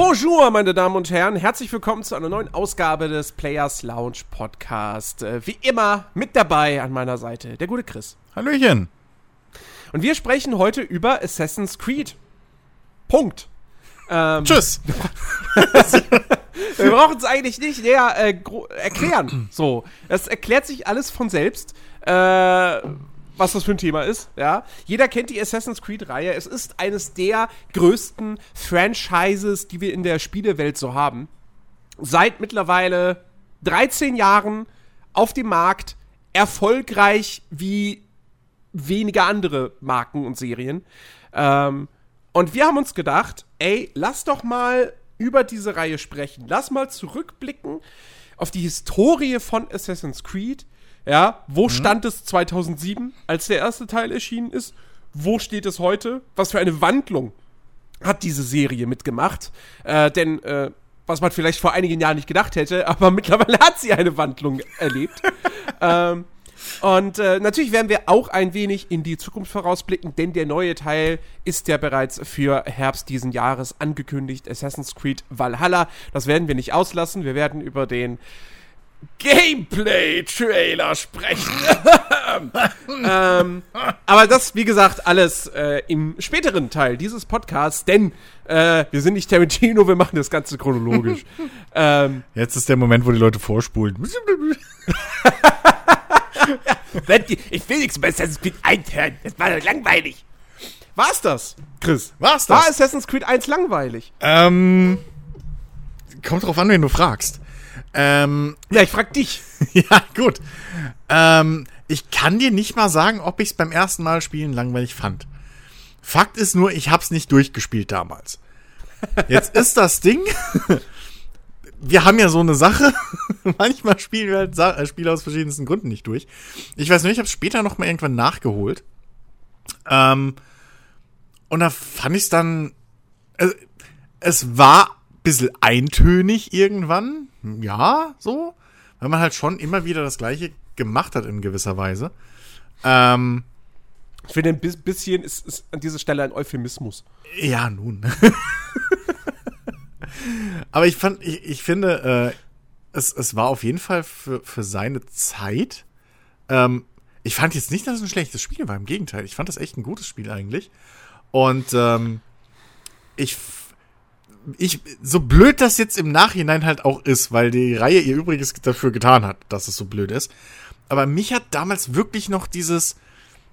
Bonjour, meine Damen und Herren. Herzlich willkommen zu einer neuen Ausgabe des Players Lounge Podcast. Äh, wie immer mit dabei an meiner Seite der gute Chris. Hallöchen. Und wir sprechen heute über Assassin's Creed. Punkt. Ähm, Tschüss. wir brauchen es eigentlich nicht näher äh, erklären. So, es erklärt sich alles von selbst. Äh, was das für ein Thema ist, ja. Jeder kennt die Assassin's Creed-Reihe. Es ist eines der größten Franchises, die wir in der Spielewelt so haben. Seit mittlerweile 13 Jahren auf dem Markt, erfolgreich wie wenige andere Marken und Serien. Ähm, und wir haben uns gedacht, ey, lass doch mal über diese Reihe sprechen. Lass mal zurückblicken auf die Historie von Assassin's Creed ja, wo mhm. stand es 2007, als der erste Teil erschienen ist? Wo steht es heute? Was für eine Wandlung hat diese Serie mitgemacht? Äh, denn, äh, was man vielleicht vor einigen Jahren nicht gedacht hätte, aber mittlerweile hat sie eine Wandlung erlebt. ähm, und äh, natürlich werden wir auch ein wenig in die Zukunft vorausblicken, denn der neue Teil ist ja bereits für Herbst diesen Jahres angekündigt. Assassin's Creed Valhalla. Das werden wir nicht auslassen. Wir werden über den Gameplay-Trailer sprechen. ähm, aber das, wie gesagt, alles äh, im späteren Teil dieses Podcasts, denn äh, wir sind nicht Tarantino, wir machen das Ganze chronologisch. ähm, Jetzt ist der Moment, wo die Leute vorspulen. ich will nichts über Assassin's Creed 1 hören. Das war langweilig. War's das, Chris? War's das? War Assassin's Creed 1 langweilig? Ähm, kommt drauf an, wen du fragst. Ähm, ja, ich frag dich. ja, gut. Ähm, ich kann dir nicht mal sagen, ob ich es beim ersten Mal spielen langweilig fand. Fakt ist nur, ich hab's nicht durchgespielt damals. Jetzt ist das Ding. wir haben ja so eine Sache. Manchmal spielen wir halt Sa äh, Spiele aus verschiedensten Gründen nicht durch. Ich weiß nicht, ich habe später noch mal irgendwann nachgeholt. Ähm, und da fand ich es dann. Also, es war ein bisschen eintönig irgendwann ja, so. Weil man halt schon immer wieder das Gleiche gemacht hat in gewisser Weise. Ähm, ich finde, ein bisschen ist, ist an dieser Stelle ein Euphemismus. Ja, nun. Aber ich fand, ich, ich finde, äh, es, es war auf jeden Fall für, für seine Zeit. Ähm, ich fand jetzt nicht, dass es ein schlechtes Spiel war. Im Gegenteil, ich fand das echt ein gutes Spiel eigentlich. Und ähm, ich ich, so blöd das jetzt im Nachhinein halt auch ist, weil die Reihe ihr Übriges dafür getan hat, dass es so blöd ist. Aber mich hat damals wirklich noch dieses,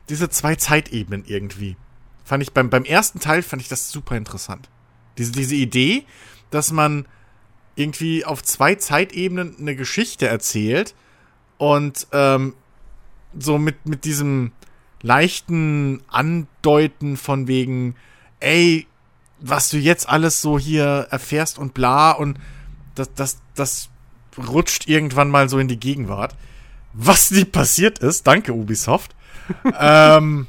diese zwei Zeitebenen irgendwie. Fand ich beim, beim ersten Teil fand ich das super interessant. Diese, diese Idee, dass man irgendwie auf zwei Zeitebenen eine Geschichte erzählt und ähm, so mit, mit diesem leichten Andeuten von wegen, ey, was du jetzt alles so hier erfährst und bla und das, das, das rutscht irgendwann mal so in die Gegenwart. Was nie passiert ist, danke Ubisoft. ähm,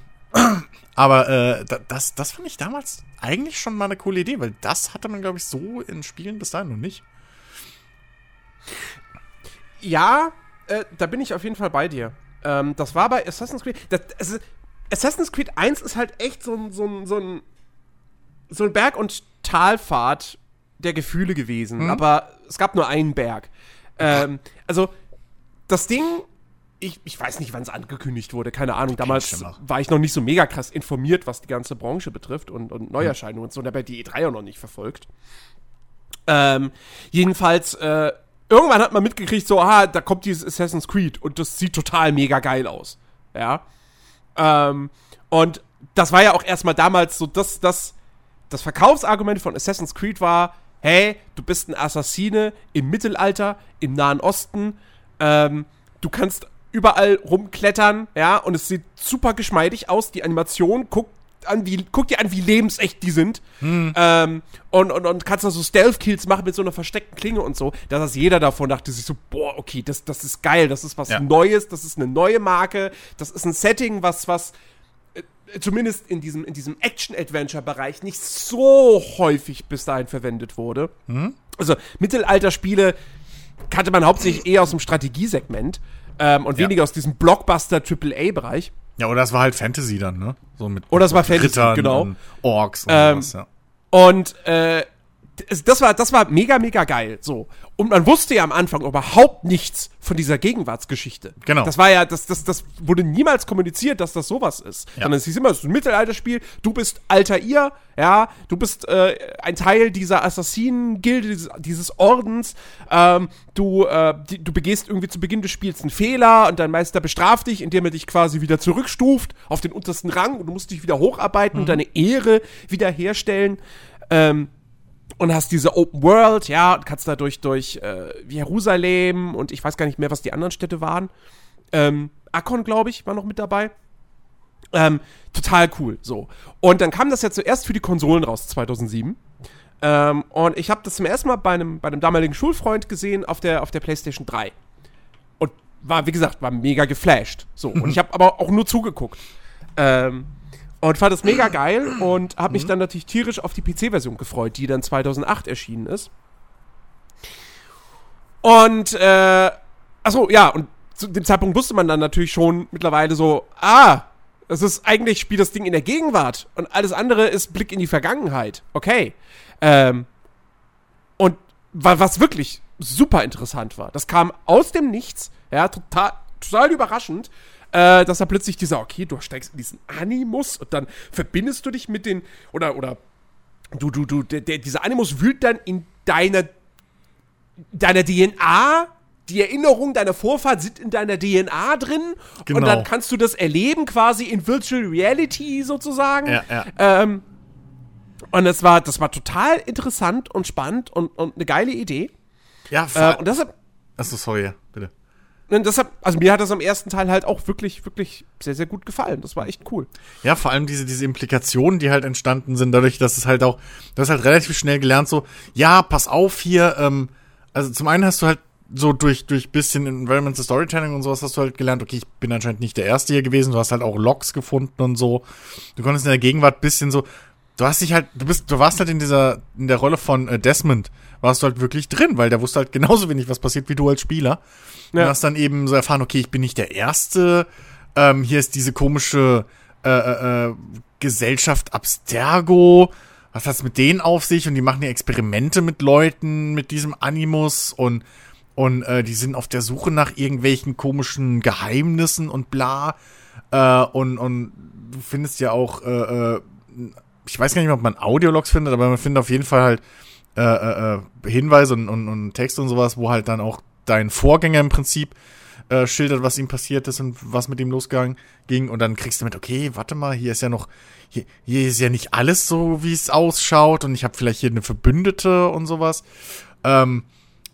aber äh, das, das fand ich damals eigentlich schon mal eine coole Idee, weil das hatte man, glaube ich, so in Spielen bis dahin noch nicht. Ja, äh, da bin ich auf jeden Fall bei dir. Ähm, das war bei Assassin's Creed. Das, also, Assassin's Creed 1 ist halt echt so ein, so ein, so ein so ein Berg- und Talfahrt der Gefühle gewesen, mhm. aber es gab nur einen Berg. Ähm, also, das Ding, ich, ich weiß nicht, wann es angekündigt wurde, keine Ahnung. Damals war ich noch nicht so mega krass informiert, was die ganze Branche betrifft und, und Neuerscheinungen mhm. und so, und habe die E3 auch noch nicht verfolgt. Ähm, jedenfalls, äh, irgendwann hat man mitgekriegt, so, aha, da kommt dieses Assassin's Creed und das sieht total mega geil aus. Ja. Ähm, und das war ja auch erstmal damals so das, das das Verkaufsargument von Assassin's Creed war, hey, du bist ein Assassine im Mittelalter, im Nahen Osten, ähm, du kannst überall rumklettern, ja, und es sieht super geschmeidig aus, die Animation, guck an, wie, guck dir an, wie lebensecht die sind. Hm. Ähm, und, und, und kannst da so Stealth-Kills machen mit so einer versteckten Klinge und so. Da saß jeder davon, dachte sich so, boah, okay, das, das ist geil, das ist was ja. Neues, das ist eine neue Marke, das ist ein Setting, was, was zumindest in diesem, in diesem Action-Adventure-Bereich nicht so häufig bis dahin verwendet wurde. Mhm. Also Mittelalterspiele kannte man hauptsächlich eher aus dem Strategiesegment ähm, und ja. weniger aus diesem Blockbuster-AAA-Bereich. Ja, oder das war halt Fantasy dann, ne? So mit, oder das war Fantasy, Rittern genau. Und Orks und ähm, sowas, ja. Und äh, das war, das war mega, mega geil. So. Und man wusste ja am Anfang überhaupt nichts von dieser Gegenwartsgeschichte. Genau. Das war ja, das, das, das wurde niemals kommuniziert, dass das sowas ist. Ja. Sondern es hieß immer, es ist ein Mittelalterspiel, du bist alter ihr, ja, du bist äh, ein Teil dieser Assassinen-Gilde, dieses, dieses Ordens, ähm, du, äh, die, du begehst irgendwie zu Beginn des Spiels einen Fehler und dein Meister bestraft dich, indem er dich quasi wieder zurückstuft auf den untersten Rang und du musst dich wieder hocharbeiten und deine Ehre wiederherstellen. Ähm, und hast diese Open World, ja, und kannst da durch, äh, Jerusalem und ich weiß gar nicht mehr, was die anderen Städte waren. Ähm, Akkon, glaube ich, war noch mit dabei. Ähm, total cool, so. Und dann kam das ja zuerst für die Konsolen raus, 2007. Ähm, und ich habe das zum ersten Mal bei einem, bei einem damaligen Schulfreund gesehen auf der, auf der PlayStation 3. Und war, wie gesagt, war mega geflasht. So. Und ich habe aber auch nur zugeguckt. Ähm, und fand es mega geil und habe mich dann natürlich tierisch auf die PC-Version gefreut, die dann 2008 erschienen ist. Und, äh, achso, ja, und zu dem Zeitpunkt wusste man dann natürlich schon mittlerweile so, ah, das ist eigentlich, spielt das Ding in der Gegenwart und alles andere ist Blick in die Vergangenheit. Okay. Ähm, und wa- was wirklich super interessant war, das kam aus dem Nichts, ja, total, total überraschend, äh, dass er plötzlich dieser, okay, du steigst in diesen Animus und dann verbindest du dich mit den, oder, oder, du, du, du, der, der, dieser Animus wühlt dann in deiner, deiner DNA, die Erinnerungen deiner Vorfahren sind in deiner DNA drin Genau. und dann kannst du das erleben quasi in Virtual Reality sozusagen. Ja, ja. Ähm, und das war, das war total interessant und spannend und, und eine geile Idee. Ja, Äh, und deshalb, Achso, sorry, ja, bitte. Und deshalb, also mir hat das am ersten Teil halt auch wirklich, wirklich sehr, sehr gut gefallen. Das war echt cool. Ja, vor allem diese, diese Implikationen, die halt entstanden sind, dadurch, dass es halt auch, du hast halt relativ schnell gelernt, so, ja, pass auf hier, ähm, also zum einen hast du halt so durch, durch bisschen Environmental Storytelling und sowas hast du halt gelernt, okay, ich bin anscheinend nicht der Erste hier gewesen, du hast halt auch Logs gefunden und so. Du konntest in der Gegenwart bisschen so, du hast dich halt, du bist, du warst halt in dieser, in der Rolle von äh, Desmond, warst du halt wirklich drin, weil der wusste halt genauso wenig, was passiert, wie du als Spieler. Ja. Und hast dann eben so erfahren, okay, ich bin nicht der Erste, ähm, hier ist diese komische äh, äh, äh, Gesellschaft Abstergo. Was hat's mit denen auf sich? Und die machen ja Experimente mit Leuten, mit diesem Animus und und äh, die sind auf der Suche nach irgendwelchen komischen Geheimnissen und bla. Äh, und, und du findest ja auch, äh, äh, ich weiß gar nicht mehr, ob man Audiologs findet, aber man findet auf jeden Fall halt äh, äh, äh, Hinweise und, und, und Texte und sowas, wo halt dann auch dein Vorgänger im Prinzip äh, schildert, was ihm passiert ist und was mit ihm losgegangen ging. Und dann kriegst du mit, okay, warte mal, hier ist ja noch, hier, hier ist ja nicht alles so, wie es ausschaut und ich habe vielleicht hier eine Verbündete und sowas. Ähm,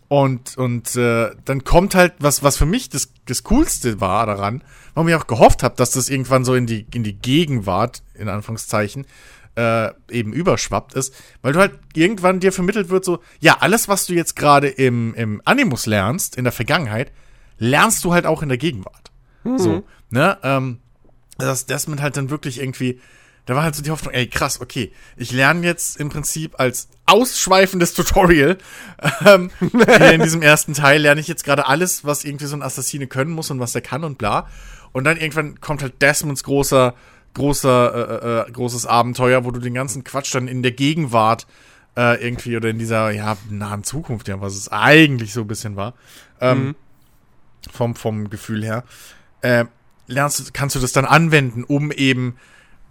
und, und äh, dann kommt halt, was, was für mich das, das Coolste war daran, warum ich auch gehofft habe, dass das irgendwann so in die, in die Gegenwart, in Anführungszeichen, äh, eben überschwappt ist, weil du halt irgendwann dir vermittelt wird, so, ja, alles, was du jetzt gerade im, im Animus lernst, in der Vergangenheit, lernst du halt auch in der Gegenwart. So, ne? Ähm, dass Desmond halt dann wirklich irgendwie, da war halt so die Hoffnung, ey, krass, okay, ich lerne jetzt im Prinzip als ausschweifendes Tutorial, ähm, in diesem ersten Teil lerne ich jetzt gerade alles, was irgendwie so ein Assassine können muss und was er kann und bla. Und dann irgendwann kommt halt Desmonds großer, großer, äh, äh, großes Abenteuer, wo du den ganzen Quatsch dann in der Gegenwart äh, irgendwie oder in dieser, ja, nahen Zukunft, ja, was es eigentlich so ein bisschen war, ähm, vom, vom Gefühl her, äh, lernst, du- kannst du das dann anwenden, um eben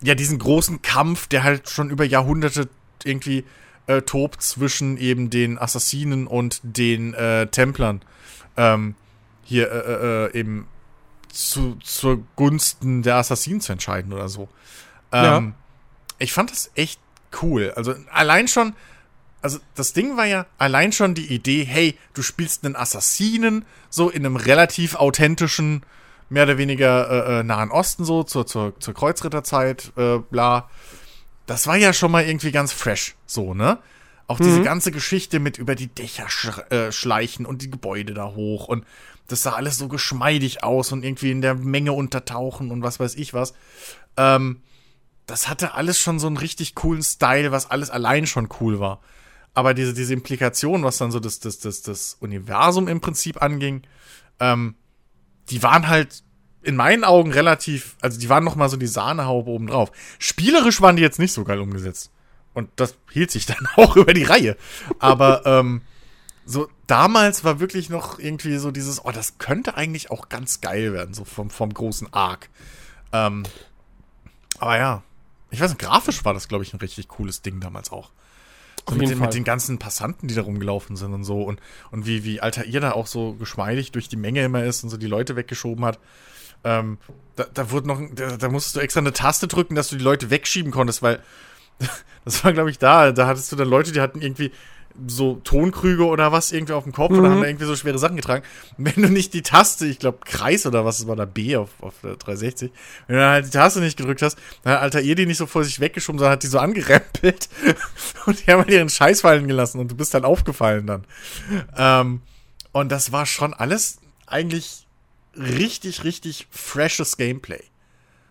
ja diesen großen Kampf, der halt schon über Jahrhunderte irgendwie äh, tobt zwischen eben den Assassinen und den äh, Templern ähm, hier äh, äh, äh, eben zu, zur Gunsten der Assassinen zu entscheiden oder so. Ähm, Ich fand das echt cool. Also allein schon, also das Ding war ja allein schon die Idee, hey, du spielst einen Assassinen, so in einem relativ authentischen, mehr oder weniger äh, äh, Nahen Osten so, zur, zur, zur Kreuzritterzeit, äh, bla. Das war ja schon mal irgendwie ganz fresh, so, ne? Auch diese ganze Geschichte mit über die Dächer sch äh, schleichen und die Gebäude da hoch und das sah alles so geschmeidig aus und irgendwie in der Menge untertauchen und was weiß ich was. Ähm, das hatte alles schon so einen richtig coolen Style, was alles allein schon cool war. Aber diese, diese Implikation, was dann so das, das, das, das Universum im Prinzip anging, ähm, die waren halt in meinen Augen relativ, also die waren noch mal so die Sahnehaube oben drauf. Spielerisch waren die jetzt nicht so geil umgesetzt. Und das hielt sich dann auch über die Reihe. Aber ähm, so damals war wirklich noch irgendwie so dieses, oh, das könnte eigentlich auch ganz geil werden, so vom, vom großen Arc. Ähm, aber ja, ich weiß nicht, grafisch war das, glaube ich, ein richtig cooles Ding damals auch. So mit, den, mit, den, ganzen Passanten, die da rumgelaufen sind und so. Und, und wie, wie Altair da auch so geschmeidig durch die Menge immer ist und so die Leute weggeschoben hat. Ähm, da, da wurde noch, da, da musstest du extra eine Taste drücken, dass du die Leute wegschieben konntest, weil das war, glaube ich, da. Da hattest du dann Leute, die hatten irgendwie so Tonkrüge oder was irgendwie auf dem Kopf mhm. und haben da irgendwie so schwere Sachen getragen. Und wenn du nicht die Taste, ich glaube Kreis oder was, das war da B auf, auf der 360, wenn du halt die Taste nicht gedrückt hast, dann hat Alter ihr die nicht so vor sich weggeschoben, sondern hat die so angerempelt und die haben halt ihren Scheiß fallen gelassen und du bist dann aufgefallen dann. Ähm, und das war schon alles eigentlich richtig, richtig freshes Gameplay.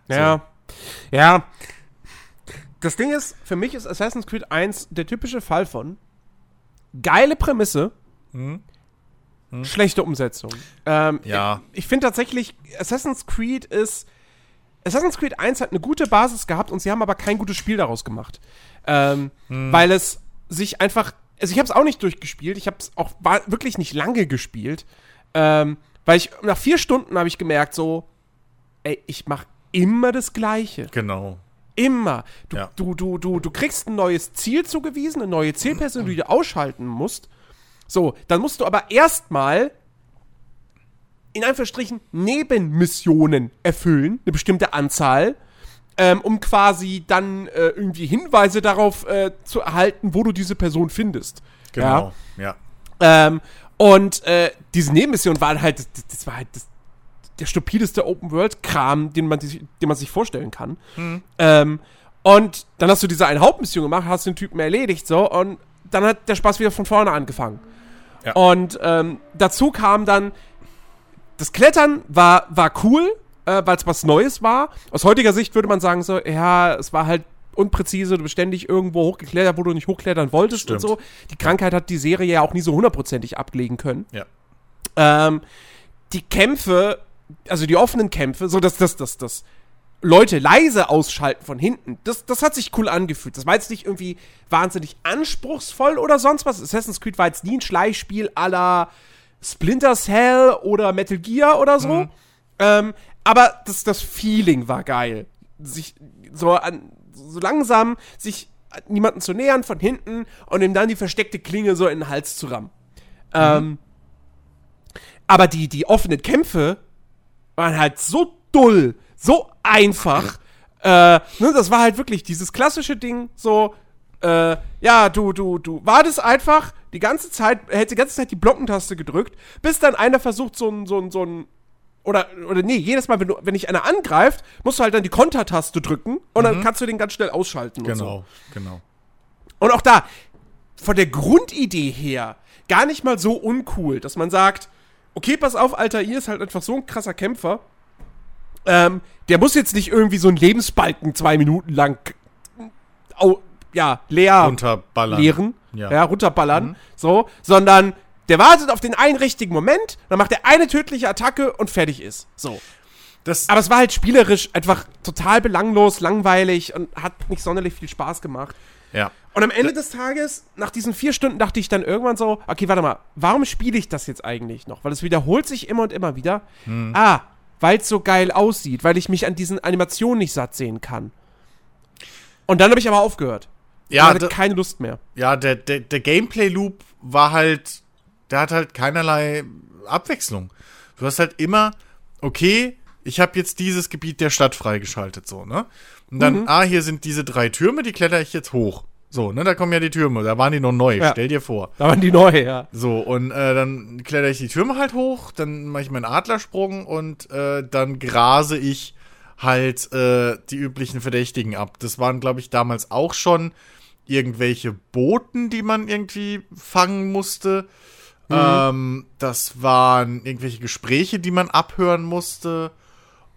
Ja. So. Ja. Das Ding ist, für mich ist Assassin's Creed 1 der typische Fall von, geile Prämisse, hm. Hm. schlechte Umsetzung. Ähm, ja. Ich, ich finde tatsächlich, Assassin's Creed ist. Assassin's Creed 1 hat eine gute Basis gehabt und sie haben aber kein gutes Spiel daraus gemacht. Ähm, hm. Weil es sich einfach. Also ich habe es auch nicht durchgespielt, ich habe es auch wirklich nicht lange gespielt. Ähm, weil ich nach vier Stunden habe ich gemerkt, so, ey, ich mache immer das Gleiche. Genau. Immer. Du, ja. du, du, du, du kriegst ein neues Ziel zugewiesen, eine neue Zielperson, die du ausschalten musst. So, dann musst du aber erstmal in Anführungsstrichen Nebenmissionen erfüllen, eine bestimmte Anzahl, ähm, um quasi dann äh, irgendwie Hinweise darauf äh, zu erhalten, wo du diese Person findest. Genau, ja. ja. Ähm, und äh, diese Nebenmission war halt, das, das war halt das, der stupideste Open-World-Kram, den man, den man sich vorstellen kann. Mhm. Ähm, und dann hast du diese eine Hauptmission gemacht, hast den Typen erledigt, so, und dann hat der Spaß wieder von vorne angefangen. Ja. Und ähm, dazu kam dann, das Klettern war, war cool, äh, weil es was Neues war. Aus heutiger Sicht würde man sagen, so, ja, es war halt unpräzise, du bist ständig irgendwo hochgeklettert, wo du nicht hochklettern wolltest Stimmt. und so. Die Krankheit hat die Serie ja auch nie so hundertprozentig ablegen können. Ja. Ähm, die Kämpfe also die offenen Kämpfe, so dass das, das, das Leute leise ausschalten von hinten, das, das hat sich cool angefühlt. Das war jetzt nicht irgendwie wahnsinnig anspruchsvoll oder sonst was. Assassin's Creed war jetzt nie ein Schleichspiel aller Splinter Cell oder Metal Gear oder so. Mhm. Ähm, aber das, das Feeling war geil. Sich so, an, so langsam sich niemanden zu nähern von hinten und ihm dann die versteckte Klinge so in den Hals zu rammen. Mhm. Ähm, aber die, die offenen Kämpfe waren halt so dull, so einfach. äh, ne, das war halt wirklich dieses klassische Ding, so, äh, ja, du, du, du wartest einfach die ganze Zeit, hältst die ganze Zeit die Blockentaste gedrückt, bis dann einer versucht, so ein, so ein, so ein, oder, oder nee, jedes Mal, wenn, du, wenn dich einer angreift, musst du halt dann die Kontertaste drücken und mhm. dann kannst du den ganz schnell ausschalten. Genau, und so. genau. Und auch da, von der Grundidee her, gar nicht mal so uncool, dass man sagt, okay, pass auf, Alter, ihr ist halt einfach so ein krasser Kämpfer. Ähm, der muss jetzt nicht irgendwie so einen Lebensbalken zwei Minuten lang au, ja, leer runterballern. leeren, ja, ja runterballern, mhm. so, sondern der wartet auf den einen richtigen Moment, dann macht er eine tödliche Attacke und fertig ist. So. Das Aber es war halt spielerisch einfach total belanglos, langweilig und hat nicht sonderlich viel Spaß gemacht. Ja. Und am Ende des Tages, nach diesen vier Stunden, dachte ich dann irgendwann so, okay, warte mal, warum spiele ich das jetzt eigentlich noch? Weil es wiederholt sich immer und immer wieder. Hm. Ah, weil es so geil aussieht, weil ich mich an diesen Animationen nicht satt sehen kann. Und dann habe ich aber aufgehört. Ja, ich hatte keine Lust mehr. Ja, der, der, der Gameplay-Loop war halt, der hat halt keinerlei Abwechslung. Du hast halt immer, okay, ich habe jetzt dieses Gebiet der Stadt freigeschaltet, so, ne? Und dann, mhm. ah, hier sind diese drei Türme, die kletter ich jetzt hoch. So, ne, da kommen ja die Türme, da waren die noch neu, ja. stell dir vor. Da waren die neu, ja. So, und äh, dann kletter ich die Türme halt hoch, dann mache ich meinen Adlersprung und äh, dann grase ich halt äh, die üblichen Verdächtigen ab. Das waren, glaube ich, damals auch schon irgendwelche Boten, die man irgendwie fangen musste. Mhm. Ähm, das waren irgendwelche Gespräche, die man abhören musste.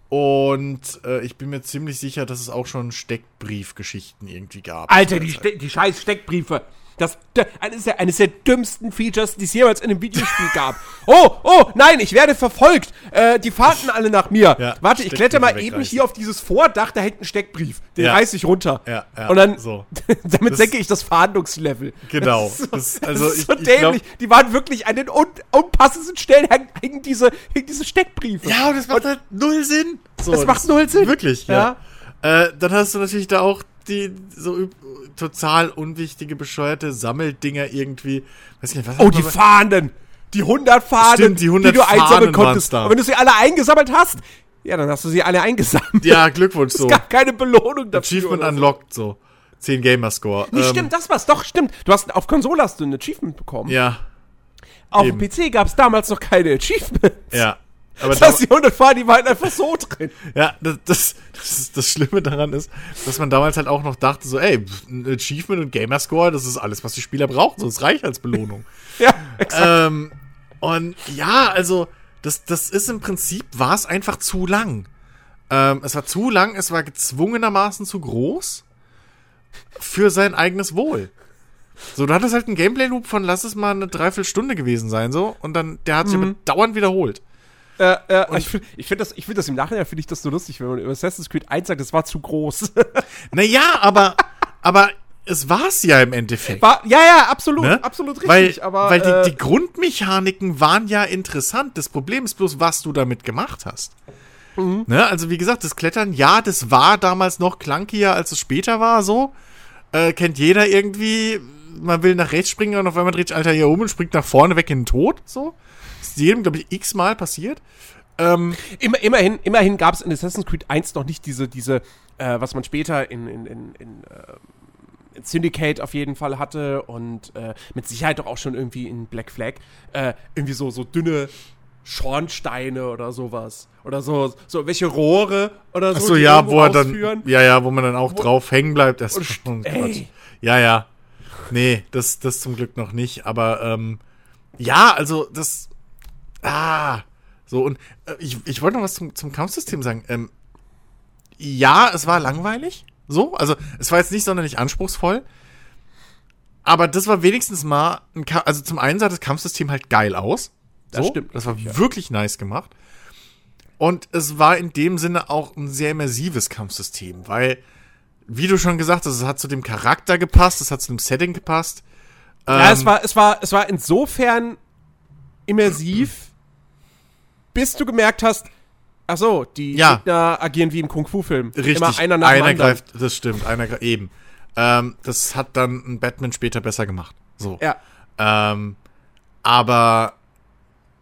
Und äh, ich bin mir ziemlich sicher, dass es auch schon Steckbriefgeschichten irgendwie gab. Alter, die, Ste die scheiß Steckbriefe. Das, das eines, der, eines der dümmsten Features, die es jemals in einem Videospiel gab. Oh, oh, nein, ich werde verfolgt. Äh, die fahrten alle nach mir. Ja, Warte, ich kletter mal eben hier auf dieses Vordach, da hängt ein Steckbrief. Den Ja. reiß ich runter. Ja, ja, Und dann, so. damit Das- senke ich das Fahndungslevel. Genau. Das ist so, Das- das also ist ich- so ich glaub- dämlich. die waren wirklich an den un unpassendsten Stellen hängen, diese, hängen diese Steckbriefe. Ja, und das macht halt null Sinn. So, Das macht null Sinn. Wirklich, ja. Äh, dann hast du natürlich da auch die so total unwichtige, bescheuerte Sammeldinger irgendwie. Weiß ich nicht, was Oh, die Fahnen. Die 100 Fahnen, Stimmt, die 100 du einsammeln konntest. da. Und wenn du sie alle eingesammelt hast, ja, dann hast du sie alle eingesammelt. Ja, Glückwunsch so. Es gab keine Belohnung dafür. Achievement so. unlocked, so. 10 Gamerscore. Nee, stimmt, das war's. Doch, stimmt. Du hast auf Konsole hast du ein Achievement bekommen. Ja, auf dem PC gab es damals noch keine Achievements. ja. Aber Das da, heißt, die 100 Fahnen, die waren einfach so drin. ja, das, das, das, ist, das Schlimme daran ist, dass man damals halt auch noch dachte, so, ey, ein Achievement und Gamerscore, das ist alles, was die Spieler brauchen, so, es reicht als Belohnung. Ja, exakt. ähm, und ja, also, das, das ist im Prinzip, war es einfach zu lang. Ähm, es war zu lang, es war gezwungenermaßen zu groß für sein eigenes Wohl. So, du hattest halt einen Gameplay-Loop von, lass es mal eine Dreiviertelstunde gewesen sein, so, und dann, der hat sich aber dauernd wiederholt. Äh, äh, ich finde ich find das, ich find das im Nachhinein finde ich das so lustig, wenn man über Assassin's Creed 1 sagt, das war zu groß. Naja, aber, aber es war's ja im Endeffekt. war, ja, ja, absolut, Ne? absolut richtig. weil aber weil die, äh, die Grundmechaniken waren ja interessant. Das Problem ist bloß, was du damit gemacht hast. Mhm. Ne? Also wie gesagt, das Klettern, ja, das war damals noch clunkier, als es später war, so. Äh, kennt jeder irgendwie, man will nach rechts springen und auf einmal dreht sich Alter hier um und springt nach vorne weg in den Tod, so. Ist jedem, glaube ich, x-mal passiert. Ähm, Immer, immerhin, immerhin gab es in Assassin's Creed 1 noch nicht diese, diese, äh, was man später in, in, in, in, äh, in Syndicate auf jeden Fall hatte und äh, mit Sicherheit doch auch schon irgendwie in Black Flag, äh, irgendwie so, so dünne Schornsteine oder sowas. Oder so, so welche Rohre oder so. Achso, die ja, wo er dann, ausführen. ja, ja, wo man dann auch drauf hängen bleibt. Das st- schon ey. Ja, ja. Nee, das, das zum Glück noch nicht. Aber, ähm, ja, also, das, ah, so, und äh, ich, ich wollte noch was zum, zum Kampfsystem sagen. Ähm, ja, es war langweilig. So, also, es war jetzt nicht sonderlich anspruchsvoll. Aber das war wenigstens mal, ein Ka also zum einen sah das Kampfsystem halt geil aus. Das so, stimmt Das war ja. wirklich nice gemacht. Und es war in dem Sinne auch ein sehr immersives Kampfsystem, weil, wie du schon gesagt hast, es hat zu dem Charakter gepasst, es hat zu dem Setting gepasst. Ja, Ähm, es war, es war, es war insofern immersiv, bis du gemerkt hast, ach so, die Ja. Gegner agieren wie im Kung-Fu-Film. richtig. Immer einer nach dem anderen. greift, das stimmt, einer greift, eben. Ähm, das hat dann ein Batman später besser gemacht. So. Ja. Ähm, aber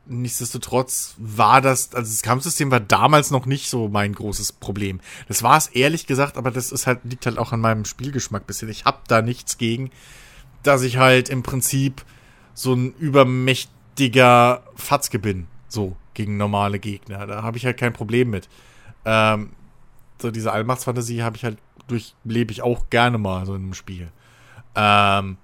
nichtsdestotrotz war das, also das Kampfsystem war damals noch nicht so mein großes Problem. Das war es ehrlich gesagt, aber das ist halt, liegt halt auch an meinem Spielgeschmack bisschen. Ich hab da nichts gegen, dass ich halt im Prinzip so ein übermächtiger Fatzke bin. So, gegen normale Gegner. Da habe ich halt kein Problem mit. Ähm, so diese Allmachtsfantasie habe ich halt durchlebe ich auch gerne mal so in einem Spiel. Ähm,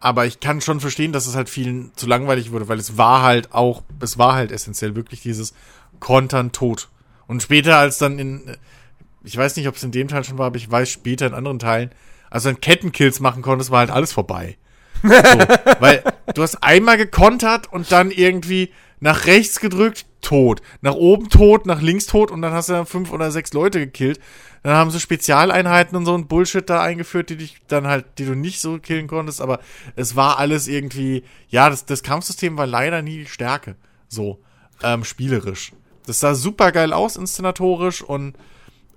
aber ich kann schon verstehen, dass es halt vielen zu langweilig wurde, weil es war halt auch, es war halt essentiell wirklich dieses Kontern tot. Und später als dann in, ich weiß nicht, ob es in dem Teil schon war, aber ich weiß später in anderen Teilen, als dann Kettenkills machen konntest, war halt alles vorbei. So, weil du hast einmal gekontert und dann irgendwie nach rechts gedrückt, tot. Nach oben tot, nach links tot und dann hast du dann fünf oder sechs Leute gekillt. Dann haben sie Spezialeinheiten und so ein Bullshit da eingeführt, die dich dann halt, die du nicht so killen konntest, aber es war alles irgendwie, ja, das, das Kampfsystem war leider nie die Stärke. So, ähm, spielerisch. Das sah super geil aus, inszenatorisch und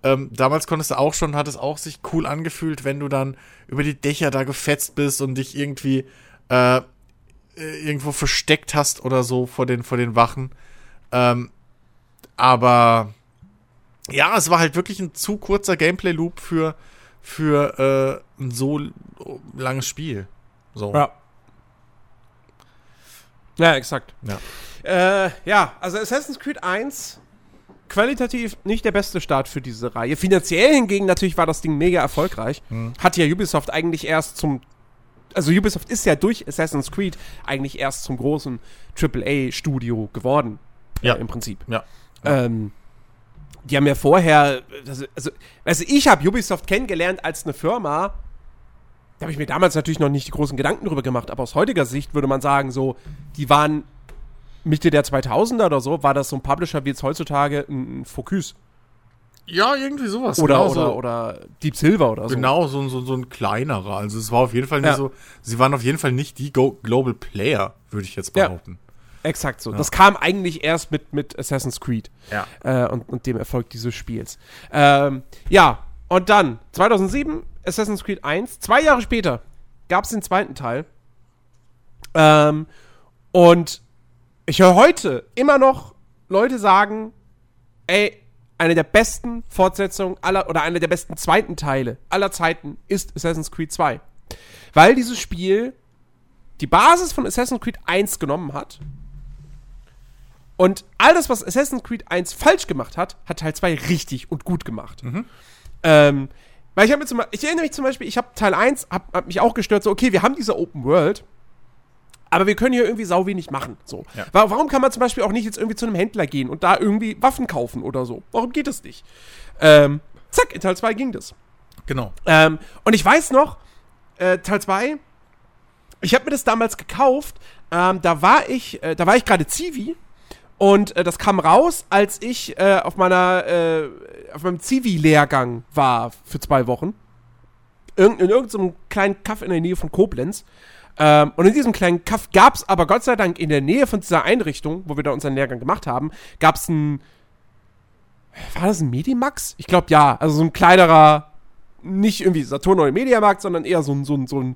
ähm, damals konntest du auch schon, hat es auch sich cool angefühlt, wenn du dann über die Dächer da gefetzt bist und dich irgendwie äh, äh, irgendwo versteckt hast oder so vor den, vor den Wachen. Ähm, aber ja, es war halt wirklich ein zu kurzer Gameplay-Loop für, für äh, ein so langes Spiel. So. Ja. Ja, exakt. Ja. Äh, ja, also Assassin's Creed 1 qualitativ nicht der beste Start für diese Reihe. Finanziell hingegen natürlich war das Ding mega erfolgreich. Hm. Hat ja Ubisoft eigentlich erst zum also Ubisoft ist ja durch Assassin's Creed eigentlich erst zum großen AAA-Studio geworden. Ja. Äh, Im Prinzip. Ja. Ähm, die haben ja vorher, also, also ich habe Ubisoft kennengelernt als eine Firma, da habe ich mir damals natürlich noch nicht die großen Gedanken drüber gemacht, aber aus heutiger Sicht würde man sagen, so, die waren Mitte der 2000er oder so, war das so ein Publisher wie jetzt heutzutage ein Focus. Ja, irgendwie sowas. Oder, genau oder, so. oder Deep Silver oder so. Genau, so, so, so ein kleinerer. Also es war auf jeden Fall nicht Ja. so, sie waren auf jeden Fall nicht die Go Global Player, würde ich jetzt Ja. behaupten. Exakt so. Das kam eigentlich erst mit, mit Assassin's Creed. Ja. Äh, und, und dem Erfolg dieses Spiels. Ähm, ja, und dann 2007 Assassin's Creed 1. Zwei Jahre später gab es den zweiten Teil. Ähm, und ich höre heute immer noch Leute sagen, ey, eine der besten Fortsetzungen aller oder eine der besten zweiten Teile aller Zeiten ist Assassin's Creed 2. Weil dieses Spiel die Basis von Assassin's Creed 1 genommen hat und all das, was Assassin's Creed 1 falsch gemacht hat, hat Teil 2 richtig und gut gemacht. Ähm, weil ich habe mir zum Beispiel, ich erinnere mich zum Beispiel, ich habe Teil 1, hab, hab mich auch gestört, so, okay, wir haben diese Open World, aber wir können hier irgendwie sau wenig machen. So. Ja. Wa- Warum kann man zum Beispiel auch nicht jetzt irgendwie zu einem Händler gehen und da irgendwie Waffen kaufen oder so? Warum geht das nicht? Ähm, zack, in Teil 2 ging das. Genau. Ähm, und ich weiß noch, äh, Teil 2, ich habe mir das damals gekauft, ähm, da war ich, äh, da war ich gerade Zivi und äh, das kam raus, als ich äh, auf meiner, äh, auf meinem Zivi-Lehrgang war für zwei Wochen. Irgend, in irgendeinem kleinen Kaff in der Nähe von Koblenz. Ähm, und in diesem kleinen Kaff gab es aber Gott sei Dank in der Nähe von dieser Einrichtung, wo wir da unseren Lehrgang gemacht haben, gab es ein, war das ein Medimax? Ich glaube ja, also so ein kleinerer, nicht irgendwie Saturn oder Mediamarkt, sondern eher so ein, so ein, so ein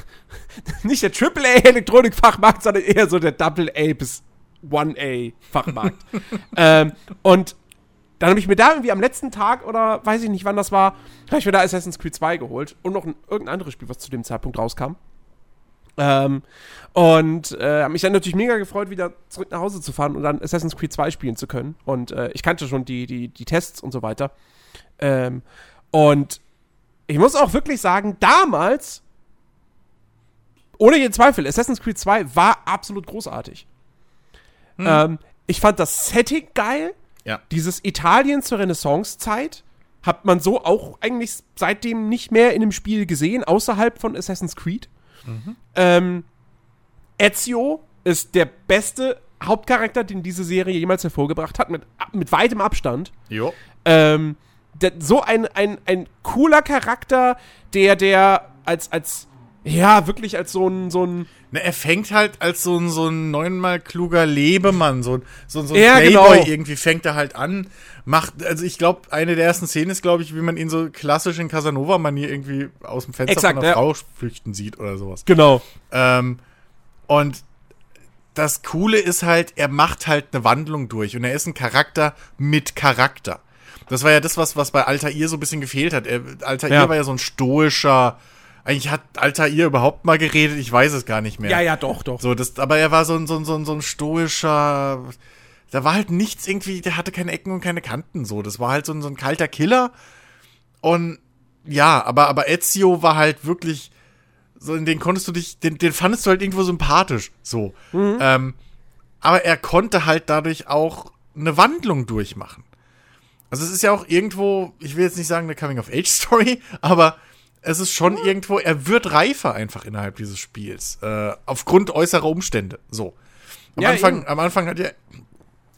nicht der AAA-Elektronikfachmarkt, sondern eher so der Double-A bis 1A-Fachmarkt. ähm, und dann habe ich mir da irgendwie am letzten Tag oder weiß ich nicht, wann das war, habe ich mir da Assassin's Creed 2 geholt und noch ein, irgendein anderes Spiel, was zu dem Zeitpunkt rauskam. Ähm, und äh, habe mich dann natürlich mega gefreut, wieder zurück nach Hause zu fahren und dann Assassin's Creed 2 spielen zu können. Und äh, ich kannte schon die, die, die Tests und so weiter. Ähm, und ich muss auch wirklich sagen, damals, ohne jeden Zweifel, Assassin's Creed 2 war absolut großartig. Ähm, ich fand das Setting geil. Ja. Dieses Italien zur Renaissance-Zeit hat man so auch eigentlich seitdem nicht mehr in einem Spiel gesehen, außerhalb von Assassin's Creed. Ähm, Ezio ist der beste Hauptcharakter, den diese Serie jemals hervorgebracht hat, mit, mit weitem Abstand. Jo. Ähm, der, so ein, ein, ein cooler Charakter, der, der als, als, ja, wirklich als so ein, so ein, Ne, er fängt halt als so ein, so ein neunmal kluger Lebemann, so, ein- so, so ein Ja, Playboy genau. irgendwie fängt er halt an, macht, also ich glaube, eine der ersten Szenen ist, glaube ich, wie man ihn so klassisch in Casanova-Manier irgendwie aus dem Fenster Exakt, von einer ja. Frau flüchten sieht oder sowas. genau. Ähm, und das Coole ist halt, er macht halt eine Wandlung durch und er ist ein Charakter mit Charakter. Das war ja das, was, was bei Altair so ein bisschen gefehlt hat. Er, Altair Ja. war ja so ein stoischer, eigentlich hat Altair überhaupt mal geredet, ich weiß es gar nicht mehr. Ja, ja, doch, doch. So, das, aber er war so ein, so ein, so ein, so ein stoischer, da war halt nichts irgendwie, der hatte keine Ecken und keine Kanten, so. Das war halt so ein, so ein kalter Killer. Und ja, aber, aber Ezio war halt wirklich, so in den konntest du dich, den, den fandest du halt irgendwo sympathisch, so. Ähm, aber er konnte halt dadurch auch eine Wandlung durchmachen. Also es ist ja auch irgendwo, ich will jetzt nicht sagen eine Coming-of-Age-Story, aber es ist schon irgendwo, er wird reifer einfach innerhalb dieses Spiels. Äh, aufgrund äußerer Umstände. So. Am, Ja, Anfang, eben. am Anfang hat der,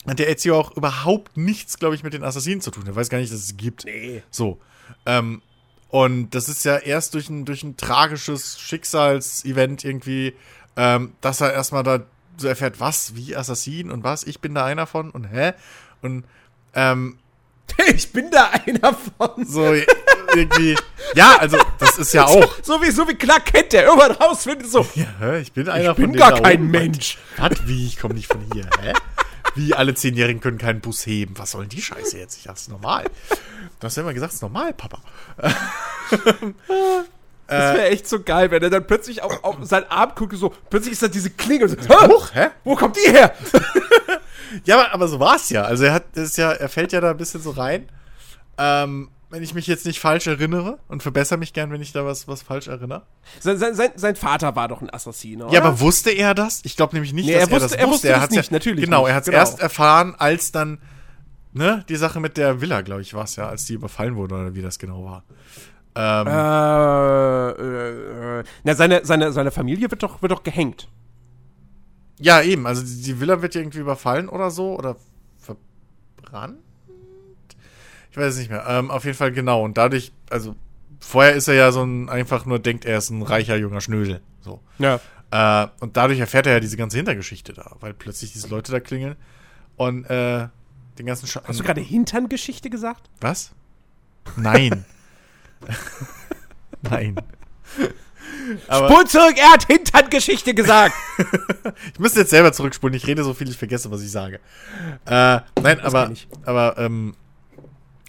hat der Ezio auch überhaupt nichts, glaube ich, mit den Assassinen zu tun. Er weiß gar nicht, dass es gibt. Nee. So. Ähm, und das ist ja erst durch ein, durch ein tragisches Schicksalsevent irgendwie, ähm, dass er erstmal da so erfährt, was, wie Assassin und was, ich bin da einer von und hä? Und ähm, Ich bin da einer von. so irgendwie, ja, also das ist ja auch. So wie, so wie Clark Kent, der irgendwann rausfindet, so, Ja, ich bin einer ich bin von gar denen da kein. Mensch. Was? Wie? Ich komme nicht von hier, hä? Wie alle Zehnjährigen können keinen Bus heben. Was sollen die Scheiße jetzt? Ich dachte, das ist normal. Du hast ja immer gesagt, es ist normal, Papa. Das wäre echt so geil, wenn er dann plötzlich auf, auf seinen Arm guckt und so, plötzlich ist da diese Klinge und so, Hä? Huch, hä? wo kommt die her? Ja, aber, aber so war es ja. Also er hat ist ja, er fällt ja da ein bisschen so rein. Ähm, wenn ich mich jetzt nicht falsch erinnere und verbessere mich gern, wenn ich da was, was falsch erinnere. Sein, sein, sein, Vater war doch ein Assassin, oder? Ja, aber wusste er das? Ich glaube nämlich nicht, Nee, dass er er, wusste- das er wusste. wusste das hat's nicht, natürlich Genau, nicht, er hat es genau. erst erfahren, als dann, ne, die Sache mit der Villa, glaube ich, war es ja, als die überfallen wurde oder wie das genau war. Ähm, Äh, äh, äh, na, seine, seine, seine Familie wird doch, wird doch gehängt. Ja, eben. Also die die Villa wird irgendwie überfallen oder so oder verbrannt. Ich weiß es nicht mehr. Ähm, auf jeden Fall genau. Und dadurch, also vorher ist er ja so ein einfach nur denkt, er ist ein reicher junger Schnösel. So. Ja. Äh, und dadurch erfährt er ja diese ganze Hintergeschichte da, weil plötzlich diese Leute da klingeln und äh, den ganzen Scha Hast du gerade Hinterngeschichte gesagt? Was? Nein. Nein. Aber Spul zurück, er hat Hinterngeschichte gesagt. ich müsste jetzt selber zurückspulen. Ich rede so viel, ich vergesse, was ich sage. Äh, nein, aber, kenn ich. aber ähm,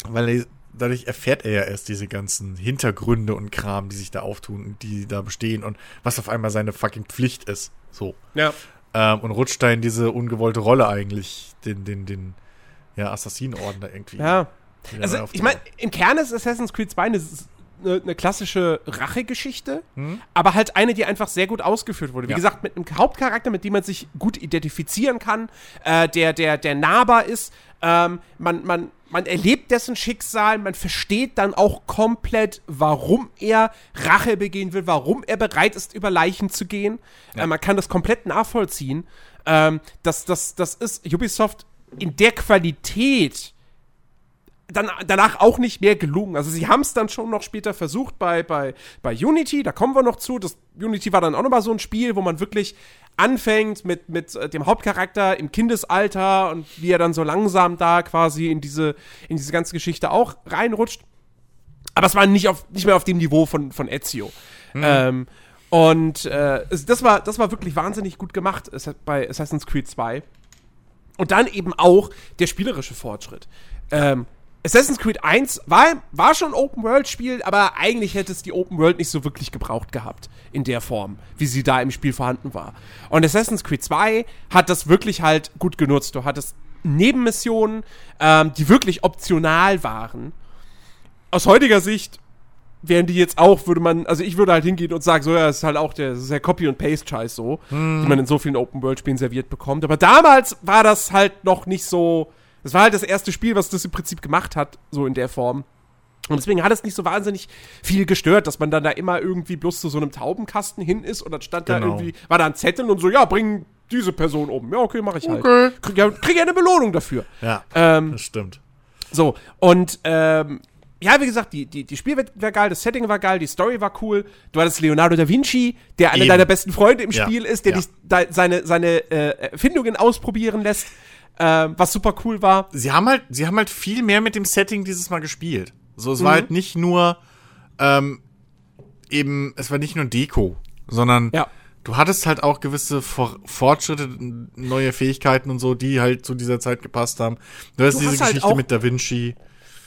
weil er, dadurch erfährt er ja erst diese ganzen Hintergründe und Kram, die sich da auftun und die da bestehen und was auf einmal seine fucking Pflicht ist. So. ja. Ähm, und rutscht da in diese ungewollte Rolle eigentlich, den, den, den, ja, Assassinenorden da irgendwie. Ja. Also, ich meine, im Kern ist Assassin's Creed 2 eine, eine, eine klassische Rachegeschichte, Hm? aber halt eine, die einfach sehr gut ausgeführt wurde. Wie Ja. gesagt, mit einem Hauptcharakter, mit dem man sich gut identifizieren kann, äh, der, der, der nahbar ist. Ähm, man, man, man erlebt dessen Schicksal, man versteht dann auch komplett, warum er Rache begehen will, warum er bereit ist, über Leichen zu gehen. Äh, man kann das komplett nachvollziehen. Ähm, das, das, das ist Ubisoft in der Qualität dann danach auch nicht mehr gelungen. Also sie haben es dann schon noch später versucht bei, bei, bei Unity, da kommen wir noch zu. Das Unity war dann auch nochmal so ein Spiel, wo man wirklich anfängt mit, mit äh, dem Hauptcharakter im Kindesalter und wie er dann so langsam da quasi in diese, in diese ganze Geschichte auch reinrutscht. Aber es war nicht, auf, nicht mehr auf dem Niveau von, von Ezio. Ähm, und äh, das, war, das war wirklich wahnsinnig gut gemacht bei Assassin's Creed 2. Und dann eben auch der spielerische Fortschritt. Ähm, Assassin's Creed 1 war, war schon ein Open-World-Spiel, aber eigentlich hätte es die Open World nicht so wirklich gebraucht gehabt. In der Form, wie sie da im Spiel vorhanden war. Und Assassin's Creed 2 hat das wirklich halt gut genutzt. Du hattest Nebenmissionen, ähm, die wirklich optional waren. Aus heutiger Sicht wären die jetzt auch, würde man, also ich würde halt hingehen und sagen, so, ja, das ist halt auch der, das ist der Copy- und Paste-Scheiß so, die man in so vielen Open-World-Spielen serviert bekommt. Aber damals war das halt noch nicht so, das war halt das erste Spiel, was das im Prinzip gemacht hat, so in der Form. Und deswegen hat es nicht so wahnsinnig viel gestört, dass man dann da immer irgendwie bloß zu so einem Taubenkasten hin ist und dann stand da Genau. irgendwie, war da ein Zettel und so, ja, bring diese Person um. Ja, okay, mache ich halt. Okay. Krieg ja, krieg ja eine Belohnung dafür. Ja, Ähm, das stimmt. so, und ähm, ja, wie gesagt, die, die, die Spiel war geil, das Setting war geil, die Story war cool. Du hattest Leonardo da Vinci, der einer Eben. deiner besten Freunde im Ja, Spiel ist, der ja. dich da, seine, seine äh, Erfindungen ausprobieren lässt, ähm, was super cool war. sie haben halt, sie haben halt viel mehr mit dem Setting dieses Mal gespielt. So, es Mhm. war halt nicht nur ähm, eben, es war nicht nur Deko, sondern Ja. du hattest halt auch gewisse For Fortschritte, neue Fähigkeiten und so, die halt zu dieser Zeit gepasst haben. Du hast Du diese hast halt Geschichte mit Da Vinci.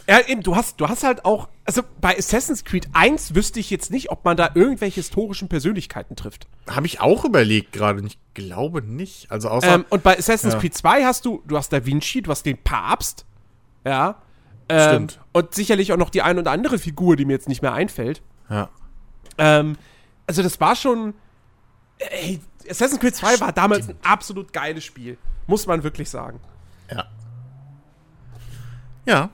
Ja, eben, du hast, du hast halt auch, also bei Assassin's Creed 1 wüsste ich jetzt nicht, ob man da irgendwelche historischen Persönlichkeiten trifft. Habe ich auch überlegt gerade und ich glaube nicht. Also außer Ähm, und bei Assassin's Ja. Creed 2 hast du, du hast Da Vinci, du hast den Papst, ja. Ähm, Stimmt. Und sicherlich auch noch die ein oder andere Figur, die mir jetzt nicht mehr einfällt. ja. Ähm, also das war schon. Ey, Assassin's Creed 2 war damals ein absolut geiles Spiel. Muss man wirklich sagen. Ja. Ja.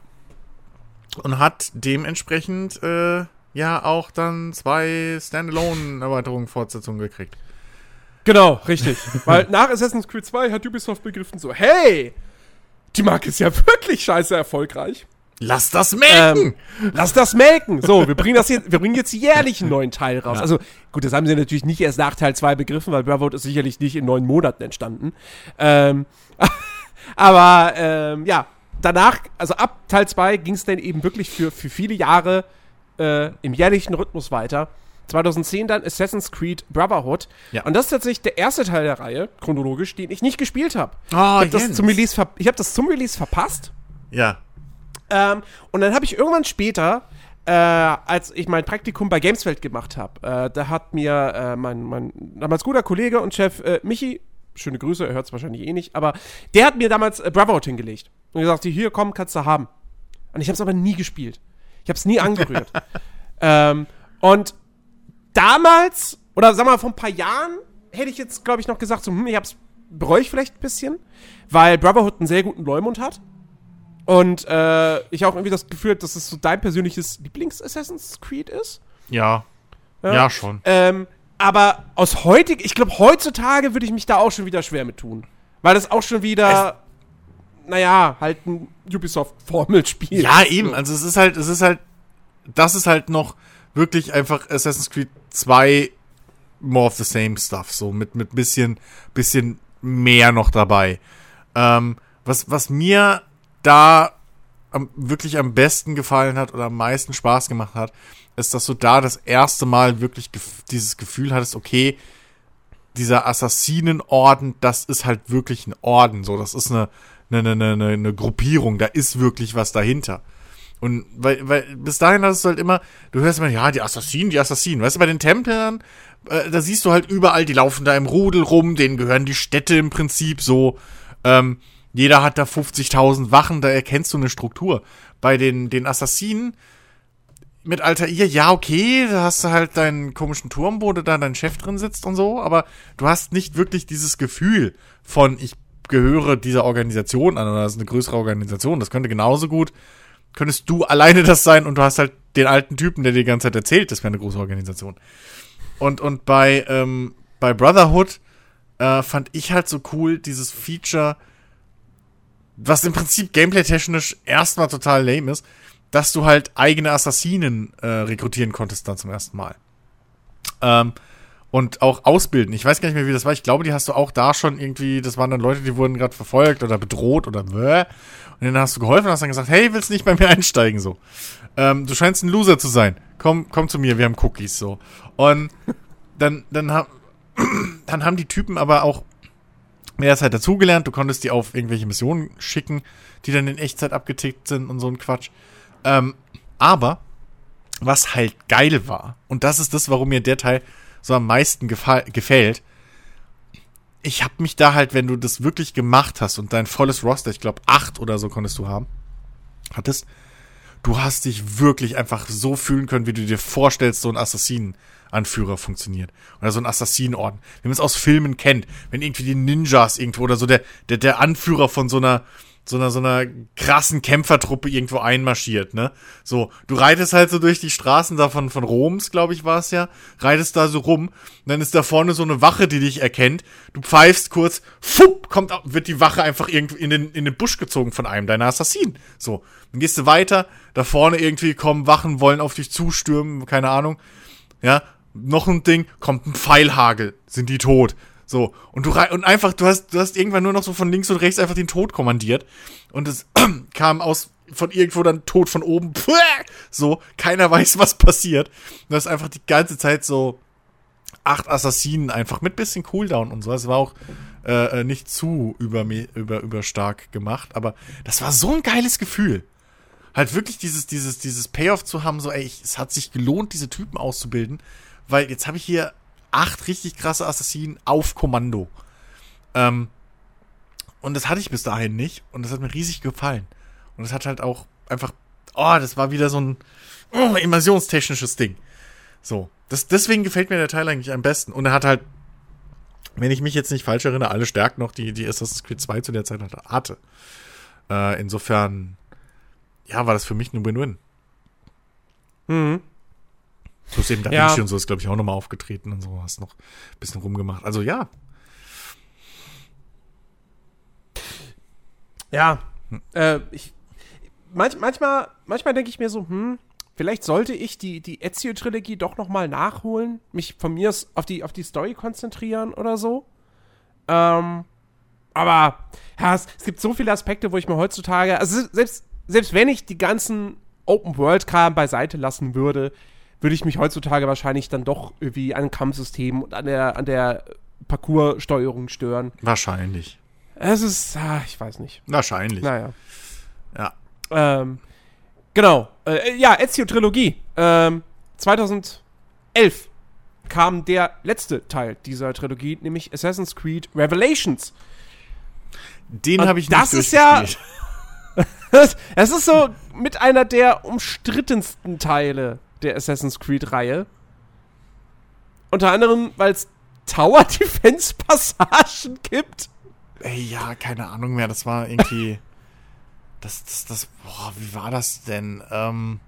Und hat dementsprechend äh, ja auch dann zwei Standalone-Erweiterungen, Fortsetzungen gekriegt. Genau, richtig. Weil nach Assassin's Creed 2 hat Ubisoft begriffen so, hey, die Marke ist ja wirklich scheiße erfolgreich. Lass das melken! Ähm, lass das melken. So, wir bringen das jetzt, wir bringen jetzt jährlich einen neuen Teil raus. Also, gut, das haben sie natürlich nicht erst nach Teil 2 begriffen, weil Brotherhood ist sicherlich nicht in neun Monaten entstanden. Ähm, aber, ähm, ja, danach, also ab Teil 2 ging es dann eben wirklich für, für viele Jahre äh, im jährlichen Rhythmus weiter. 2010 dann Assassin's Creed Brotherhood. Ja. Und das ist tatsächlich der erste Teil der Reihe, chronologisch, den ich nicht gespielt habe. Oh, ich habe das, zum Release ich hab das zum Release verpasst. Ja. Ähm, und dann habe ich irgendwann später, äh, als ich mein Praktikum bei Gamesfeld gemacht habe, äh, da hat mir äh, mein, mein damals guter Kollege und Chef äh, Michi, schöne Grüße, er hört es wahrscheinlich eh nicht, aber der hat mir damals äh, Brotherhood hingelegt und gesagt, hier komm, kannst du haben. Und ich habe es aber nie gespielt. Ich habe es nie angerührt. ähm, und damals, oder sag mal, vor ein paar Jahren, hätte ich jetzt, glaube ich, noch gesagt, so, hm, ich hab's, bereue ich vielleicht ein bisschen, weil Brotherhood einen sehr guten Leumund hat. Und äh, ich auch irgendwie das Gefühl, habe, dass es so dein persönliches Lieblings-Assassin's Creed ist. Ja. Ja, ja schon. Ähm, aber aus heutig, ich glaube, heutzutage würde ich mich da auch schon wieder schwer mit tun. Weil das auch schon wieder, naja, halt ein Ubisoft-Formelspiel Ja, eben. Also es ist halt, es ist halt, das ist halt noch wirklich einfach Assassin's Creed 2 more of the same stuff. So mit, mit bisschen, bisschen mehr noch dabei. Ähm, was, was mir da am, wirklich am besten gefallen hat oder am meisten Spaß gemacht hat, ist, dass du da das erste Mal wirklich gef dieses Gefühl hattest, okay, dieser Assassinenorden, das ist halt wirklich ein Orden, so, das ist eine, eine, eine, eine, eine Gruppierung, da ist wirklich was dahinter. Und weil, weil bis dahin hast du halt immer, du hörst immer, ja, die Assassinen, die Assassinen. Weißt du, bei den Templern, äh, da siehst du halt überall, die laufen da im Rudel rum, denen gehören die Städte im Prinzip so. Ähm, jeder hat da 50.000 Wachen, da erkennst du eine Struktur. Bei den, den Assassinen mit Altair, ja, okay, da hast du halt deinen komischen Turm, wo da dein Chef drin sitzt und so, aber du hast nicht wirklich dieses Gefühl von, ich gehöre dieser Organisation an oder das ist eine größere Organisation. Das könnte genauso gut, könntest du alleine das sein und du hast halt den alten Typen, der dir die ganze Zeit erzählt, das wäre eine große Organisation. Und, und bei, ähm, bei Brotherhood äh, fand ich halt so cool dieses Feature, was im Prinzip gameplay-technisch erstmal total lame ist, dass du halt eigene Assassinen äh, rekrutieren konntest dann zum ersten Mal. Ähm, und auch ausbilden. Ich weiß gar nicht mehr, wie das war. Ich glaube, die hast du auch da schon irgendwie, das waren dann Leute, die wurden gerade verfolgt oder bedroht oder bäh. Und dann hast du geholfen und hast dann gesagt, hey, willst nicht bei mir einsteigen so? Ähm, du scheinst ein Loser zu sein. Komm, komm zu mir, wir haben Cookies so. Und dann, dann, ha dann haben die Typen aber auch der Zeit dazugelernt. Du konntest die auf irgendwelche Missionen schicken, die dann in Echtzeit abgetickt sind und so ein Quatsch. Ähm, aber was halt geil war, und das ist das, warum mir der Teil so am meisten gefällt, ich hab mich da halt, wenn du das wirklich gemacht hast und dein volles Roster, ich glaube acht oder so konntest du haben, hattest, du hast dich wirklich einfach so fühlen können, wie du dir vorstellst, so ein Assassinenanführer funktioniert. Oder so ein Assassinenorden. Wie man es aus Filmen kennt. Wenn irgendwie die Ninjas irgendwo oder so der, der, der Anführer von so einer, so einer, so einer krassen Kämpfertruppe irgendwo einmarschiert, ne? So, du reitest halt so durch die Straßen da von, von Roms, glaube ich, war es ja, reitest da so rum, dann ist da vorne so eine Wache, die dich erkennt, du pfeifst kurz, fupp, kommt, wird die Wache einfach irgendwie in den, in den Busch gezogen von einem deiner Assassinen. So, dann gehst du weiter, da vorne irgendwie kommen Wachen, wollen auf dich zustürmen, keine Ahnung, ja, noch ein Ding, kommt ein Pfeilhagel, sind die tot. So, und du und einfach, du hast, du hast irgendwann nur noch so von links und rechts einfach den Tod kommandiert. Und es kam aus von irgendwo dann Tod von oben. So, keiner weiß, was passiert. Du hast einfach die ganze Zeit so acht Assassinen einfach mit bisschen Cooldown und so. Es war auch äh, äh nicht zu über, über, über stark gemacht, aber das war so ein geiles Gefühl. Halt wirklich dieses, dieses, dieses Payoff zu haben, so, ey, ich, es hat sich gelohnt, diese Typen auszubilden, weil jetzt habe ich hier acht richtig krasse Assassinen auf Kommando. Ähm, und das hatte ich bis dahin nicht. Und das hat mir riesig gefallen. Und das hat halt auch einfach, oh, das war wieder so ein oh, immersionstechnisches Ding. So. Das, deswegen gefällt mir der Teil eigentlich am besten. Und er hat halt, wenn ich mich jetzt nicht falsch erinnere, alle Stärken noch, die, die Assassin's Creed 2 zu der Zeit hatte. Äh, insofern, ja, war das für mich ein Win-Win. Mhm. Plus eben Da Vinci ja. und so ist, glaube ich, auch nochmal aufgetreten und so. Hast noch ein bisschen rumgemacht. Also ja. Ja. Hm. Äh, ich, manch, manchmal manchmal denke ich mir so, hm, vielleicht sollte ich die, die Ezio-Trilogie doch nochmal nachholen, mich von mir auf die, auf die Story konzentrieren oder so. Ähm, aber ja, es, es, gibt so viele Aspekte, wo ich mir heutzutage, also selbst, selbst wenn ich die ganzen Open-World-Kram beiseite lassen würde, würde ich mich heutzutage wahrscheinlich dann doch irgendwie an Kampfsystem und an der, an der Parcours-Steuerung stören. Wahrscheinlich. Es ist, ah, ich weiß nicht. Wahrscheinlich. Naja. Ja. Ähm, genau. Äh, ja, Ezio-Trilogie. Ähm, 2011 kam der letzte Teil dieser Trilogie, nämlich Assassin's Creed Revelations. Den habe ich nicht Das ist ja. Es ist so mit einer der umstrittensten Teile der Assassin's Creed-Reihe. Unter anderem, weil es Tower Defense Passagen gibt. Ey, ja, keine Ahnung mehr. Das war irgendwie. das, das, das, boah, wie war das denn? Ähm,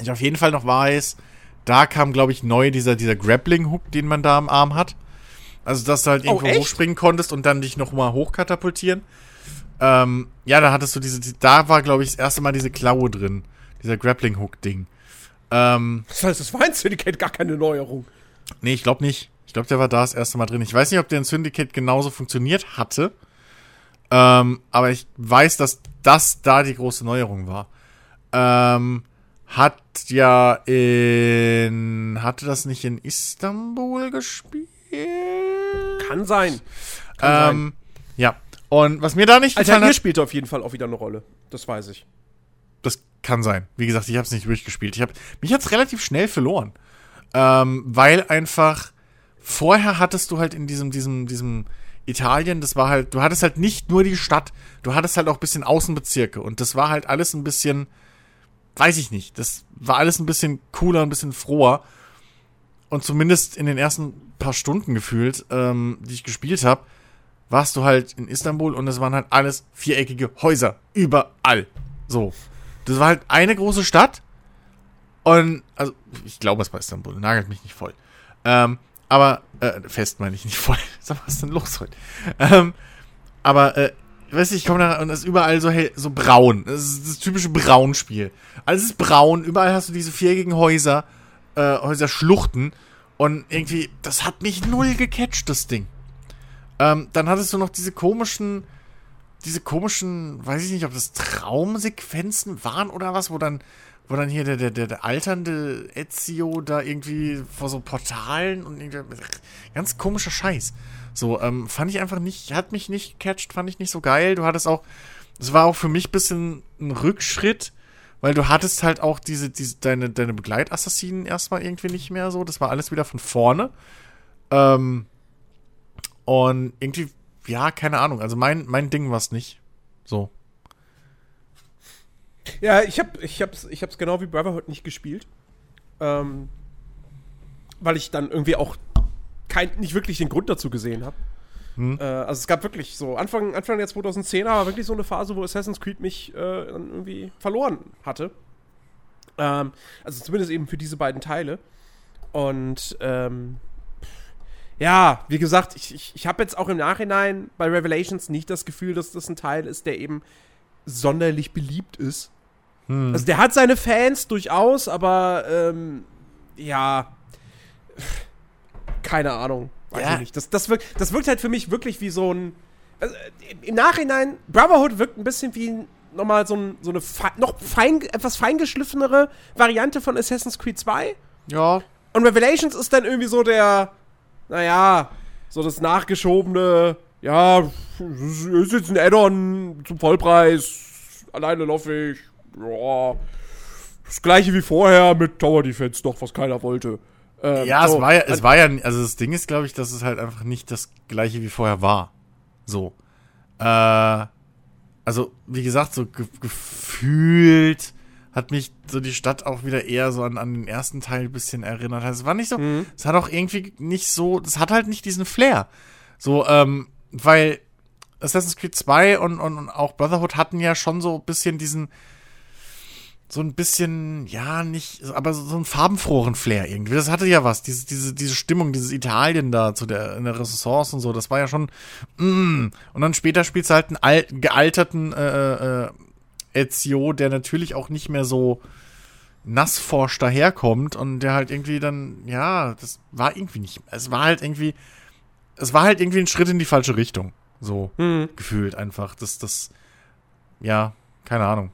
ich auf jeden Fall noch weiß, da kam, glaube ich, neu dieser, dieser Grappling-Hook, den man da am Arm hat. Also, dass du halt irgendwo echt? hochspringen konntest und dann dich nochmal hochkatapultieren. Ähm, ja, da hattest du diese, da war, glaube ich, das erste Mal diese Klaue drin. Dieser Grappling-Hook-Ding. Ähm, Das heißt, das war in Syndicate gar keine Neuerung. nee, ich glaube nicht. Ich glaube, der war da das erste Mal drin. Ich weiß nicht, ob der in Syndicate genauso funktioniert hatte. Ähm, aber ich weiß, dass das da die große Neuerung war. Ähm, hat ja in. Hatte das nicht in Istanbul gespielt? Kann sein. Kann Ähm, ja. Und was mir da nicht Alter, gefallen hat, spielt auf jeden Fall auch wieder eine Rolle. Das weiß ich. Das kann sein. Wie gesagt, ich habe es nicht durchgespielt. Ich hab, mich hat's relativ schnell verloren. Ähm, weil einfach vorher hattest du halt in diesem, diesem, diesem Italien, das war halt, du hattest halt nicht nur die Stadt, du hattest halt auch ein bisschen Außenbezirke und das war halt alles ein bisschen, weiß ich nicht, das war alles ein bisschen cooler, ein bisschen froher. Und zumindest in den ersten paar Stunden gefühlt, ähm, die ich gespielt habe, warst du halt in Istanbul und es waren halt alles viereckige Häuser. Überall. So. Das war halt eine große Stadt. Und, also, ich glaube, es war Istanbul. Nagelt mich nicht voll. Ähm, aber, äh, fest meine ich nicht voll. Sag mal, was ist denn los heute? Ähm, aber, äh, weißt du, ich komme da und es ist überall so hell, so braun. Das ist das typische Braunspiel. Alles ist braun, überall hast du diese viereckigen Häuser, äh, Häuserschluchten. Und irgendwie, das hat mich null gecatcht, das Ding. Ähm, dann hattest du noch diese komischen, diese komischen, weiß ich nicht, ob das Traumsequenzen waren oder was, wo dann, wo dann hier der, der, der, alternde Ezio da irgendwie vor so Portalen und irgendwie, ganz komischer Scheiß. So, ähm, fand ich einfach nicht, hat mich nicht gecatcht, fand ich nicht so geil. Du hattest auch, es war auch für mich ein bisschen ein Rückschritt, weil du hattest halt auch diese, diese, deine, deine Begleitassassinen erstmal irgendwie nicht mehr so. Das war alles wieder von vorne. Ähm, und irgendwie, ja, keine Ahnung. Also mein, mein Ding war es nicht. So. Ja, ich hab, ich hab's, ich hab's genau wie Brotherhood nicht gespielt. Ähm, weil ich dann irgendwie auch kein, nicht wirklich den Grund dazu gesehen habe. Hm. Äh, also es gab wirklich so, Anfang, Anfang der 2010er war wirklich so eine Phase, wo Assassin's Creed mich äh, irgendwie verloren hatte. Ähm, also zumindest eben für diese beiden Teile. Und ähm, ja, wie gesagt, ich, ich, ich habe jetzt auch im Nachhinein bei Revelations nicht das Gefühl, dass das ein Teil ist, der eben sonderlich beliebt ist. Hm. Also der hat seine Fans durchaus, aber ähm, ja, keine Ahnung. Weiß Ja. ich nicht. Das, das, wirkt, das wirkt halt für mich wirklich wie so ein. Also, im- Im Nachhinein, Brotherhood wirkt ein bisschen wie nochmal so, ein, so eine fe noch fein, etwas feingeschliffenere Variante von Assassin's Creed 2. Ja. Und Revelations ist dann irgendwie so der, naja, so das nachgeschobene, ja, es ist jetzt ein Add-on zum Vollpreis, alleine laufe ich, ja, das gleiche wie vorher mit Tower Defense, doch, was keiner wollte. Ähm, Ja, so. es war ja, es war ja, also das Ding ist, glaube ich, dass es halt einfach nicht das gleiche wie vorher war. So. Äh, also, wie gesagt, so ge gefühlt hat mich so die Stadt auch wieder eher so an, an den ersten Teil ein bisschen erinnert. Also, es war nicht so, Mhm. es hat auch irgendwie nicht so, das hat halt nicht diesen Flair. So, ähm, weil Assassin's Creed 2 und, und, und auch Brotherhood hatten ja schon so ein bisschen diesen, so ein bisschen, ja, nicht, aber so so einen farbenfrohen Flair irgendwie. Das hatte ja was, diese, diese, diese Stimmung, dieses Italien da zu der, in der Renaissance und so, das war ja schon, mm. Und dann später spielst du halt einen al gealterten äh, äh, Ezio, der natürlich auch nicht mehr so nassforsch daherkommt und der halt irgendwie dann, ja, das war irgendwie nicht, es war halt irgendwie, es war halt irgendwie ein Schritt in die falsche Richtung. So Hm. gefühlt einfach. Das, das, ja, keine Ahnung.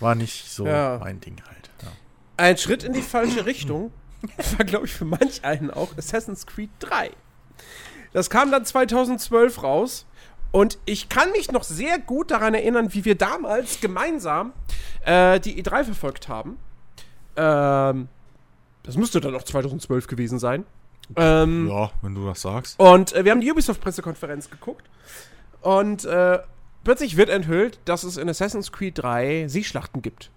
War nicht so Ja. mein Ding halt. Ja. Ein Schritt in die falsche Richtung war, glaube ich, für manch einen auch Assassin's Creed 3. Das kam dann 2012 raus und ich kann mich noch sehr gut daran erinnern, wie wir damals gemeinsam äh, die E3 verfolgt haben. Ähm, das müsste dann auch 2012 gewesen sein. Ähm, ja, wenn du das sagst. Und äh, wir haben die Ubisoft-Pressekonferenz geguckt. Und äh, plötzlich wird enthüllt, dass es in Assassin's Creed 3 Seeschlachten gibt.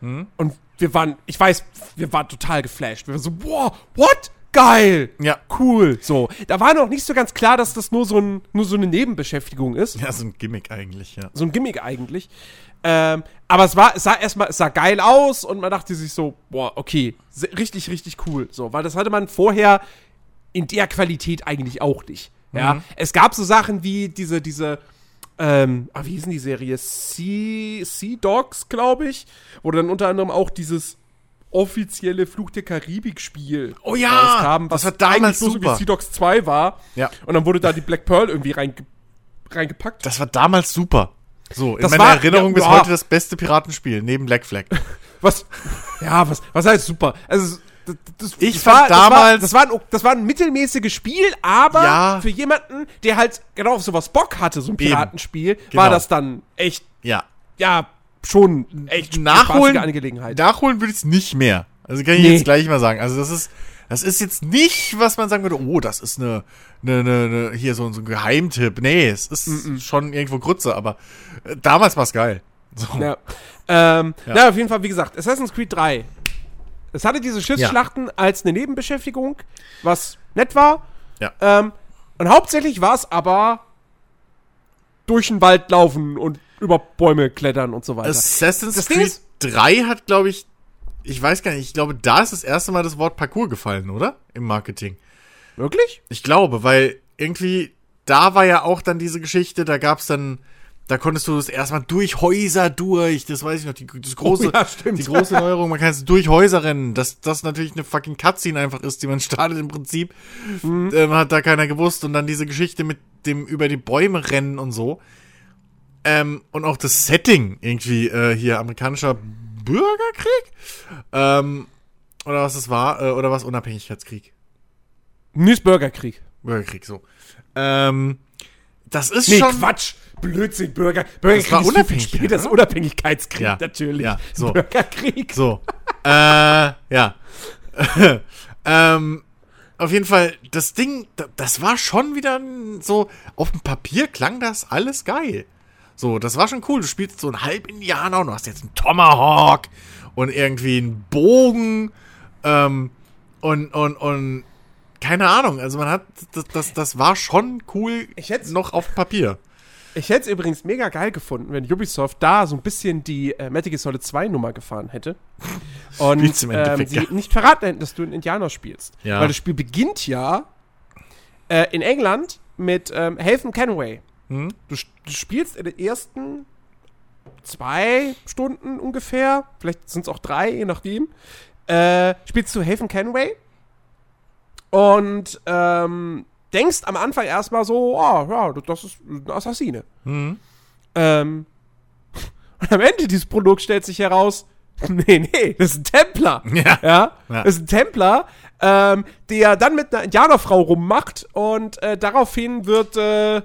Hm? Und wir waren, ich weiß, wir waren total geflasht. Wir waren so, boah, what? Geil, Ja. cool. So, da war noch nicht so ganz klar, dass das nur so, ein, nur so eine Nebenbeschäftigung ist. Ja, so ein Gimmick eigentlich, ja. So ein Gimmick eigentlich. Ähm, aber es war, es sah erstmal, es sah geil aus und man dachte sich so, boah, okay, richtig, richtig cool. So, weil das hatte man vorher in der Qualität eigentlich auch nicht. Ja, es gab so Sachen wie diese, diese, ähm, ah, wie hieß denn die Serie? Sea, sea Dogs, glaube ich, wo dann unter anderem auch dieses offizielle Fluch der Karibik-Spiel Oh ja, das was war damals so super. wie Sea Dogs 2 war. Ja. Und dann wurde da die Black Pearl irgendwie reinge reingepackt. Das war damals super. So, in Das meiner war- Erinnerung ja, bis ja. heute das beste Piratenspiel, neben Black Flag. Was? Ja, was, was heißt super? Also, das, das, Ich das fand war, damals- Das war, das, war ein, das war ein mittelmäßiges Spiel, aber Ja. für jemanden, der halt genau auf sowas Bock hatte, so ein. Piratenspiel, Genau. war das dann echt, Ja. ja, schon echt Nachholen, Angelegenheit. nachholen würde ich es nicht mehr. Also kann ich Nee. jetzt gleich mal sagen. Also das ist, das ist jetzt nicht, was man sagen würde, oh, das ist eine, eine, eine, eine hier so, so ein Geheimtipp. Nee, es ist schon irgendwo Grütze, aber äh, damals war es geil. So. Ja. Ähm, Ja. Na, auf jeden Fall, wie gesagt, Assassin's Creed 3. Es hatte diese Schiffsschlachten als eine Nebenbeschäftigung, was nett war. Ja. Ähm, und hauptsächlich war es aber durch den Wald laufen und über Bäume klettern und so weiter. Assassin's Das Creed ist- 3 hat, glaube ich, ich weiß gar nicht, ich glaube, da ist das erste Mal das Wort Parcours gefallen, oder? Im Marketing. Wirklich? Ich glaube, weil irgendwie, da war ja auch dann diese Geschichte, da gab's dann, da konntest du das erstmal durch Häuser durch, das weiß ich noch, die, das große, Oh ja, die große Neuerung, man kann es durch Häuser rennen, dass das natürlich eine fucking Cutscene einfach ist, die man startet im Prinzip, Mhm. ähm, hat da keiner gewusst und dann diese Geschichte mit dem über die Bäume rennen und so. Ähm, und auch das Setting irgendwie äh, hier amerikanischer Bürgerkrieg ähm, oder was es war äh, oder was Unabhängigkeitskrieg. Nis Bürgerkrieg. Bürgerkrieg, so. Ähm, das ist Nee, schon. Quatsch. Blödsinn, Bürger. Bürgerkrieg war viel, viel Unabhängigkeit, später, das ist? Unabhängigkeitskrieg, Ja, natürlich. ja, so. Bürgerkrieg. So. äh, ja. ähm, auf jeden Fall, das Ding, da- das war schon wieder so, auf dem Papier klang das alles geil. So, das war schon cool. Du spielst so einen Halb-Indianer und du hast jetzt einen Tomahawk und irgendwie einen Bogen ähm, und, und, und keine Ahnung. Also man hat, das, das, das war schon cool Ich hätt's- noch auf Papier. Ich hätte es übrigens mega geil gefunden, wenn Ubisoft da so ein bisschen die äh, Metal Gear Solid 2 Nummer gefahren hätte. Und ähm, sie ja. nicht verraten hätten, dass du einen Indianer spielst. Ja. Weil das Spiel beginnt ja äh, in England mit ähm, Haven Canway. Hm? Du, du spielst in den ersten zwei Stunden ungefähr, vielleicht sind es auch drei, je nachdem, äh, spielst du Haven Canway und ähm, denkst am Anfang erstmal so, oh, ja, das ist ein Assassine. Mhm. Ähm, und am Ende dieses Produkts stellt sich heraus, nee, nee, das ist ein Templer. Ja. Ja, Ja. das ist ein Templer, ähm, der dann mit einer Indianerfrau rummacht und äh, daraufhin wird äh,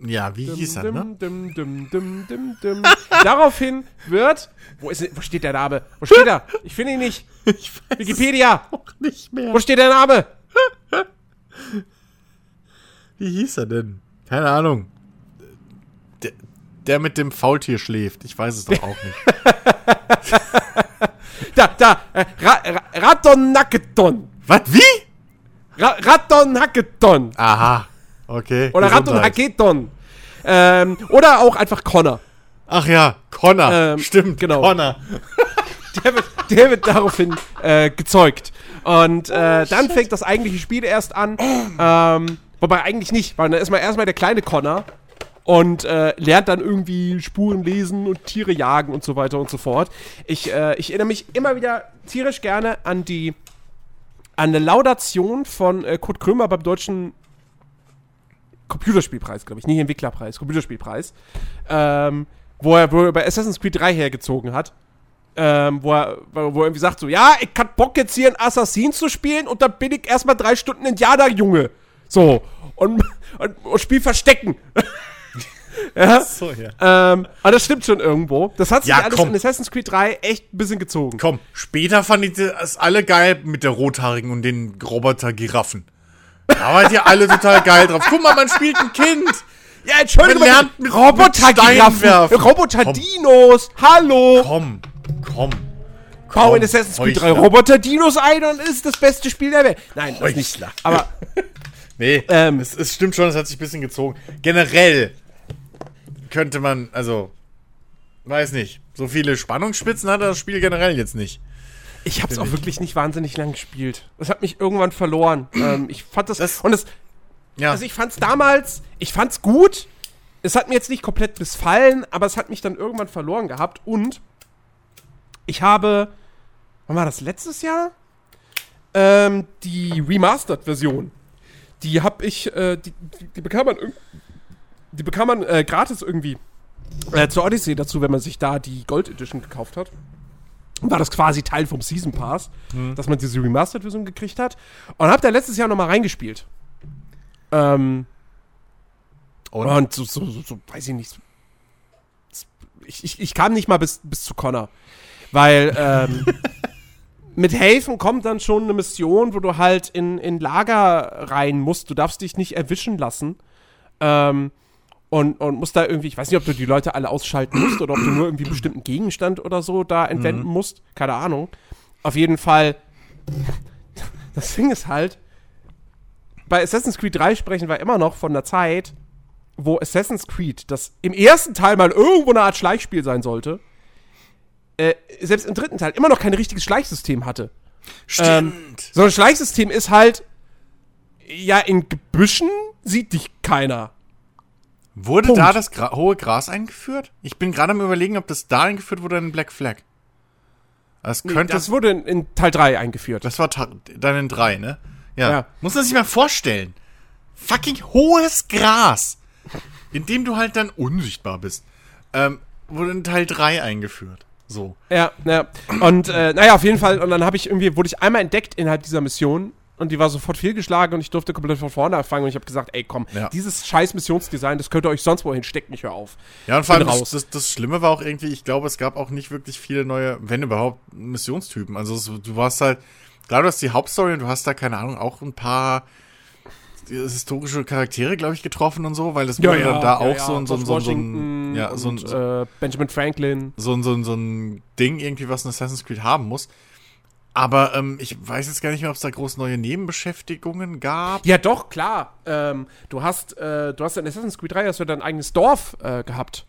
Ja, wie hieß er, ne? dim, dim, dim, dim, dim. daraufhin wird wo, ist, wo steht der Name? Wo steht er? Ich finde ihn nicht. Ich weiß Wikipedia. auch nicht mehr. Wo steht der Name? Wie hieß er denn? Keine Ahnung. Der, der mit dem Faultier schläft. Ich weiß es doch auch nicht. Da, da. Äh, Ra Ra Ratonnaketon. Was? Wie? Ra Ratonnaketon. Aha. Okay. Oder Gesundheit. Ratonnaketon. Ähm, oder auch einfach Connor. Ach ja, Connor. Ähm, Stimmt, genau. Connor. Der wird, der wird daraufhin äh, gezeugt. Und äh, dann fängt das eigentliche Spiel erst an. Ähm, wobei eigentlich nicht, weil dann ist man erstmal der kleine Connor und äh, lernt dann irgendwie Spuren lesen und Tiere jagen und so weiter und so fort. Ich, äh, ich erinnere mich immer wieder tierisch gerne an die an eine Laudation von äh, Kurt Krömer beim deutschen Computerspielpreis, glaube ich, nicht Entwicklerpreis, Computerspielpreis, ähm, wo er, wo er bei Assassin's Creed 3 hergezogen hat. Ähm, wo, er, wo er irgendwie sagt so, ja, ich hab Bock jetzt hier einen Assassin zu spielen und dann bin ich erstmal drei Stunden Indianerjunge. So. Und, und, und spiel Verstecken. ja. So, ja. Ähm, aber das stimmt schon irgendwo. Das hat sich Ja, alles komm. in Assassin's Creed 3 echt ein bisschen gezogen. Komm, später fand ich das alle geil mit der Rothaarigen und den Roboter-Giraffen. Da wart ihr alle total geil drauf. Guck mal, man spielt ein Kind. Ja, Entschuldigung, Man lernt mit- Roboter-Giraffen. Roboter-Dinos, hallo. Komm, komm. bau in Assassin's Creed 3 Heuchler. Roboter-Dinos ein und ist das beste Spiel der Welt. Nein, das nicht. Heuchler. Aber Nee, Ähm, es, es stimmt schon, es hat sich ein bisschen gezogen. Generell könnte man, also, weiß nicht, so viele Spannungsspitzen hat das Spiel generell jetzt nicht. Ich habe es auch ich. wirklich nicht wahnsinnig lang gespielt. Das hat mich irgendwann verloren. ähm, ich fand das, Das- und es, Ja, also ich fand es damals, ich fand es gut. Es hat mir jetzt nicht komplett missfallen, aber es hat mich dann irgendwann verloren gehabt. Und ich habe, wann war das, letztes Jahr? Ähm, die Remastered-Version. Die habe ich, äh, die, die, bekam man, die bekam man äh, gratis irgendwie äh, zur Odyssey dazu, wenn man sich da die Gold Edition gekauft hat. War das quasi Teil vom Season Pass, dass man diese Remastered-Version gekriegt hat. Und hab da letztes Jahr nochmal reingespielt. Ähm, und, und so, so, so, so, weiß ich nicht. Ich, ich, ich kam nicht mal bis, bis zu Connor. Weil ähm, mit Helfen kommt dann schon eine Mission, wo du halt in, in Lager rein musst. Du darfst dich nicht erwischen lassen. Ähm, und, und musst da irgendwie, ich weiß nicht, ob du die Leute alle ausschalten musst oder ob du nur irgendwie einen bestimmten Gegenstand oder so da entwenden musst. Keine Ahnung. Auf jeden Fall, das Ding ist halt, bei Assassin's Creed 3 sprechen wir immer noch von der Zeit, wo Assassin's Creed, das im ersten Teil mal irgendwo eine Art Schleichspiel sein sollte, äh, selbst im dritten Teil immer noch kein richtiges Schleichsystem hatte. stimmt. So ein Schleichsystem ist halt, ja, in Gebüschen sieht dich keiner. Wurde Punkt. da das Gra hohe Gras eingeführt? Ich bin gerade am überlegen, ob das da eingeführt wurde in Black Flag. Das Nee, könnte, das das, wurde in, in Teil 3 eingeführt. war ta- dann in drei, ne? Ja. Ja. Muss man sich mal vorstellen. Fucking hohes Gras. In dem du halt dann unsichtbar bist. Ähm, wurde in Teil 3 eingeführt. So. Ja, ja. Und äh, naja, auf jeden Fall, und dann habe ich irgendwie, wurde ich einmal entdeckt innerhalb dieser Mission und die war sofort fehlgeschlagen und ich durfte komplett von vorne anfangen und ich habe gesagt, ey komm, Ja. dieses scheiß Missionsdesign, das könnt ihr euch sonst wohin stecken, ich hör auf. Ja, und vor allem das, raus. das, das Schlimme war auch irgendwie, ich glaube, es gab auch nicht wirklich viele neue, wenn überhaupt, Missionstypen. Also es, du warst halt, klar, du hast die Hauptstory und du hast da, keine Ahnung, auch ein paar historische Charaktere, glaube ich, getroffen und so, weil das wurde dann da auch so, ein- so, ein- so, so ein, ja, so, ein, und, äh, Benjamin Franklin. so, ein, so, ein, so ein Ding irgendwie, was ein Assassin's Creed haben muss. Aber ähm, ich weiß jetzt gar nicht mehr, ob es da groß neue Nebenbeschäftigungen gab. Ja, doch, klar. Ähm, du hast, äh, du hast in Assassin's Creed 3 hast du dein eigenes Dorf äh, gehabt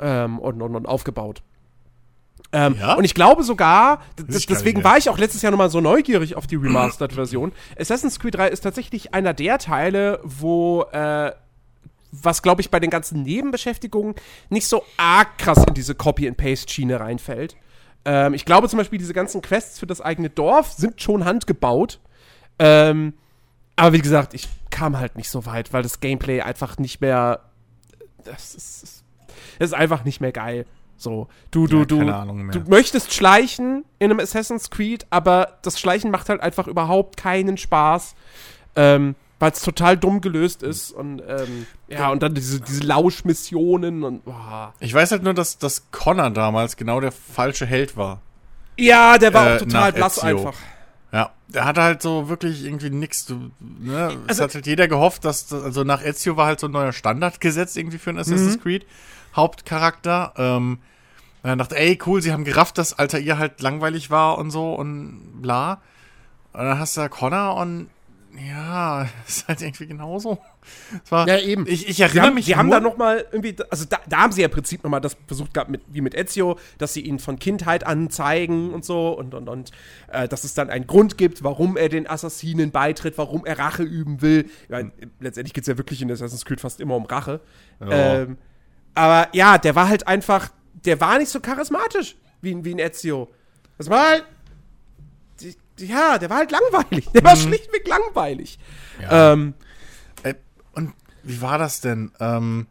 ähm, und, und, und aufgebaut. Ähm, Ja? Und ich glaube sogar, deswegen war ich auch letztes Jahr nochmal so neugierig auf die Remastered-Version. Assassin's Creed 3 ist tatsächlich einer der Teile, wo, äh, was glaube ich bei den ganzen Nebenbeschäftigungen nicht so arg krass in diese Copy-and-Paste-Schiene reinfällt. Ähm, ich glaube zum Beispiel, diese ganzen Quests für das eigene Dorf sind schon handgebaut. Ähm, aber wie gesagt, ich kam halt nicht so weit, weil das Gameplay einfach nicht mehr. Das ist, das ist einfach nicht mehr geil. So, du, du, Ja, du, mehr. du möchtest schleichen in einem Assassin's Creed, aber das Schleichen macht halt einfach überhaupt keinen Spaß, ähm, weil es total dumm gelöst ist und ähm, ja, und dann diese, diese Lauschmissionen und boah. Ich weiß halt nur, dass, dass Connor damals genau der falsche Held war. Ja, der war Äh, auch total blass Ezio. einfach. Ja, der hatte halt so wirklich irgendwie nix. Du, ne? es Also- hat halt jeder gehofft, dass, das- also nach Ezio war halt so ein neuer Standard gesetzt irgendwie für einen Assassin's Mhm. Creed Hauptcharakter. Ähm, und dann dachte, ey, cool, sie haben gerafft, dass Altair halt langweilig war und so und bla. Und dann hast du da Connor und ja, ist halt irgendwie genauso. Es war, Ja, eben. Ich, ich Sie erinnere haben, mich sie haben da noch mal irgendwie, also da, da haben sie ja im Prinzip noch mal das versucht gehabt, mit, wie mit Ezio, dass sie ihn von Kindheit an zeigen und so und, und, und äh, dass es dann einen Grund gibt, warum er den Assassinen beitritt, warum er Rache üben will. Ja, letztendlich geht es ja wirklich in Assassin's Creed fast immer um Rache. Ja. Ähm, aber ja, der war halt einfach, der war nicht so charismatisch wie, wie ein Ezio. Das war halt, ja, der war halt langweilig. Der war schlichtweg langweilig. Ja. Ähm, Äh, und wie war das denn? Ähm,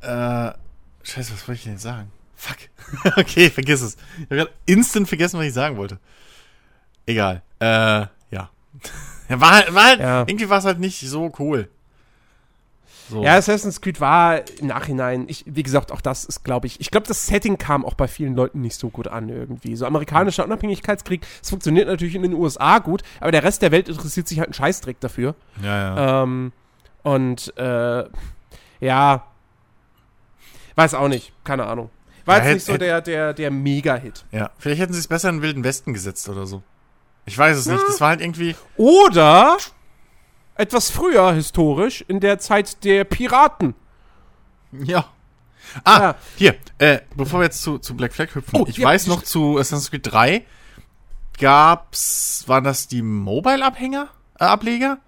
äh, scheiße, was wollte ich denn jetzt sagen? Fuck. okay, vergiss es. Ich habe gerade instant vergessen, was ich sagen wollte. Egal. Äh, ja. ja war halt, war halt Ja. irgendwie war es halt nicht so cool. So. Ja, Assassin's Creed war im Nachhinein, ich, wie gesagt, auch das ist, glaube ich, ich glaube, das Setting kam auch bei vielen Leuten nicht so gut an irgendwie. So amerikanischer Unabhängigkeitskrieg, es funktioniert natürlich in den USA gut, aber der Rest der Welt interessiert sich halt einen Scheißdreck dafür. ja, ja. Ähm, und, äh, ja, weiß auch nicht, keine Ahnung. War Ja, jetzt nicht so der, der, der Mega-Hit. Ja, vielleicht hätten sie es besser in den Wilden Westen gesetzt oder so. Ich weiß es nicht. Das war halt irgendwie. Oder etwas früher historisch, in der Zeit der Piraten. Ja. Ah, Ja. hier, äh, bevor wir jetzt zu, zu Black Flag hüpfen, Oh, ich ja, weiß noch zu Assassin's Creed 3 gab's, waren das die Mobile-Abhänger, äh, Ableger?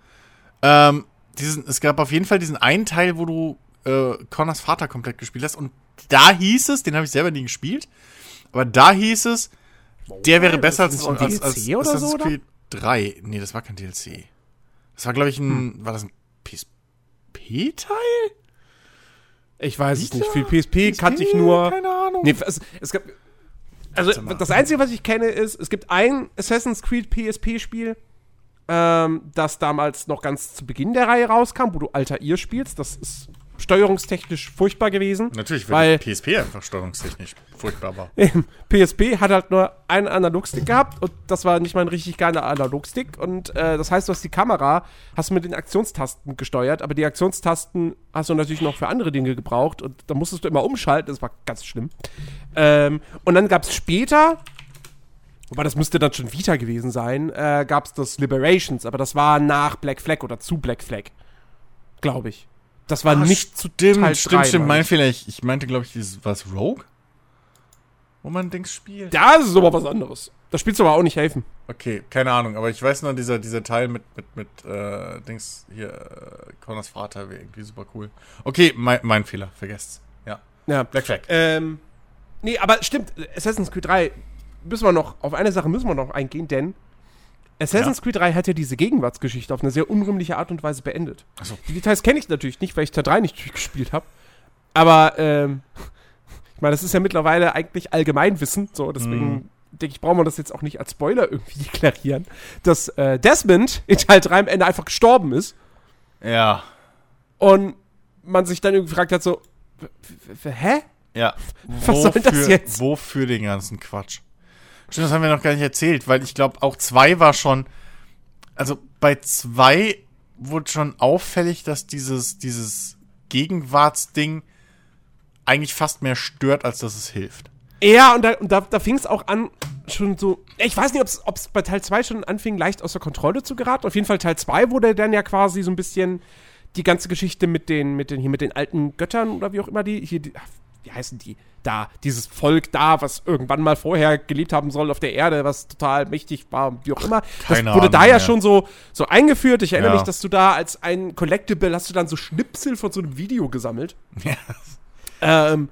Ähm, diesen, es gab auf jeden Fall diesen einen Teil, wo du äh, Connors Vater komplett gespielt hast und da hieß es, den habe ich selber nie gespielt, aber da hieß es, der wäre besser als, als, als so, Assassin's? Creed 3. Nee, das war kein DLC. Das war, glaube ich, ein, war das ein PSP-Teil? Ich weiß es nicht. Für Vita? PSP kannte ich nur. Keine Ahnung. Nee, es, es gab. Also, das Einzige, was ich kenne, ist, es gibt ein Assassin's Creed PSP-Spiel, ähm, das damals noch ganz zu Beginn der Reihe rauskam, wo du Altair spielst. Das ist steuerungstechnisch furchtbar gewesen. Natürlich, weil weil PSP einfach steuerungstechnisch furchtbar war. PSP hat halt nur einen Analogstick gehabt und das war nicht mal ein richtig geiler Analogstick. Und äh, das heißt, du hast die Kamera, hast du mit den Aktionstasten gesteuert, aber die Aktionstasten hast du natürlich noch für andere Dinge gebraucht und da musstest du immer umschalten, das war ganz schlimm. Ähm, und dann gab es später, wobei das müsste dann schon Vita gewesen sein, äh, gab es das Liberations, aber das war nach Black Flag oder zu Black Flag, glaube ich. Das war nicht zu Stimmt, Teil stimmt, 3, stimmt. Mein. Fehler. Ich, ich meinte, glaube ich, dieses, was Rogue? Wo man Dings spielt. Das ist aber was anderes. Da spielst du aber auch nicht helfen. Okay, keine Ahnung, aber ich weiß nur, dieser, dieser Teil mit, mit, mit, äh, Dings, hier, äh, Connors Vater wäre irgendwie super cool. Okay, mein, mein Fehler, vergesst's. Ja. Ja. Black Flag. Ähm, nee, aber stimmt, Assassin's Creed 3 müssen wir noch, auf eine Sache müssen wir noch eingehen, denn Assassin's Ja. Creed 3 hat ja diese Gegenwartsgeschichte auf eine sehr unrühmliche Art und Weise beendet. Achso. Die Details kenne ich natürlich nicht, weil ich Teil 3 nicht durchgespielt habe. Aber, ähm, ich meine, das ist ja mittlerweile eigentlich Allgemeinwissen, so, deswegen Mhm. denke ich, brauchen wir das jetzt auch nicht als Spoiler irgendwie deklarieren, dass äh, Desmond in Teil 3 am Ende einfach gestorben ist Ja. und man sich dann irgendwie gefragt hat, so, hä? Ja. Was soll das jetzt? Wofür den ganzen Quatsch? Stimmt, das haben wir noch gar nicht erzählt, weil ich glaube, auch zwei war schon. Also bei zwei wurde schon auffällig, dass dieses, dieses Gegenwartsding eigentlich fast mehr stört, als dass es hilft. Ja, und da, und da, da fing es auch an, schon so. Ich weiß nicht, ob es bei Teil 2 schon anfing, leicht außer Kontrolle zu geraten. Auf jeden Fall Teil 2 wurde dann ja quasi so ein bisschen die ganze Geschichte mit den, mit den, hier mit den alten Göttern oder wie auch immer die, hier, die, wie heißen die? Da, dieses Volk da, was irgendwann mal vorher gelebt haben soll auf der Erde, was total mächtig war, wie auch immer. Das Keine wurde da Ahnung ja mehr. schon so, so eingeführt. Ich erinnere Ja. mich, dass du da als ein Collectible hast du dann so Schnipsel von so einem Video gesammelt. Ja. Ähm,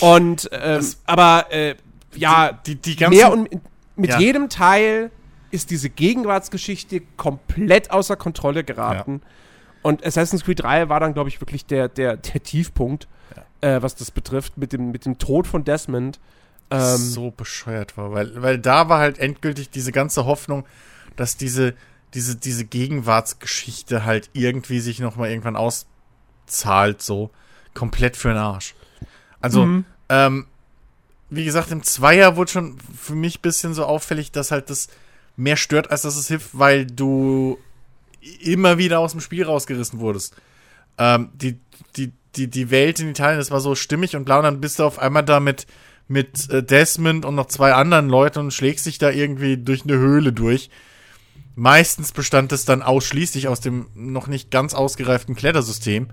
und, ähm, aber, äh, ja, die, die ganzen. mehr und mit Ja. jedem Teil ist diese Gegenwartsgeschichte komplett außer Kontrolle geraten. Und Assassin's Creed 3 war dann, glaube ich, wirklich der, der, der Tiefpunkt, äh, was das betrifft, mit dem, mit dem Tod von Desmond. Ähm, so bescheuert war, weil, weil da war halt endgültig diese ganze Hoffnung, dass diese, diese, diese Gegenwartsgeschichte halt irgendwie sich nochmal irgendwann auszahlt, so komplett für den Arsch. Also, Mhm. ähm, wie gesagt, im Zweier wurde schon für mich ein bisschen so auffällig, dass halt das mehr stört, als dass es hilft, weil du immer wieder aus dem Spiel rausgerissen wurdest. Ähm, die, die, die, die Welt in Italien, das war so stimmig und blau, und dann bist du auf einmal da mit, mit äh, Desmond und noch zwei anderen Leuten und schlägst dich da irgendwie durch eine Höhle durch. Meistens bestand es dann ausschließlich aus dem noch nicht ganz ausgereiften Klettersystem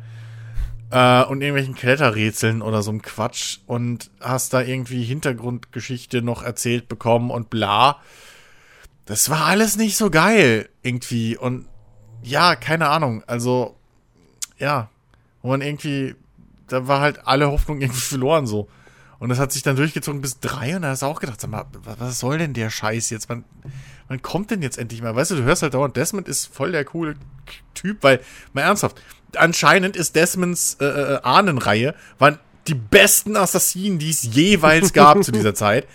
äh, und irgendwelchen Kletterrätseln oder so einem Quatsch und hast da irgendwie Hintergrundgeschichte noch erzählt bekommen und bla. Das war alles nicht so geil irgendwie und ja, keine Ahnung, also ja, wo man irgendwie, da war halt alle Hoffnung irgendwie verloren so. Und das hat sich dann durchgezogen bis drei und da hast du auch gedacht, sag mal, wa- was soll denn der Scheiß jetzt? Wann, wann kommt denn jetzt endlich mal? Weißt du, du hörst halt dauernd, Desmond ist voll der coole Typ, weil, mal ernsthaft, anscheinend ist Desmonds äh, äh, Ahnenreihe, waren die besten Assassinen, die es jeweils gab zu dieser Zeit.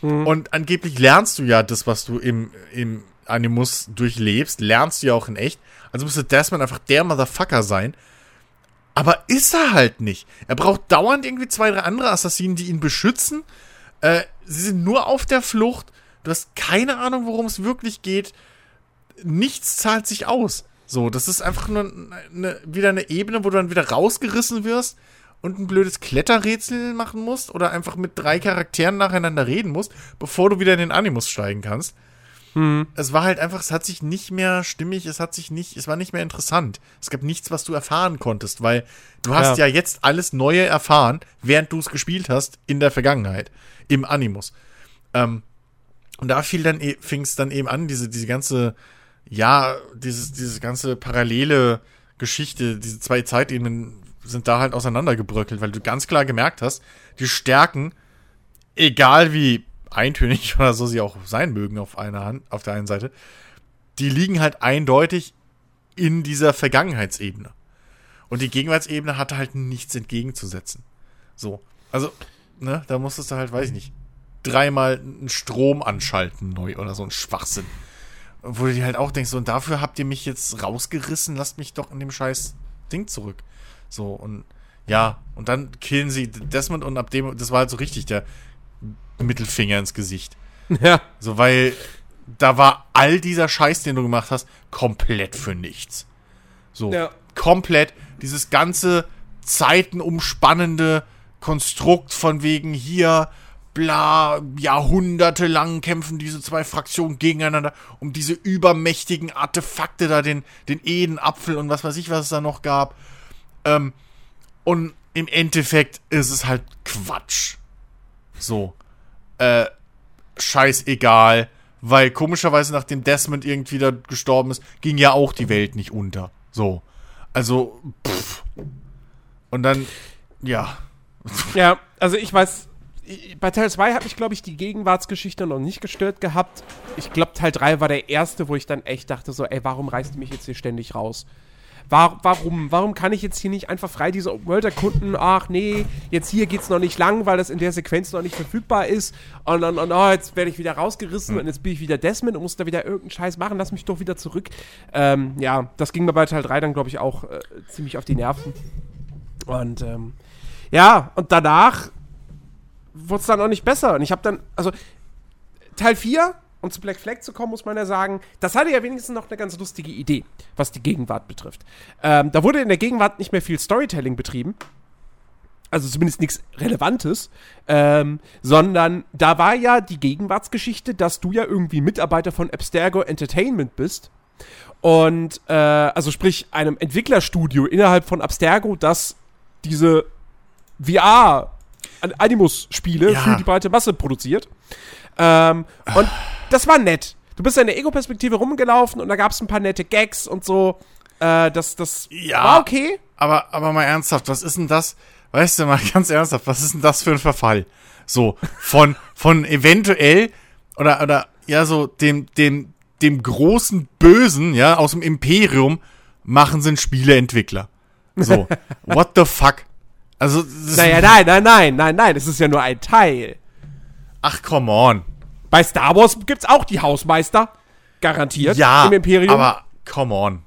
Und angeblich lernst du ja das, was du im, im Animus durchlebst, lernst du ja auch in echt. Also müsste Desmond einfach der Motherfucker sein. Aber ist er halt nicht. Er braucht dauernd irgendwie zwei, drei andere Assassinen, die ihn beschützen. Äh, sie sind nur auf der Flucht. Du hast keine Ahnung, worum es wirklich geht. Nichts zahlt sich aus. So, das ist einfach nur eine, wieder eine Ebene, wo du dann wieder rausgerissen wirst und ein blödes Kletterrätsel machen musst oder einfach mit drei Charakteren nacheinander reden musst, bevor du wieder in den Animus steigen kannst. Hm. Es war halt einfach, es hat sich nicht mehr stimmig, es hat sich nicht, es war nicht mehr interessant. Es gab nichts, was du erfahren konntest, weil du hast ja, ja jetzt alles Neue erfahren, während du es gespielt hast in der Vergangenheit, im Animus. Ähm, und da fiel dann, e, fing es dann eben an, diese, diese ganze, ja, dieses, diese ganze parallele Geschichte, diese zwei Zeitebenen sind da halt auseinandergebröckelt, weil du ganz klar gemerkt hast, die Stärken, egal wie eintönig oder so sie auch sein mögen auf einer Hand, auf der einen Seite, die liegen halt eindeutig in dieser Vergangenheitsebene. Und die Gegenwartsebene hatte halt nichts entgegenzusetzen. So. Also, ne, da musstest du halt, weiß ich nicht, dreimal einen Strom anschalten neu oder so ein Schwachsinn. Wo du dir halt auch denkst, so, und dafür habt ihr mich jetzt rausgerissen, lasst mich doch in dem scheiß Ding zurück. So, und ja, und dann killen sie Desmond und ab dem, das war halt so richtig der Mittelfinger ins Gesicht. Ja. So, weil da war all dieser Scheiß, den du gemacht hast, komplett für nichts. So, ja. komplett dieses ganze zeitenumspannende Konstrukt von wegen hier, bla, jahrhundertelang kämpfen diese zwei Fraktionen gegeneinander um diese übermächtigen Artefakte da, den, den Edenapfel und was weiß ich, was es da noch gab. Ähm, und im Endeffekt ist es halt Quatsch. So äh, scheißegal, weil komischerweise nachdem Desmond irgendwie da gestorben ist, ging ja auch die Welt nicht unter. So. Also, pff. Und dann, ja. Ja, also ich weiß, bei Teil 2 habe ich, glaube ich, die Gegenwartsgeschichte noch nicht gestört gehabt. Ich glaube, Teil 3 war der erste, wo ich dann echt dachte, so, ey, warum reißt du mich jetzt hier ständig raus? War, warum? Warum kann ich jetzt hier nicht einfach frei diese Open World erkunden? Ach nee, jetzt hier geht's noch nicht lang, weil das in der Sequenz noch nicht verfügbar ist. Und dann, und, oh, jetzt werde ich wieder rausgerissen mhm. und jetzt bin ich wieder Desmond und muss da wieder irgendeinen Scheiß machen. Lass mich doch wieder zurück. Ähm, ja, das ging mir bei Teil 3 dann, glaube ich, auch äh, ziemlich auf die Nerven. Und ähm, ja, und danach wurde es dann auch nicht besser. Und ich habe dann, also Teil 4 um zu Black Flag zu kommen, muss man ja sagen, das hatte ja wenigstens noch eine ganz lustige Idee, was die Gegenwart betrifft. Ähm, da wurde in der Gegenwart nicht mehr viel Storytelling betrieben. Also zumindest nichts Relevantes, ähm, sondern da war ja die Gegenwartsgeschichte, dass du ja irgendwie Mitarbeiter von Abstergo Entertainment bist. Und, äh, also sprich, einem Entwicklerstudio innerhalb von Abstergo, das diese VR Animus-Spiele ja. für die breite Masse produziert. Ähm, und das war nett. Du bist in der Ego-Perspektive rumgelaufen und da gab es ein paar nette Gags und so. Äh, das das ja, war okay. Aber, aber mal ernsthaft, was ist denn das? Weißt du mal ganz ernsthaft, was ist denn das für ein Verfall? So, von, von eventuell oder, oder ja, so dem, dem, dem großen Bösen, ja, aus dem Imperium machen sind Spieleentwickler. So, what the fuck? Also, naja, nein, nein, nein, nein, nein, das ist ja nur ein Teil. Ach, come on. Bei Star Wars gibt's auch die Hausmeister. Garantiert. Ja, im Imperium. aber come on.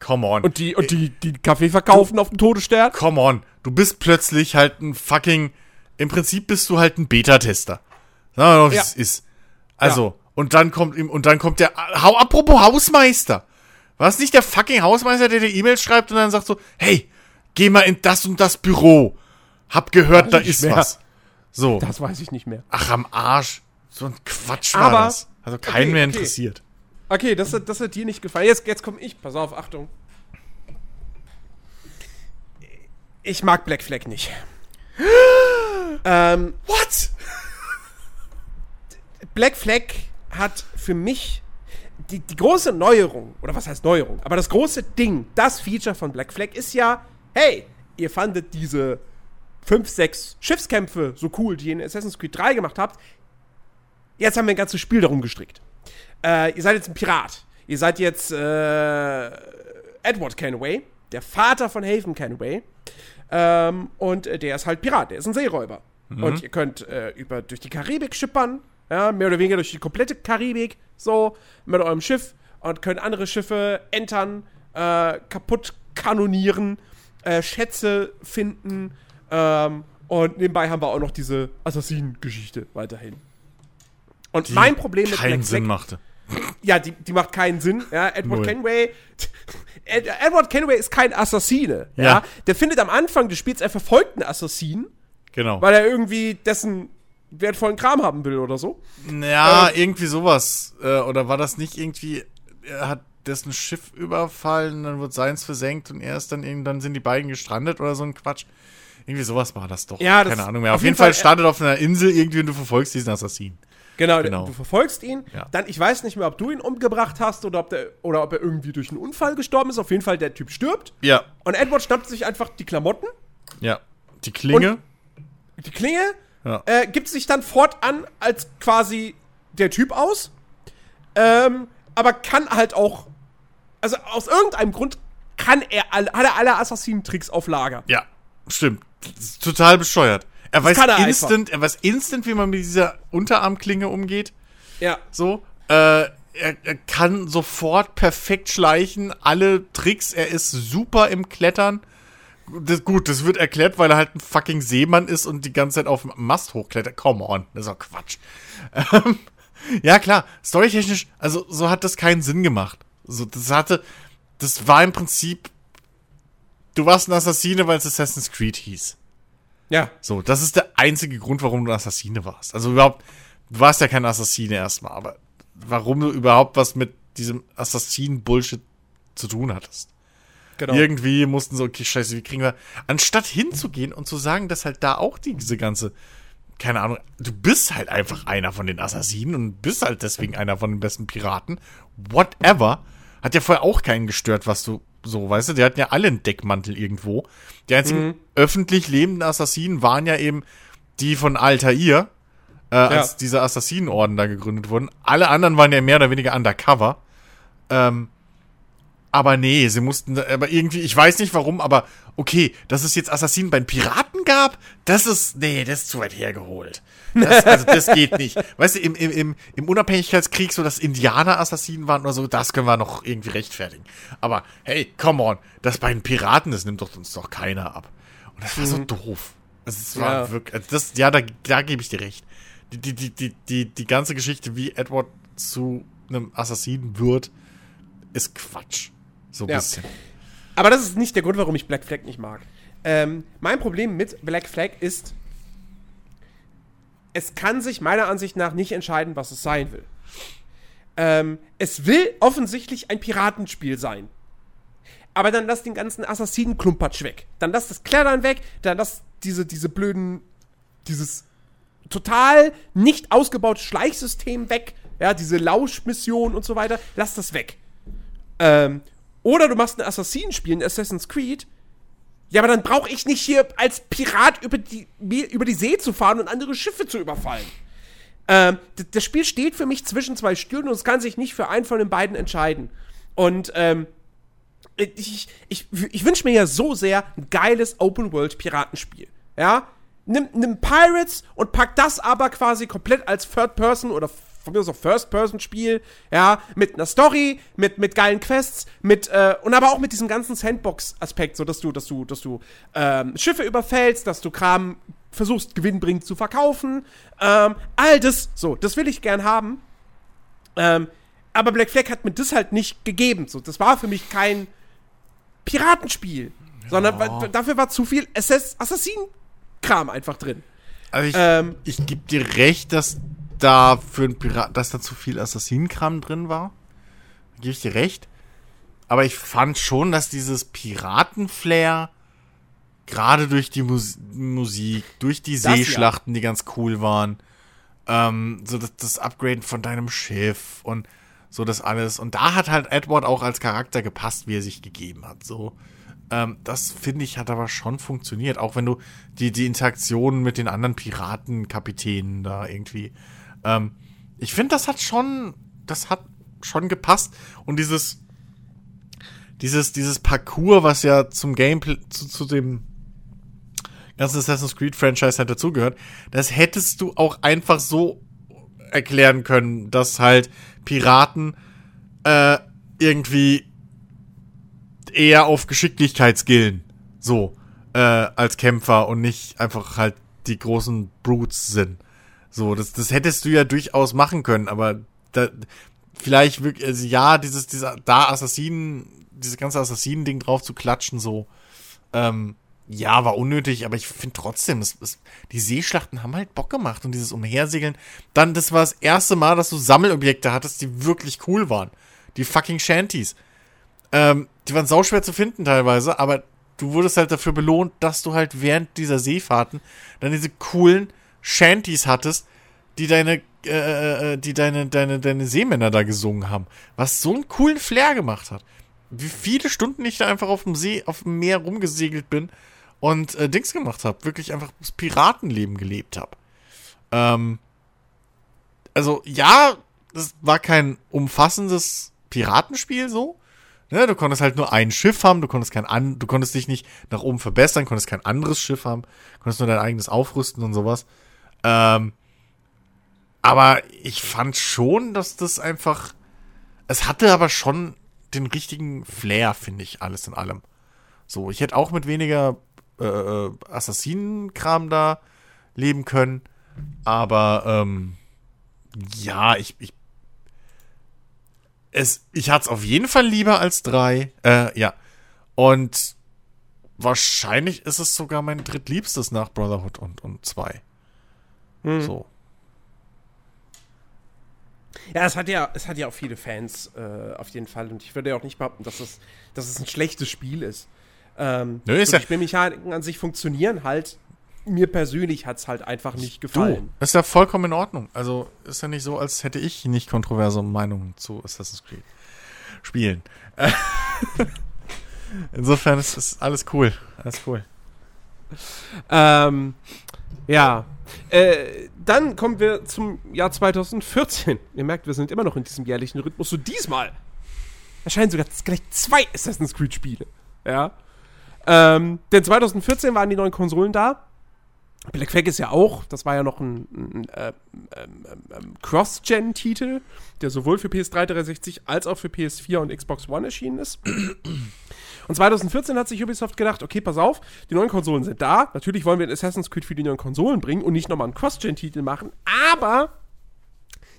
Come on. Und die, und die, die Kaffee verkaufen du, auf dem Todesstern? Come on. Du bist plötzlich halt ein fucking. Im Prinzip bist du halt ein Beta-Tester. Sagen wir mal, wie ja. es ist. Also, ja. und dann kommt ihm, und dann kommt der. Hau, apropos Hausmeister. War es nicht der fucking Hausmeister, der dir E-Mails schreibt und dann sagt so, hey, geh mal in das und das Büro. Hab gehört, da ist mehr. was. So. Das weiß ich nicht mehr. Ach, am Arsch. So ein Quatsch war Aber, das. Also keinen okay, mehr interessiert. Okay, okay das, hat, das hat dir nicht gefallen. Jetzt, jetzt komme ich. Pass auf, Achtung. Ich mag Black Flag nicht. ähm, What? Black Flag hat für mich die, die große Neuerung, oder was heißt Neuerung, aber das große Ding, das Feature von Black Flag ist ja, hey, ihr fandet diese fünf, sechs Schiffskämpfe so cool, die ihr in Assassin's Creed 3 gemacht habt. Jetzt haben wir ein ganzes Spiel darum gestrickt. Äh, ihr seid jetzt ein Pirat. Ihr seid jetzt äh, Edward Kenway, der Vater von Haven Kenway. Ähm, und äh, der ist halt Pirat, der ist ein Seeräuber. Mhm. Und ihr könnt äh, über, durch die Karibik schippern, ja, mehr oder weniger durch die komplette Karibik, so, mit eurem Schiff und könnt andere Schiffe entern, äh, kaputt kanonieren, äh, Schätze finden, ähm, und nebenbei haben wir auch noch diese Assassinen-Geschichte weiterhin. Und die mein Problem mit keinen Black Sinn machte. Ja, die, die macht keinen Sinn. Ja, Edward Null. Kenway Ed Edward Kenway ist kein Assassine. Ja. Ja. Der findet am Anfang des Spiels, er verfolgt einen Assassinen, Genau. weil er irgendwie dessen wertvollen Kram haben will oder so. Ja, irgendwie sowas. Äh, oder war das nicht irgendwie, er hat dessen Schiff überfallen, dann wird seins versenkt und er ist dann irgendwie, dann sind die beiden gestrandet oder so ein Quatsch. Irgendwie sowas war das doch. Ja, das- Keine Ahnung mehr. auf jeden Fall Fall, äh, startet auf einer Insel irgendwie und du verfolgst diesen Assassin. Genau, Genau. du verfolgst ihn. Ja. Dann, ich weiß nicht mehr, ob du ihn umgebracht hast oder ob, der, oder ob er irgendwie durch einen Unfall gestorben ist. Auf jeden Fall, der Typ stirbt. Ja. Und Edward schnappt sich einfach die Klamotten, Ja. Die Klinge. die Klinge, Ja. äh, gibt sich dann fortan als quasi der Typ aus. Ähm, aber kann halt auch, also aus irgendeinem Grund kann er, alle, hat er alle Assassinentricks auf Lager. Ja, stimmt. Total bescheuert. Er weiß kann er instant, er weiß instant, wie man mit dieser Unterarmklinge umgeht. Ja. So. Äh, er, er kann sofort perfekt schleichen, alle Tricks, er ist super im Klettern. Das, gut, das wird erklärt, weil er halt ein fucking Seemann ist und die ganze Zeit auf dem Mast hochklettert. Come on, das ist doch Quatsch. Ähm, ja, klar, storytechnisch, also so hat das keinen Sinn gemacht. So, das hatte, das war im Prinzip, du warst ein Assassine, weil es Assassin's Creed hieß. Ja. So, das ist der einzige Grund, warum du ein Assassine warst. Also überhaupt, du warst ja kein Assassine erstmal, aber warum du überhaupt was mit diesem Assassinen-Bullshit zu tun hattest. Genau. Irgendwie mussten so, okay, scheiße, wie kriegen wir, anstatt hinzugehen und zu sagen, dass halt da auch diese ganze, keine Ahnung, du bist halt einfach einer von den Assassinen und bist halt deswegen einer von den besten Piraten, whatever, hat ja vorher auch keinen gestört, was du so, weißt du, die hatten ja alle einen Deckmantel irgendwo. Die einzigen öffentlich lebenden Assassinen waren ja eben die von Altair, äh, als dieser Assassinenorden da gegründet wurden. Alle anderen waren ja mehr oder weniger undercover. Ähm, aber nee, sie mussten, aber irgendwie, ich weiß nicht warum, aber okay, dass es jetzt Assassinen bei den Piraten gab, das ist, nee, das ist zu weit hergeholt. Das, also, das geht nicht. Weißt du, im, im, im, Unabhängigkeitskrieg so, dass Indianer Assassinen waren oder so, das können wir noch irgendwie rechtfertigen. Aber hey, come on, das bei den Piraten, das nimmt doch uns doch keiner ab. Und das war so doof. Also, es war Ja. wirklich, also das, ja, da, da gebe ich dir recht. Die, die, die, die, die, die ganze Geschichte, wie Edward zu einem Assassinen wird, ist Quatsch. So ein Ja. bisschen. Aber das ist nicht der Grund, warum ich Black Flag nicht mag. Ähm, mein Problem mit Black Flag ist, es kann sich meiner Ansicht nach nicht entscheiden, was es sein will. Ähm, es will offensichtlich ein Piratenspiel sein. Aber dann lass den ganzen Assassinen-Klumpatsch weg. Dann lass das Klettern weg, dann lass diese, diese blöden, dieses total nicht ausgebaute Schleichsystem weg. Ja, diese Lauschmission und so weiter. Lass das weg. Ähm, oder du machst ein Assassinenspiel, ein Assassin's Creed. Ja, aber dann brauche ich nicht hier als Pirat über die, über die See zu fahren und andere Schiffe zu überfallen. Ähm, das Spiel steht für mich zwischen zwei Stühlen und es kann sich nicht für einen von den beiden entscheiden. Und ähm, ich, ich, ich wünsche mir ja so sehr ein geiles Open-World-Piratenspiel. Ja? Nimm, nimm Pirates und pack das aber quasi komplett als Third-Person oder von mir aus auch First-Person-Spiel, ja, mit einer Story, mit, mit geilen Quests, mit, äh, und aber auch mit diesem ganzen Sandbox-Aspekt, so dass du, dass du, dass du ähm, Schiffe überfällst, dass du Kram versuchst, gewinnbringend zu verkaufen. Ähm, all das, so, das will ich gern haben. Ähm, aber Black Flag hat mir das halt nicht gegeben. So, das war für mich kein Piratenspiel, sondern wa- dafür war zu viel Assass Assassin-Kram einfach drin. Also ich, Ähm, ich gebe dir recht, dass da für ein Pirat, dass da zu viel Assassinenkram drin war. Gebe ich dir recht. Aber ich fand schon, dass dieses Piratenflair gerade durch die Mus Musik, durch die Das ja. Seeschlachten, die ganz cool waren, ähm, so das, das Upgraden von deinem Schiff und so das alles. Und da hat halt Edward auch als Charakter gepasst, wie er sich gegeben hat. So, ähm, das finde ich hat aber schon funktioniert, auch wenn du die die Interaktionen mit den anderen Piratenkapitänen da irgendwie. Ähm, ich finde, das hat schon, das hat schon gepasst und dieses dieses dieses Parcours, was ja zum Gameplay zu, zu dem ganzen Assassin's Creed Franchise halt dazugehört, das hättest du auch einfach so erklären können, dass halt Piraten äh, irgendwie eher auf Geschicklichkeit skillen, so äh, als Kämpfer und nicht einfach halt die großen Brutes sind. So, das, das hättest du ja durchaus machen können, aber da, vielleicht wirklich, also ja, dieses, dieser, da Assassinen, dieses ganze Assassinen-Ding drauf zu klatschen, so, ähm, ja, war unnötig, aber ich finde trotzdem, es, es, die Seeschlachten haben halt Bock gemacht und dieses Umhersegeln. Dann, das war das erste Mal, dass du Sammelobjekte hattest, die wirklich cool waren. Die fucking Shanties. Ähm, die waren sauschwer zu finden teilweise, aber du wurdest halt dafür belohnt, dass du halt während dieser Seefahrten dann diese coolen Shanties hattest, die deine, äh, äh, die deine, deine, deine Seemänner da gesungen haben. Was so einen coolen Flair gemacht hat. Wie viele Stunden ich da einfach auf dem See, auf dem Meer rumgesegelt bin und äh, Dings gemacht habe. Wirklich einfach das Piratenleben gelebt habe. Ähm, also, ja, das war kein umfassendes Piratenspiel so. Ne, du konntest halt nur ein Schiff haben, du konntest kein an, du konntest dich nicht nach oben verbessern, konntest kein anderes Schiff haben, konntest nur dein eigenes aufrüsten und sowas. Ähm, aber ich fand schon, dass das einfach. Es hatte aber schon den richtigen Flair, finde ich, alles in allem. So, ich hätte auch mit weniger äh, äh Assassinenkram da leben können. Aber ähm, ja, ich, ich es, ich hatte es auf jeden Fall lieber als drei. Äh, ja. Und wahrscheinlich ist es sogar mein drittliebstes nach Brotherhood und, und zwei. Hm. So. Ja, es hat ja, es hat ja auch viele Fans, äh, auf jeden Fall. Und ich würde ja auch nicht behaupten, dass es, dass es ein schlechtes Spiel ist. Ähm, Nö, ist so ja die Spielmechaniken an sich funktionieren halt. Mir persönlich hat es halt einfach nicht gefallen. Du, ist ja vollkommen in Ordnung. Also ist ja nicht so, als hätte ich nicht kontroverse Meinungen zu Assassin's Creed spielen. Insofern ist, ist alles cool. Alles cool. Ähm, ja. Äh, dann kommen wir zum Jahr 2014. Ihr merkt, wir sind immer noch in diesem jährlichen Rhythmus. So diesmal erscheinen sogar gleich zwei Assassin's Creed-Spiele. Ja. Ähm, denn 2014 waren die neuen Konsolen da. Black Flag ist ja auch, das war ja noch ein, ein äh, ähm, ähm, Cross-Gen-Titel, der sowohl für PS3 360 als auch für PS4 und Xbox One erschienen ist. Und 2014 hat sich Ubisoft gedacht, okay, pass auf, die neuen Konsolen sind da. Natürlich wollen wir ein Assassin's Creed für die neuen Konsolen bringen und nicht nochmal einen Cross-Gen-Titel machen, aber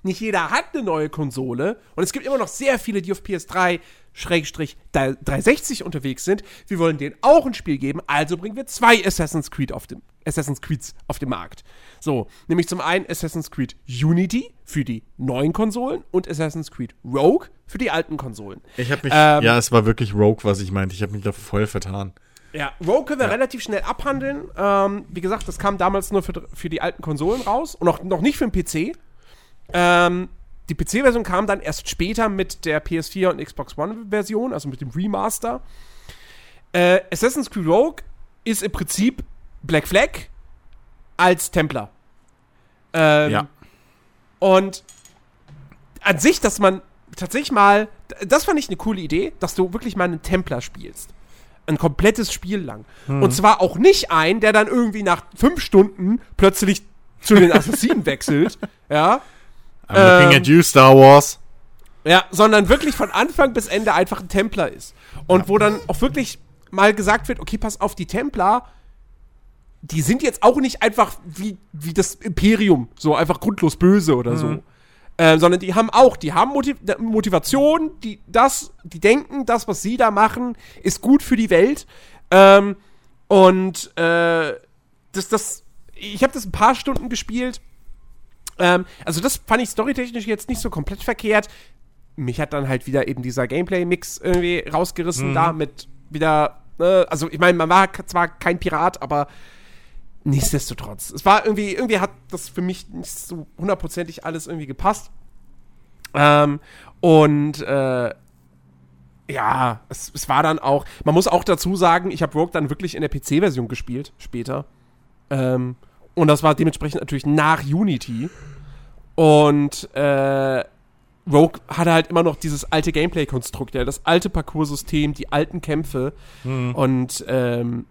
nicht jeder hat eine neue Konsole und es gibt immer noch sehr viele, die auf PS3 Schrägstrich 360 unterwegs sind. Wir wollen denen auch ein Spiel geben, also bringen wir zwei Assassin's Creed auf dem Assassin's Creeds auf dem Markt. So, nämlich zum einen Assassin's Creed Unity für die neuen Konsolen und Assassin's Creed Rogue für die alten Konsolen. Ich habe mich ähm, ja, es war wirklich Rogue, was ich meinte. Ich habe mich da voll vertan. Ja, Rogue können wir ja. relativ schnell abhandeln. Ähm, wie gesagt, das kam damals nur für, für die alten Konsolen raus und auch noch nicht für den PC. Ähm, die PC-Version kam dann erst später mit der PS4 und Xbox One-Version, also mit dem Remaster. Äh, Assassin's Creed Rogue ist im Prinzip Black Flag als Templar. Ähm, ja. Und an sich, dass man tatsächlich mal, das fand ich eine coole Idee, dass du wirklich mal einen Templar spielst. Ein komplettes Spiel lang. Hm. Und zwar auch nicht ein, der dann irgendwie nach fünf Stunden plötzlich zu den Assassinen wechselt. Ja. I'm looking ähm, at you, Star Wars. Ja, sondern wirklich von Anfang bis Ende einfach ein Templer ist. Und ja. wo dann auch wirklich mal gesagt wird, okay, pass auf, die Templer, die sind jetzt auch nicht einfach wie, wie das Imperium, so einfach grundlos böse oder mhm. so. Äh, sondern die haben auch, die haben Motiv Motivation, die das, die denken, das, was sie da machen, ist gut für die Welt. Ähm, und äh, das, das, ich habe das ein paar Stunden gespielt ähm, also das fand ich storytechnisch jetzt nicht so komplett verkehrt. Mich hat dann halt wieder eben dieser Gameplay-Mix irgendwie rausgerissen, mhm. da mit wieder, äh, also ich meine, man war zwar kein Pirat, aber nichtsdestotrotz. Es war irgendwie, irgendwie hat das für mich nicht so hundertprozentig alles irgendwie gepasst. Ähm, und äh, ja, es, es, war dann auch, man muss auch dazu sagen, ich habe Rogue dann wirklich in der PC-Version gespielt, später. Ähm, und das war dementsprechend natürlich nach Unity. Und äh, Rogue hatte halt immer noch dieses alte Gameplay-Konstrukt, ja, das alte Parcoursystem, die alten Kämpfe mhm. und ähm,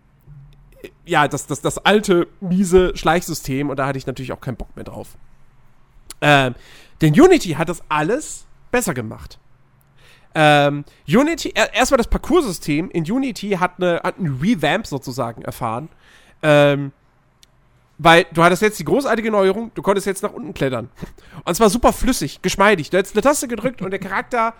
ja, das, das, das alte, miese Schleichsystem und da hatte ich natürlich auch keinen Bock mehr drauf. Ähm, denn Unity hat das alles besser gemacht. Ähm, Unity, erstmal das Parcoursystem in Unity hat, eine, hat einen Revamp sozusagen erfahren. Ähm, Weil du hattest jetzt die großartige Neuerung, du konntest jetzt nach unten klettern. Und zwar super flüssig, geschmeidig. Du hättest eine Taste gedrückt und der Charakter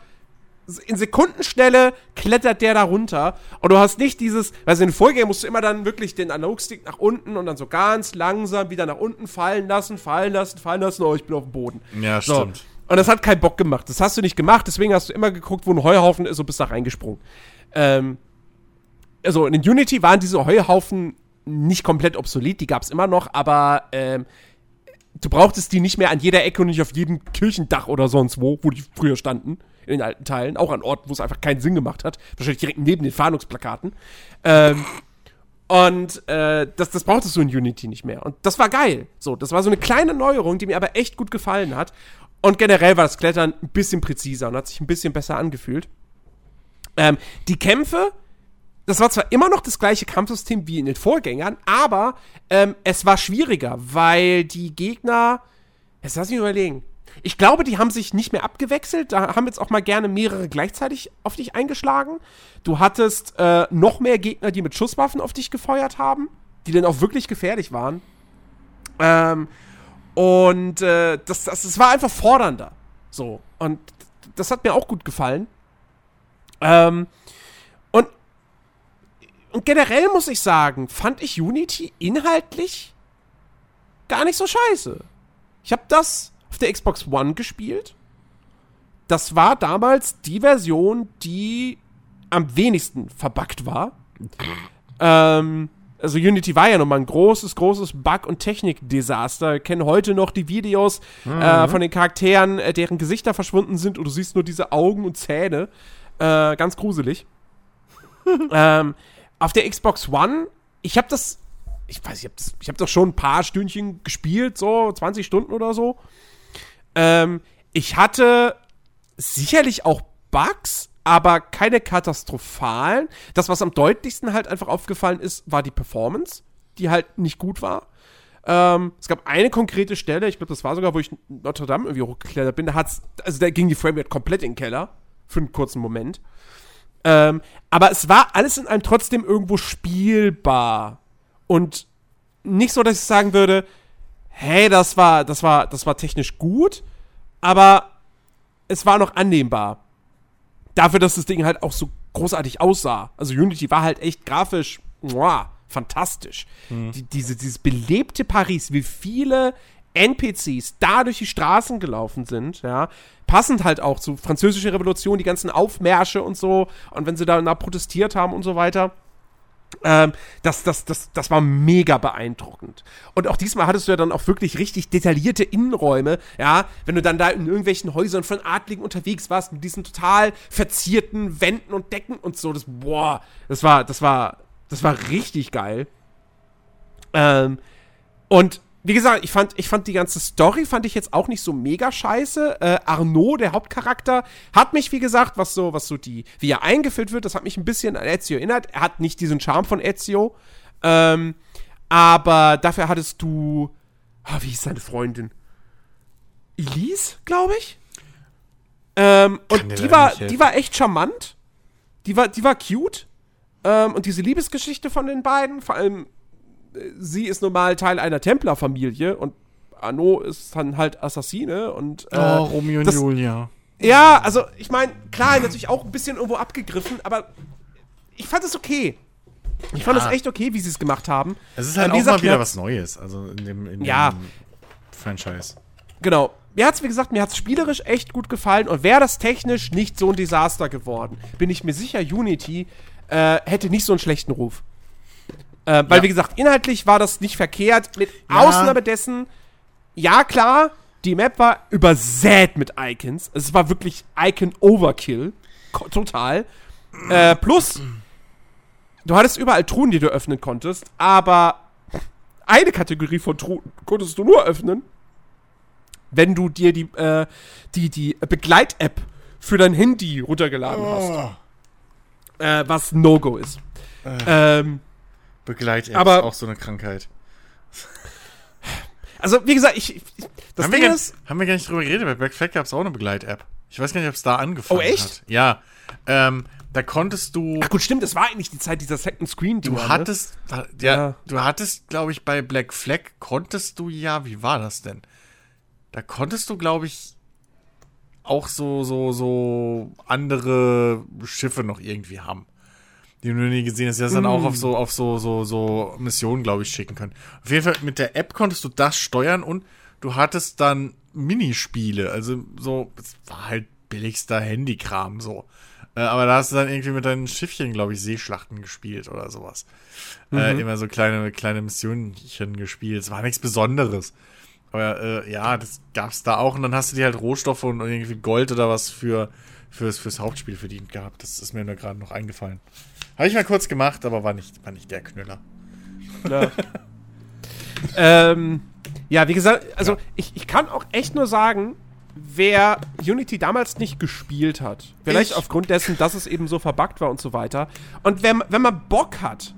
in Sekundenschnelle klettert der da runter. Und du hast nicht dieses, weil in den Vorgängen musst du immer dann wirklich den Analogstick nach unten und dann so ganz langsam wieder nach unten fallen lassen, fallen lassen, fallen lassen. Oh, ich bin auf dem Boden. Ja, So. stimmt. Und das hat keinen Bock gemacht. Das hast du nicht gemacht, deswegen hast du immer geguckt, wo ein Heuhaufen ist und bist da reingesprungen. Ähm, also in Unity waren diese Heuhaufen nicht komplett obsolet, die gab es immer noch, aber ähm, du brauchtest die nicht mehr an jeder Ecke und nicht auf jedem Kirchendach oder sonst wo, wo die früher standen, in den alten Teilen, auch an Orten, wo es einfach keinen Sinn gemacht hat. Wahrscheinlich direkt neben den Fahndungsplakaten. Ähm, und äh, das, das brauchtest du in Unity nicht mehr. Und das war geil. So, das war so eine kleine Neuerung, die mir aber echt gut gefallen hat. Und generell war das Klettern ein bisschen präziser und hat sich ein bisschen besser angefühlt. Ähm, die Kämpfe, das war zwar immer noch das gleiche Kampfsystem wie in den Vorgängern, aber ähm, es war schwieriger, weil die Gegner. Jetzt lass mich überlegen. Ich glaube, die haben sich nicht mehr abgewechselt. Da haben jetzt auch mal gerne mehrere gleichzeitig auf dich eingeschlagen. Du hattest äh, noch mehr Gegner, die mit Schusswaffen auf dich gefeuert haben, die dann auch wirklich gefährlich waren. Ähm, und äh, das, das, das war einfach fordernder. So. Und das hat mir auch gut gefallen. Ähm, und generell muss ich sagen, fand ich Unity inhaltlich gar nicht so scheiße. Ich habe das auf der Xbox One gespielt. Das war damals die Version, die am wenigsten verbuggt war. Ähm, also Unity war ja nochmal ein großes, großes Bug- und Technikdesaster. Wir kennen heute noch die Videos äh, von den Charakteren, äh, deren Gesichter verschwunden sind und du siehst nur diese Augen und Zähne. Äh, ganz gruselig. ähm, auf der Xbox One, ich habe das, ich weiß, ich habe das, ich habe schon ein paar Stündchen gespielt, so 20 Stunden oder so. Ähm, ich hatte sicherlich auch Bugs, aber keine katastrophalen. Das, was am deutlichsten halt einfach aufgefallen ist, war die Performance, die halt nicht gut war. Ähm, es gab eine konkrete Stelle, ich glaube, das war sogar, wo ich Notre Dame irgendwie hochgeklettert bin, da hat's, also da ging die Framerate komplett in den Keller. Für einen kurzen Moment. Ähm, aber es war alles in allem trotzdem irgendwo spielbar. Und nicht so, dass ich sagen würde, hey, das war, das war, das war technisch gut, aber es war noch annehmbar. Dafür, dass das Ding halt auch so großartig aussah. Also Unity war halt echt grafisch muah, fantastisch. Die, diese, dieses belebte Paris, wie viele NPCs da durch die Straßen gelaufen sind, ja, passend halt auch zu französischer Revolution, die ganzen Aufmärsche und so, und wenn sie da protestiert haben und so weiter. Ähm, das, das, das, das war mega beeindruckend. Und auch diesmal hattest du ja dann auch wirklich richtig detaillierte Innenräume, ja, wenn du dann da in irgendwelchen Häusern von Adligen unterwegs warst, mit diesen total verzierten Wänden und Decken und so, das, boah, das war, das war, das war richtig geil. Ähm, und wie gesagt, ich fand, ich fand die ganze Story fand ich jetzt auch nicht so mega scheiße. Äh, Arnaud, der Hauptcharakter, hat mich, wie gesagt, was so, was so die, wie er eingeführt wird, das hat mich ein bisschen an Ezio erinnert. Er hat nicht diesen Charme von Ezio. Ähm, aber dafür hattest du, ah, wie hieß seine Freundin? Elise, glaube ich. Ähm, und die war, die war echt charmant. Die war, die war cute. Ähm, und diese Liebesgeschichte von den beiden, vor allem sie ist normal Teil einer Templerfamilie und Arno ist dann halt Assassine und äh, oh, Romeo und das- Julia. ja, also ich meine, klar, natürlich auch ein bisschen irgendwo abgegriffen, aber ich fand es okay. Ich fand es Ja. echt okay, wie sie es gemacht haben. Es ist halt auch mal wieder was Neues, also in dem, in Ja. dem Franchise. Genau. Mir hat's, wie gesagt, mir hat's spielerisch echt gut gefallen und wäre das technisch nicht so ein Desaster geworden, bin ich mir sicher, Unity äh, hätte nicht so einen schlechten Ruf. Äh, weil, Ja. wie gesagt, inhaltlich war das nicht verkehrt. Mit Ja. Ausnahme dessen, ja klar, die Map war übersät mit Icons. Es war wirklich Icon-Overkill. Total. Äh, plus, du hattest überall Truhen, die du öffnen konntest, aber eine Kategorie von Truhen konntest du nur öffnen, wenn du dir die, äh, die, die Begleit-App für dein Handy runtergeladen hast. Äh, was No-Go ist. Ähm, Begleit-App Aber- ist auch so eine Krankheit. also, wie gesagt, ich. ich das haben, wir Ding gar, ist. haben wir gar nicht drüber geredet, bei Black Flag gab es auch eine Begleit-App. Ich weiß gar nicht, ob es da angefangen Oh, echt? hat. Ja. Ähm, da konntest du. Ach gut, stimmt, das war eigentlich die Zeit dieser Second Screen, Du hattest, ja, ja, du hattest, glaube ich, bei Black Flag konntest du ja, wie war das denn? Da konntest du, glaube ich, auch so, so, so andere Schiffe noch irgendwie haben. Die du nie gesehen hast, die das dann auch auf so, auf so, so, so Missionen, glaube ich, schicken können. Auf jeden Fall mit der App konntest du das steuern und du hattest dann Minispiele. Also so, es war halt billigster Handykram so. Äh, aber da hast du dann irgendwie mit deinen Schiffchen, glaube ich, Seeschlachten gespielt oder sowas. Äh, immer so kleine, kleine Missionchen gespielt. Es war nichts Besonderes. Aber äh, ja, das gab's da auch. Und dann hast du dir halt Rohstoffe und irgendwie Gold oder was für fürs, fürs Hauptspiel verdient gehabt. Das ist mir nur gerade noch eingefallen. Habe ich mal kurz gemacht, aber war nicht, war nicht der Knüller. Ja. ähm, ja, wie gesagt, also Ja. ich, ich kann auch echt nur sagen, wer Unity damals nicht gespielt hat, vielleicht Ich. aufgrund dessen, dass es eben so verbuggt war und so weiter. Und wenn, wenn man Bock hat,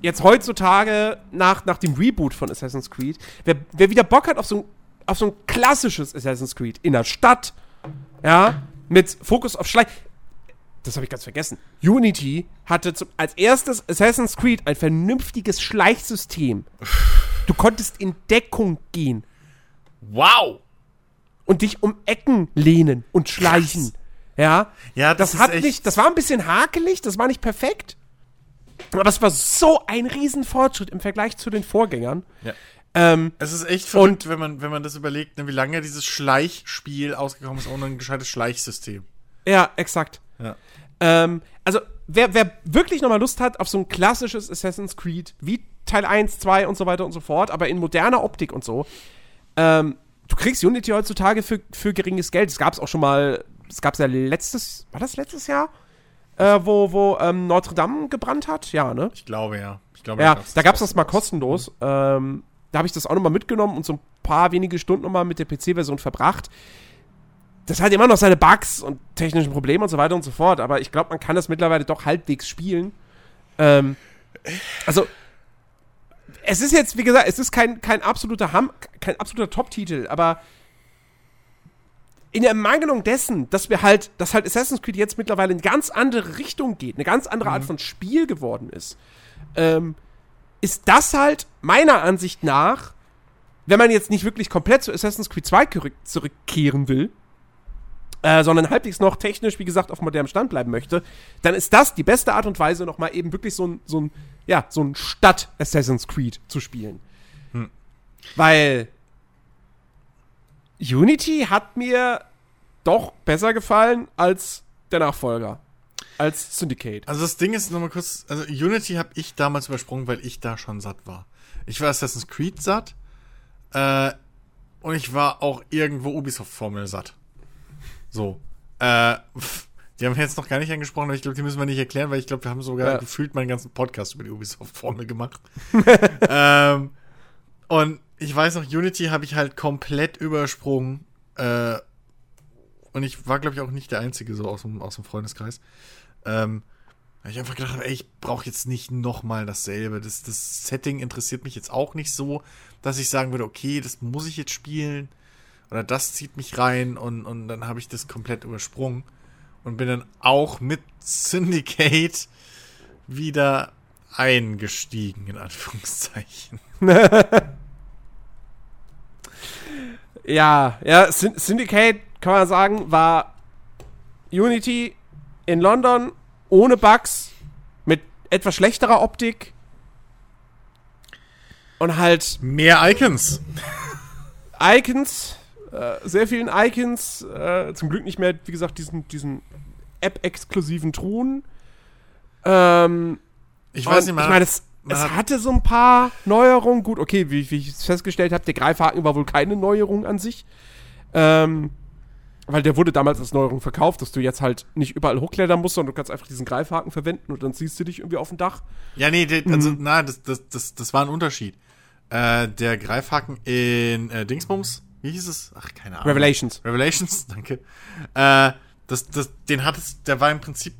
jetzt heutzutage nach, nach dem Reboot von Assassin's Creed, wer, wer wieder Bock hat auf so, ein, auf so ein klassisches Assassin's Creed in der Stadt, ja, mit Fokus auf Schleich. Das habe ich ganz vergessen. Unity hatte zum, als erstes Assassin's Creed ein vernünftiges Schleichsystem. Du konntest in Deckung gehen Wow! und dich um Ecken lehnen und schleichen. Ja, Ja, das, ist hat nicht, das war ein bisschen hakelig, das war nicht perfekt. Aber das war so ein Riesenfortschritt im Vergleich zu den Vorgängern. Ja. Ähm, Es ist echt verrückt, wenn man, wenn man das überlegt, ne, wie lange dieses Schleichspiel ausgekommen ist ohne ein gescheites Schleichsystem. Ja, exakt. Ja. Ähm, also, wer, wer wirklich nochmal Lust hat auf so ein klassisches Assassin's Creed, wie Teil 1, 2 und so weiter und so fort, aber in moderner Optik und so, ähm, du kriegst Unity heutzutage für, für geringes Geld. Es gab es auch schon mal, es gab es ja letztes, war das letztes Jahr? Äh, wo wo ähm, Notre Dame gebrannt hat? Ja, ne? Ich glaube ja. Ich glaube, Ja, da gab es das mal kostenlos. Ähm, da habe ich das auch nochmal mitgenommen und so ein paar wenige Stunden nochmal mit der PC-Version verbracht. Das hat immer noch seine Bugs und technischen Probleme und so weiter und so fort, aber ich glaube, man kann das mittlerweile doch halbwegs spielen. Ähm, also, es ist jetzt, wie gesagt, es ist kein, kein absoluter Ham, kein absoluter Top-Titel, aber in der Ermangelung dessen, dass wir halt, dass halt Assassin's Creed jetzt mittlerweile in eine ganz andere Richtung geht, eine ganz andere Art von Spiel geworden ist, ähm, ist das halt meiner Ansicht nach, wenn man jetzt nicht wirklich komplett zu Assassin's Creed 2 zurück- zurückkehren will, äh, sondern halbwegs noch technisch, wie gesagt, auf modernem Stand bleiben möchte, dann ist das die beste Art und Weise, nochmal eben wirklich so ein, so ein, ja, so ein Stadt-Assassin's Creed zu spielen. Weil Unity hat mir doch besser gefallen als der Nachfolger. Als Syndicate. Also das Ding ist nochmal kurz, also Unity habe ich damals übersprungen, weil ich da schon satt war. Ich war Assassin's Creed satt äh, und ich war auch irgendwo Ubisoft-Formel satt. So. Äh, pff, die haben wir jetzt noch gar nicht angesprochen, aber ich glaube, die müssen wir nicht erklären, weil ich glaube, wir haben sogar Ja. gefühlt meinen ganzen Podcast über die Ubisoft-Formel gemacht. ähm, und ich weiß noch, Unity habe ich halt komplett übersprungen. Äh, und ich war, glaube ich, auch nicht der Einzige so aus dem, aus dem Freundeskreis. Ähm, weil ich einfach gedacht habe, ey, ich brauche jetzt nicht nochmal dasselbe. Das, das Setting interessiert mich jetzt auch nicht so, dass ich sagen würde, okay, das muss ich jetzt spielen. Oder das zieht mich rein und, und dann habe ich das komplett übersprungen. Und bin dann auch mit Syndicate wieder eingestiegen, in Anführungszeichen. Ja, ja, Syn- Syndicate, kann man sagen, war Unity in London ohne Bugs, mit etwas schlechterer Optik und halt Mehr Icons. Icons, sehr vielen Icons, äh, zum Glück nicht mehr, wie gesagt, diesen, diesen App-exklusiven Truhen. Ähm, Ich weiß nicht, man ich meine, es, es hat- hatte so ein paar Neuerungen. Gut, okay, wie, wie ich es festgestellt habe, der Greifhaken war wohl keine Neuerung an sich. Ähm, weil der wurde damals als Neuerung verkauft, dass du jetzt halt nicht überall hochklettern musst, sondern du kannst einfach diesen Greifhaken verwenden und dann siehst du dich irgendwie auf dem Dach. Ja, nee, also, na, das, das, das, das war ein Unterschied. Äh, der Greifhaken in äh, Dingsbums, wie hieß es? Ach, keine Ahnung. Revelations. Revelations, danke. Äh, das, das, den hattest, der war im Prinzip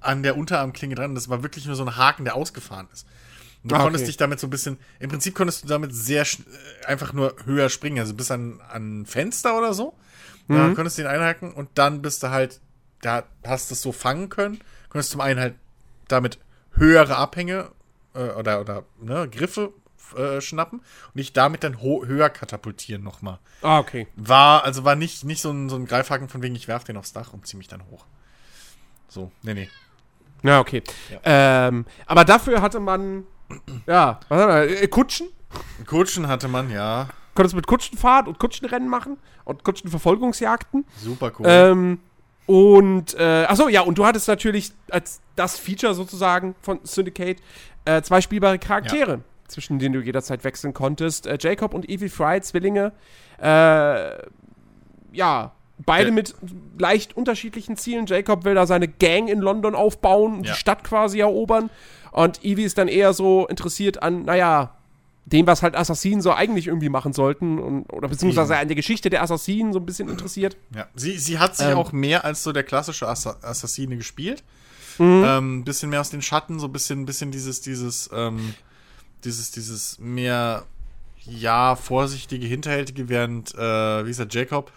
an der Unterarmklinge dran. Das war wirklich nur so ein Haken, der ausgefahren ist. Und du Ah, konntest okay. dich damit so ein bisschen, im Prinzip konntest du damit sehr äh, einfach nur höher springen, also bis an, an ein Fenster oder so. Da konntest du den einhaken und dann bist du halt, da hast du es so fangen können, konntest zum einen halt damit höhere Abhänge äh, oder, oder ne, Griffe äh, schnappen und dich damit dann höher katapultieren nochmal. Ah, okay. War, also war nicht, nicht so ein, so ein Greifhaken von wegen, ich werf den aufs Dach und zieh mich dann hoch. So, nee, nee. Ja, okay. Ja. Ähm, aber dafür hatte man, ja, was hat man, äh, Kutschen? Kutschen hatte man, ja. Konntest mit Kutschenfahrt und Kutschenrennen machen und Kutschenverfolgungsjagden. Super cool. Ähm, und, äh, achso, ja, und du hattest natürlich als das Feature sozusagen von Syndicate äh, zwei spielbare Charaktere, ja. Zwischen denen du jederzeit wechseln konntest. Äh, Jacob und Evie Fry, Zwillinge. Äh, ja, beide ja. mit leicht unterschiedlichen Zielen. Jacob will da seine Gang in London aufbauen und ja. die Stadt quasi erobern. Und Evie ist dann eher so interessiert an, naja, dem, was halt Assassinen so eigentlich irgendwie machen sollten und, oder beziehungsweise an der Geschichte der Assassinen so ein bisschen interessiert. Ja, sie, sie hat sich ähm. auch mehr als so der klassische Assa Assassine gespielt. Mhm. Ähm, bisschen mehr aus den Schatten, so ein bisschen, bisschen dieses, dieses, ähm, dieses, dieses mehr, ja, vorsichtige, hinterhältige, während, äh, wie ist der, Jacob,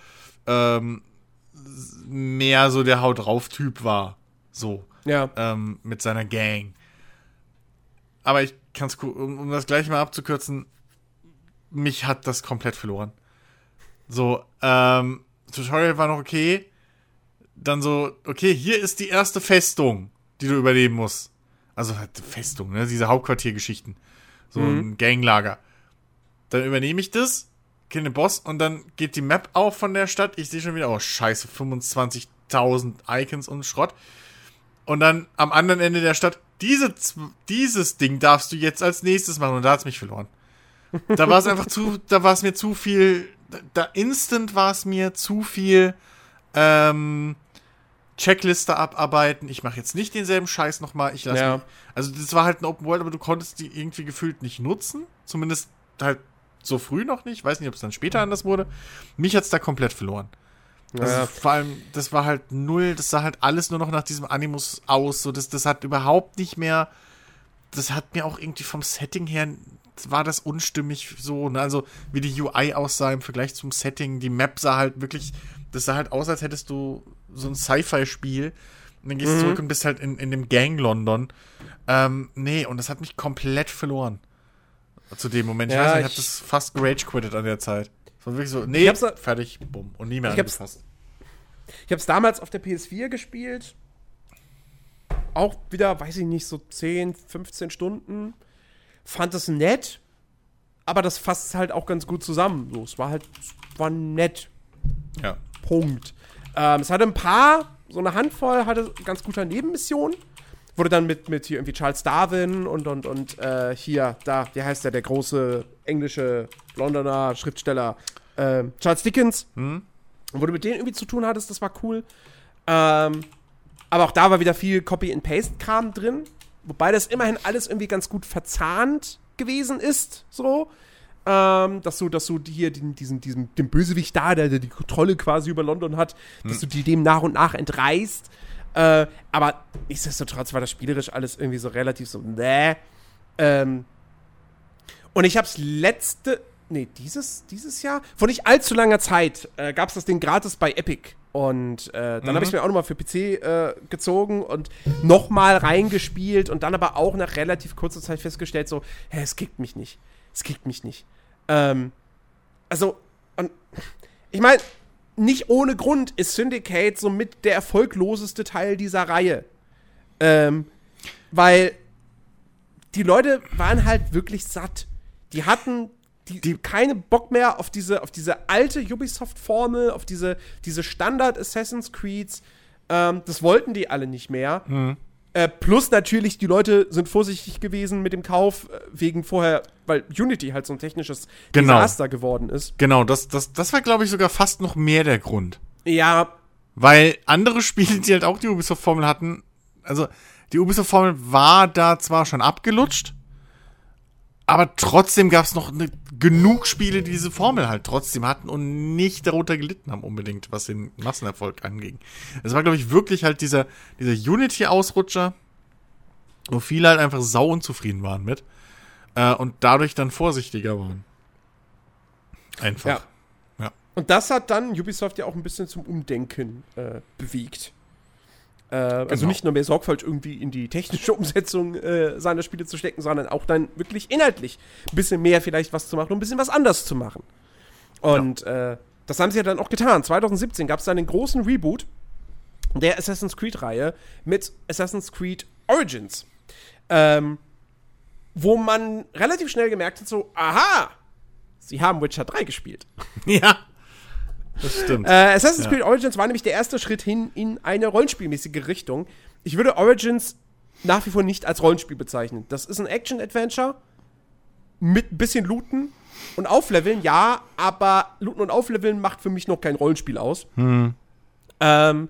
ähm, mehr so der Haut drauf Typ war. So. Ja. Ähm, mit seiner Gang. Aber ich kann es, um, um das gleich mal abzukürzen, mich hat das komplett verloren. So, ähm, Tutorial war noch okay. Dann so, okay, hier ist die erste Festung, die du überleben musst. Also halt Festung, ne? Diese Hauptquartiergeschichten. So mhm. ein Ganglager. Dann übernehme ich das, kill den Boss und dann geht die Map auf von der Stadt. Ich sehe schon wieder, oh scheiße, 25.000 Icons und Schrott. Und dann am anderen Ende der Stadt, diese, dieses Ding darfst du jetzt als nächstes machen. Und da hat es mich verloren. Da war es einfach zu, da war es mir zu viel, da instant war es mir zu viel, ähm, Checkliste abarbeiten. Ich mache jetzt nicht denselben Scheiß nochmal. Ich lasse ja. Also das war halt ein Open World, aber du konntest die irgendwie gefühlt nicht nutzen. Zumindest halt so früh noch nicht. Weiß nicht, ob es dann später anders wurde. Mich hat es da komplett verloren. Also ja. vor allem, das war halt null, das sah halt alles nur noch nach diesem Animus aus. So, das, das hat überhaupt nicht mehr. Das hat mir auch irgendwie vom Setting her war das unstimmig so, ne? Also wie die UI aussah im Vergleich zum Setting. Die Map sah halt wirklich, das sah halt aus, als hättest du so ein Sci-Fi-Spiel. Und dann gehst du mhm. zurück und bist halt in, in dem Gang London. Ähm, nee, und das hat mich komplett verloren. Zu dem Moment. Ja, ich weiß nicht, ich habe das fast gerage quittet an der Zeit. war wirklich so, nee, fertig, bumm. Und nie mehr ich angefasst. Ich habe es damals auf der PS4 gespielt. Auch wieder, weiß ich nicht, so 10, 15 Stunden. Fand es nett, aber das fasst halt auch ganz gut zusammen. So, es war halt, es war nett. Ja. Punkt. Ähm, es hatte ein paar, so eine Handvoll, hatte ganz gute Nebenmissionen. Wurde dann mit, mit hier irgendwie Charles Darwin und, und, und äh, hier, da, wie heißt der, der große englische Londoner Schriftsteller, äh, Charles Dickens. Hm? Und wo du mit denen irgendwie zu tun hattest, das war cool. Ähm, aber auch da war wieder viel Copy-and-Paste-Kram drin. Wobei das immerhin alles irgendwie ganz gut verzahnt gewesen ist, so. Ähm, dass du, dass du hier den, diesen, diesen, den Bösewicht da, der, der die Kontrolle quasi über London hat, hm. dass du die dem nach und nach entreißt. Äh, aber nichtsdestotrotz war das spielerisch alles irgendwie so relativ so, ne. Ähm, und ich hab's letzte, nee, dieses, dieses Jahr, vor nicht allzu langer Zeit, äh, gab es das Ding gratis bei Epic. Und äh, dann mhm. habe ich mir auch nochmal für PC äh, gezogen und nochmal reingespielt und dann aber auch nach relativ kurzer Zeit festgestellt, so, hä, es kickt mich nicht. Es kickt mich nicht. Ähm, also, und, ich meine, nicht ohne Grund ist Syndicate somit der erfolgloseste Teil dieser Reihe. Ähm, weil die Leute waren halt wirklich satt. Die hatten die, die keine Bock mehr auf diese, auf diese alte Ubisoft-Formel, auf diese, diese Standard-Assassin's Creeds. Ähm, das wollten die alle nicht mehr. Mhm. Äh, plus natürlich, die Leute sind vorsichtig gewesen mit dem Kauf, äh, wegen vorher, weil Unity halt so ein technisches genau. Desaster geworden ist. Genau, das, das, das war, glaube ich, sogar fast noch mehr der Grund. Ja. Weil andere Spiele, die halt auch die Ubisoft-Formel hatten, also die Ubisoft-Formel war da zwar schon abgelutscht, aber trotzdem gab es noch ne, genug Spiele, die diese Formel halt trotzdem hatten und nicht darunter gelitten haben unbedingt, was den Massenerfolg anging. Es war, glaube ich, wirklich halt dieser, dieser Unity-Ausrutscher, wo viele halt einfach sau unzufrieden waren mit äh, und dadurch dann vorsichtiger waren. Einfach. Ja. ja. Und das hat dann Ubisoft ja auch ein bisschen zum Umdenken äh, bewegt. Äh, also Genau. nicht nur mehr Sorgfalt irgendwie in die technische Umsetzung äh, seiner Spiele zu stecken, sondern auch dann wirklich inhaltlich ein bisschen mehr vielleicht was zu machen und ein bisschen was anders zu machen. Und äh, das haben sie ja dann auch getan. 2017 gab es dann den großen Reboot der Assassin's Creed-Reihe mit Assassin's Creed Origins. Ähm, wo man relativ schnell gemerkt hat, so, aha, sie haben Witcher 3 gespielt. Ja. Das stimmt. Äh, Assassin's Ja. Creed Origins war nämlich der erste Schritt hin in eine rollenspielmäßige Richtung. Ich würde Origins nach wie vor nicht als Rollenspiel bezeichnen. Das ist ein Action-Adventure mit ein bisschen Looten und Aufleveln, ja, aber Looten und Aufleveln macht für mich noch kein Rollenspiel aus. Ähm,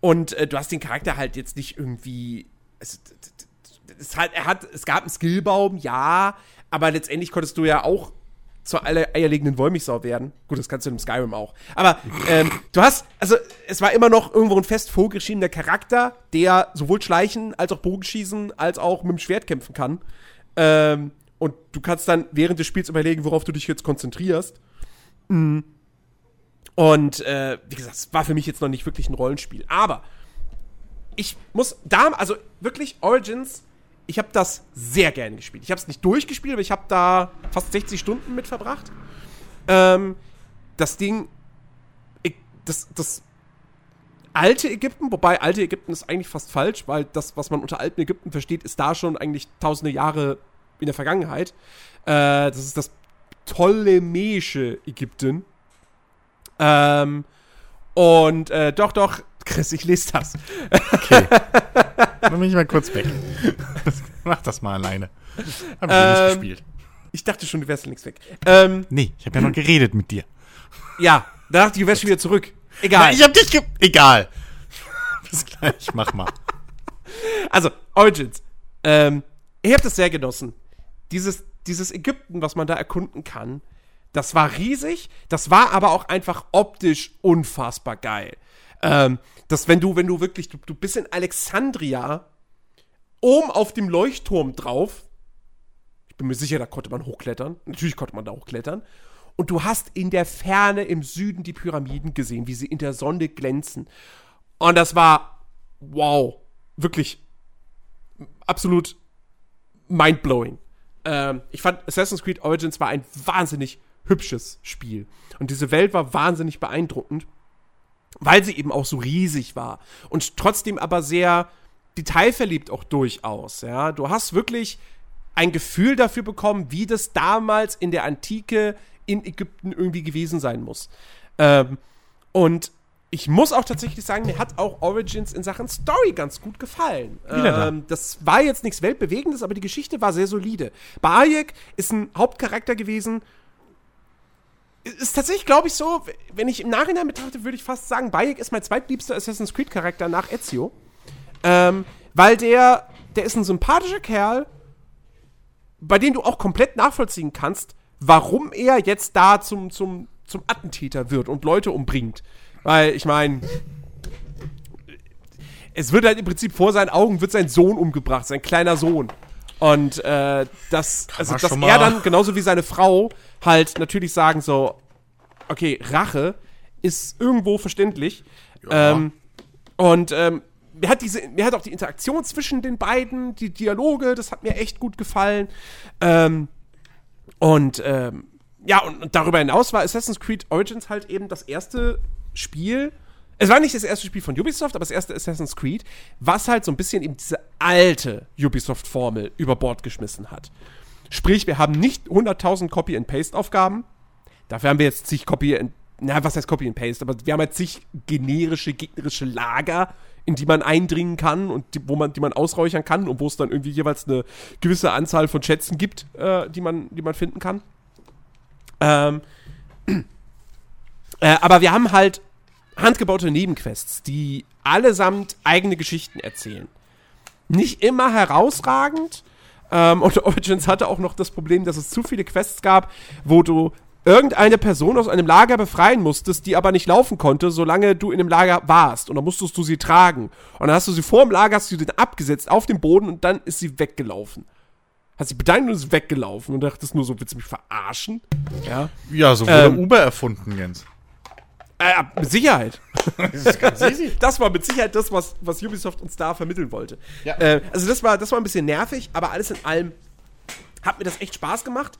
und äh, du hast den Charakter halt jetzt nicht irgendwie. Es, es, hat, er hat, es gab einen Skillbaum, ja, aber letztendlich konntest du ja auch zur eierlegenden Wollmilchsau werden. Gut, das kannst du im Skyrim auch. Aber ähm, du hast, also es war immer noch irgendwo ein fest vorgeschriebener Charakter, der sowohl schleichen als auch Bogenschießen als auch mit dem Schwert kämpfen kann. Ähm, und du kannst dann während des Spiels überlegen, worauf du dich jetzt konzentrierst. Mm. Und äh, wie gesagt, es war für mich jetzt noch nicht wirklich ein Rollenspiel. Aber ich muss da, also wirklich Origins, ich habe das sehr gerne gespielt. Ich habe es nicht durchgespielt, aber ich habe da fast 60 Stunden mit verbracht. Ähm, das Ding, ich, das, das alte Ägypten, wobei alte Ägypten ist eigentlich fast falsch, weil das, was man unter alten Ägypten versteht, ist da schon eigentlich tausende Jahre in der Vergangenheit. Äh, das ist das ptolemäische Ägypten. Ähm, und äh, doch, doch, Chris, ich lese das. Okay. Dann bin ich mal kurz weg. Mach das mal alleine. Hab ich Ähm, nicht gespielt. Ich dachte schon, du wärst links weg. Ähm, Nee, ich habe ja noch geredet mit dir. ja, da dachte ich, du wärst schon wieder zurück. Egal. Nein, ich hab dich ge Egal. Bis gleich, mach mal. Also, Origins. Ähm, ich habe das sehr genossen. Dieses, dieses Ägypten, was man da erkunden kann, das war riesig. Das war aber auch einfach optisch unfassbar geil. Ähm, dass wenn du, wenn du wirklich, du, du bist in Alexandria, oben auf dem Leuchtturm drauf. Ich bin mir sicher, da konnte man hochklettern. Natürlich konnte man da hochklettern. Und du hast in der Ferne im Süden die Pyramiden gesehen, wie sie in der Sonne glänzen. Und das war, wow, wirklich absolut mindblowing. Ähm, ich fand Assassin's Creed Origins war ein wahnsinnig hübsches Spiel. Und diese Welt war wahnsinnig beeindruckend, weil sie eben auch so riesig war. Und trotzdem aber sehr detailverliebt auch durchaus. Ja? Du hast wirklich ein Gefühl dafür bekommen, wie das damals in der Antike in Ägypten irgendwie gewesen sein muss. Ähm, und ich muss auch tatsächlich sagen, mir hat auch Origins in Sachen Story ganz gut gefallen. Ähm, das war jetzt nichts Weltbewegendes, aber die Geschichte war sehr solide. Bayek ist ein Hauptcharakter gewesen. Ist tatsächlich, glaube ich, so, wenn ich im Nachhinein betrachte, würde ich fast sagen, Bayek ist mein zweitliebster Assassin's Creed-Charakter nach Ezio. Ähm, weil der, der ist ein sympathischer Kerl, bei dem du auch komplett nachvollziehen kannst, warum er jetzt da zum, zum, zum Attentäter wird und Leute umbringt. Weil, ich meine, es wird halt im Prinzip vor seinen Augen wird sein Sohn umgebracht, sein kleiner Sohn. Und äh, das, also dass er dann, genauso wie seine Frau, halt natürlich sagen so, okay, Rache ist irgendwo verständlich. Ja. Ähm, und ähm, mir hat diese, mir hat auch die Interaktion zwischen den beiden, die Dialoge, das hat mir echt gut gefallen. Ähm, und ähm, ja, und, und darüber hinaus war Assassin's Creed Origins halt eben das erste Spiel. Es war nicht das erste Spiel von Ubisoft, aber das erste Assassin's Creed, was halt so ein bisschen eben diese alte Ubisoft-Formel über Bord geschmissen hat. Sprich, wir haben nicht 100.000 Copy-and-Paste-Aufgaben. Dafür haben wir jetzt zig Copy and na, was heißt Copy and Paste? Aber wir haben halt zig generische, gegnerische Lager, in die man eindringen kann und die, wo man, die man ausräuchern kann und wo es dann irgendwie jeweils eine gewisse Anzahl von Schätzen gibt, äh, die, man, die man finden kann. Ähm, äh, aber wir haben halt handgebaute Nebenquests, die allesamt eigene Geschichten erzählen. Nicht immer herausragend. Ähm, und Origins hatte auch noch das Problem, dass es zu viele Quests gab, wo du irgendeine Person aus einem Lager befreien musstest, die aber nicht laufen konnte, solange du in dem Lager warst. Und dann musstest du sie tragen. Und dann hast du sie vor dem Lager, hast du den abgesetzt auf den Boden und dann ist sie weggelaufen. Hat sie bedankt und ist weggelaufen und dachtest nur so, willst du mich verarschen? Ja. Ja, so wurde Ähm, Uber erfunden, Jens. Äh, mit Sicherheit. das ist ganz easy. Das war mit Sicherheit das, was, was Ubisoft uns da vermitteln wollte. Ja. Äh, also das war, das war ein bisschen nervig, aber alles in allem hat mir das echt Spaß gemacht.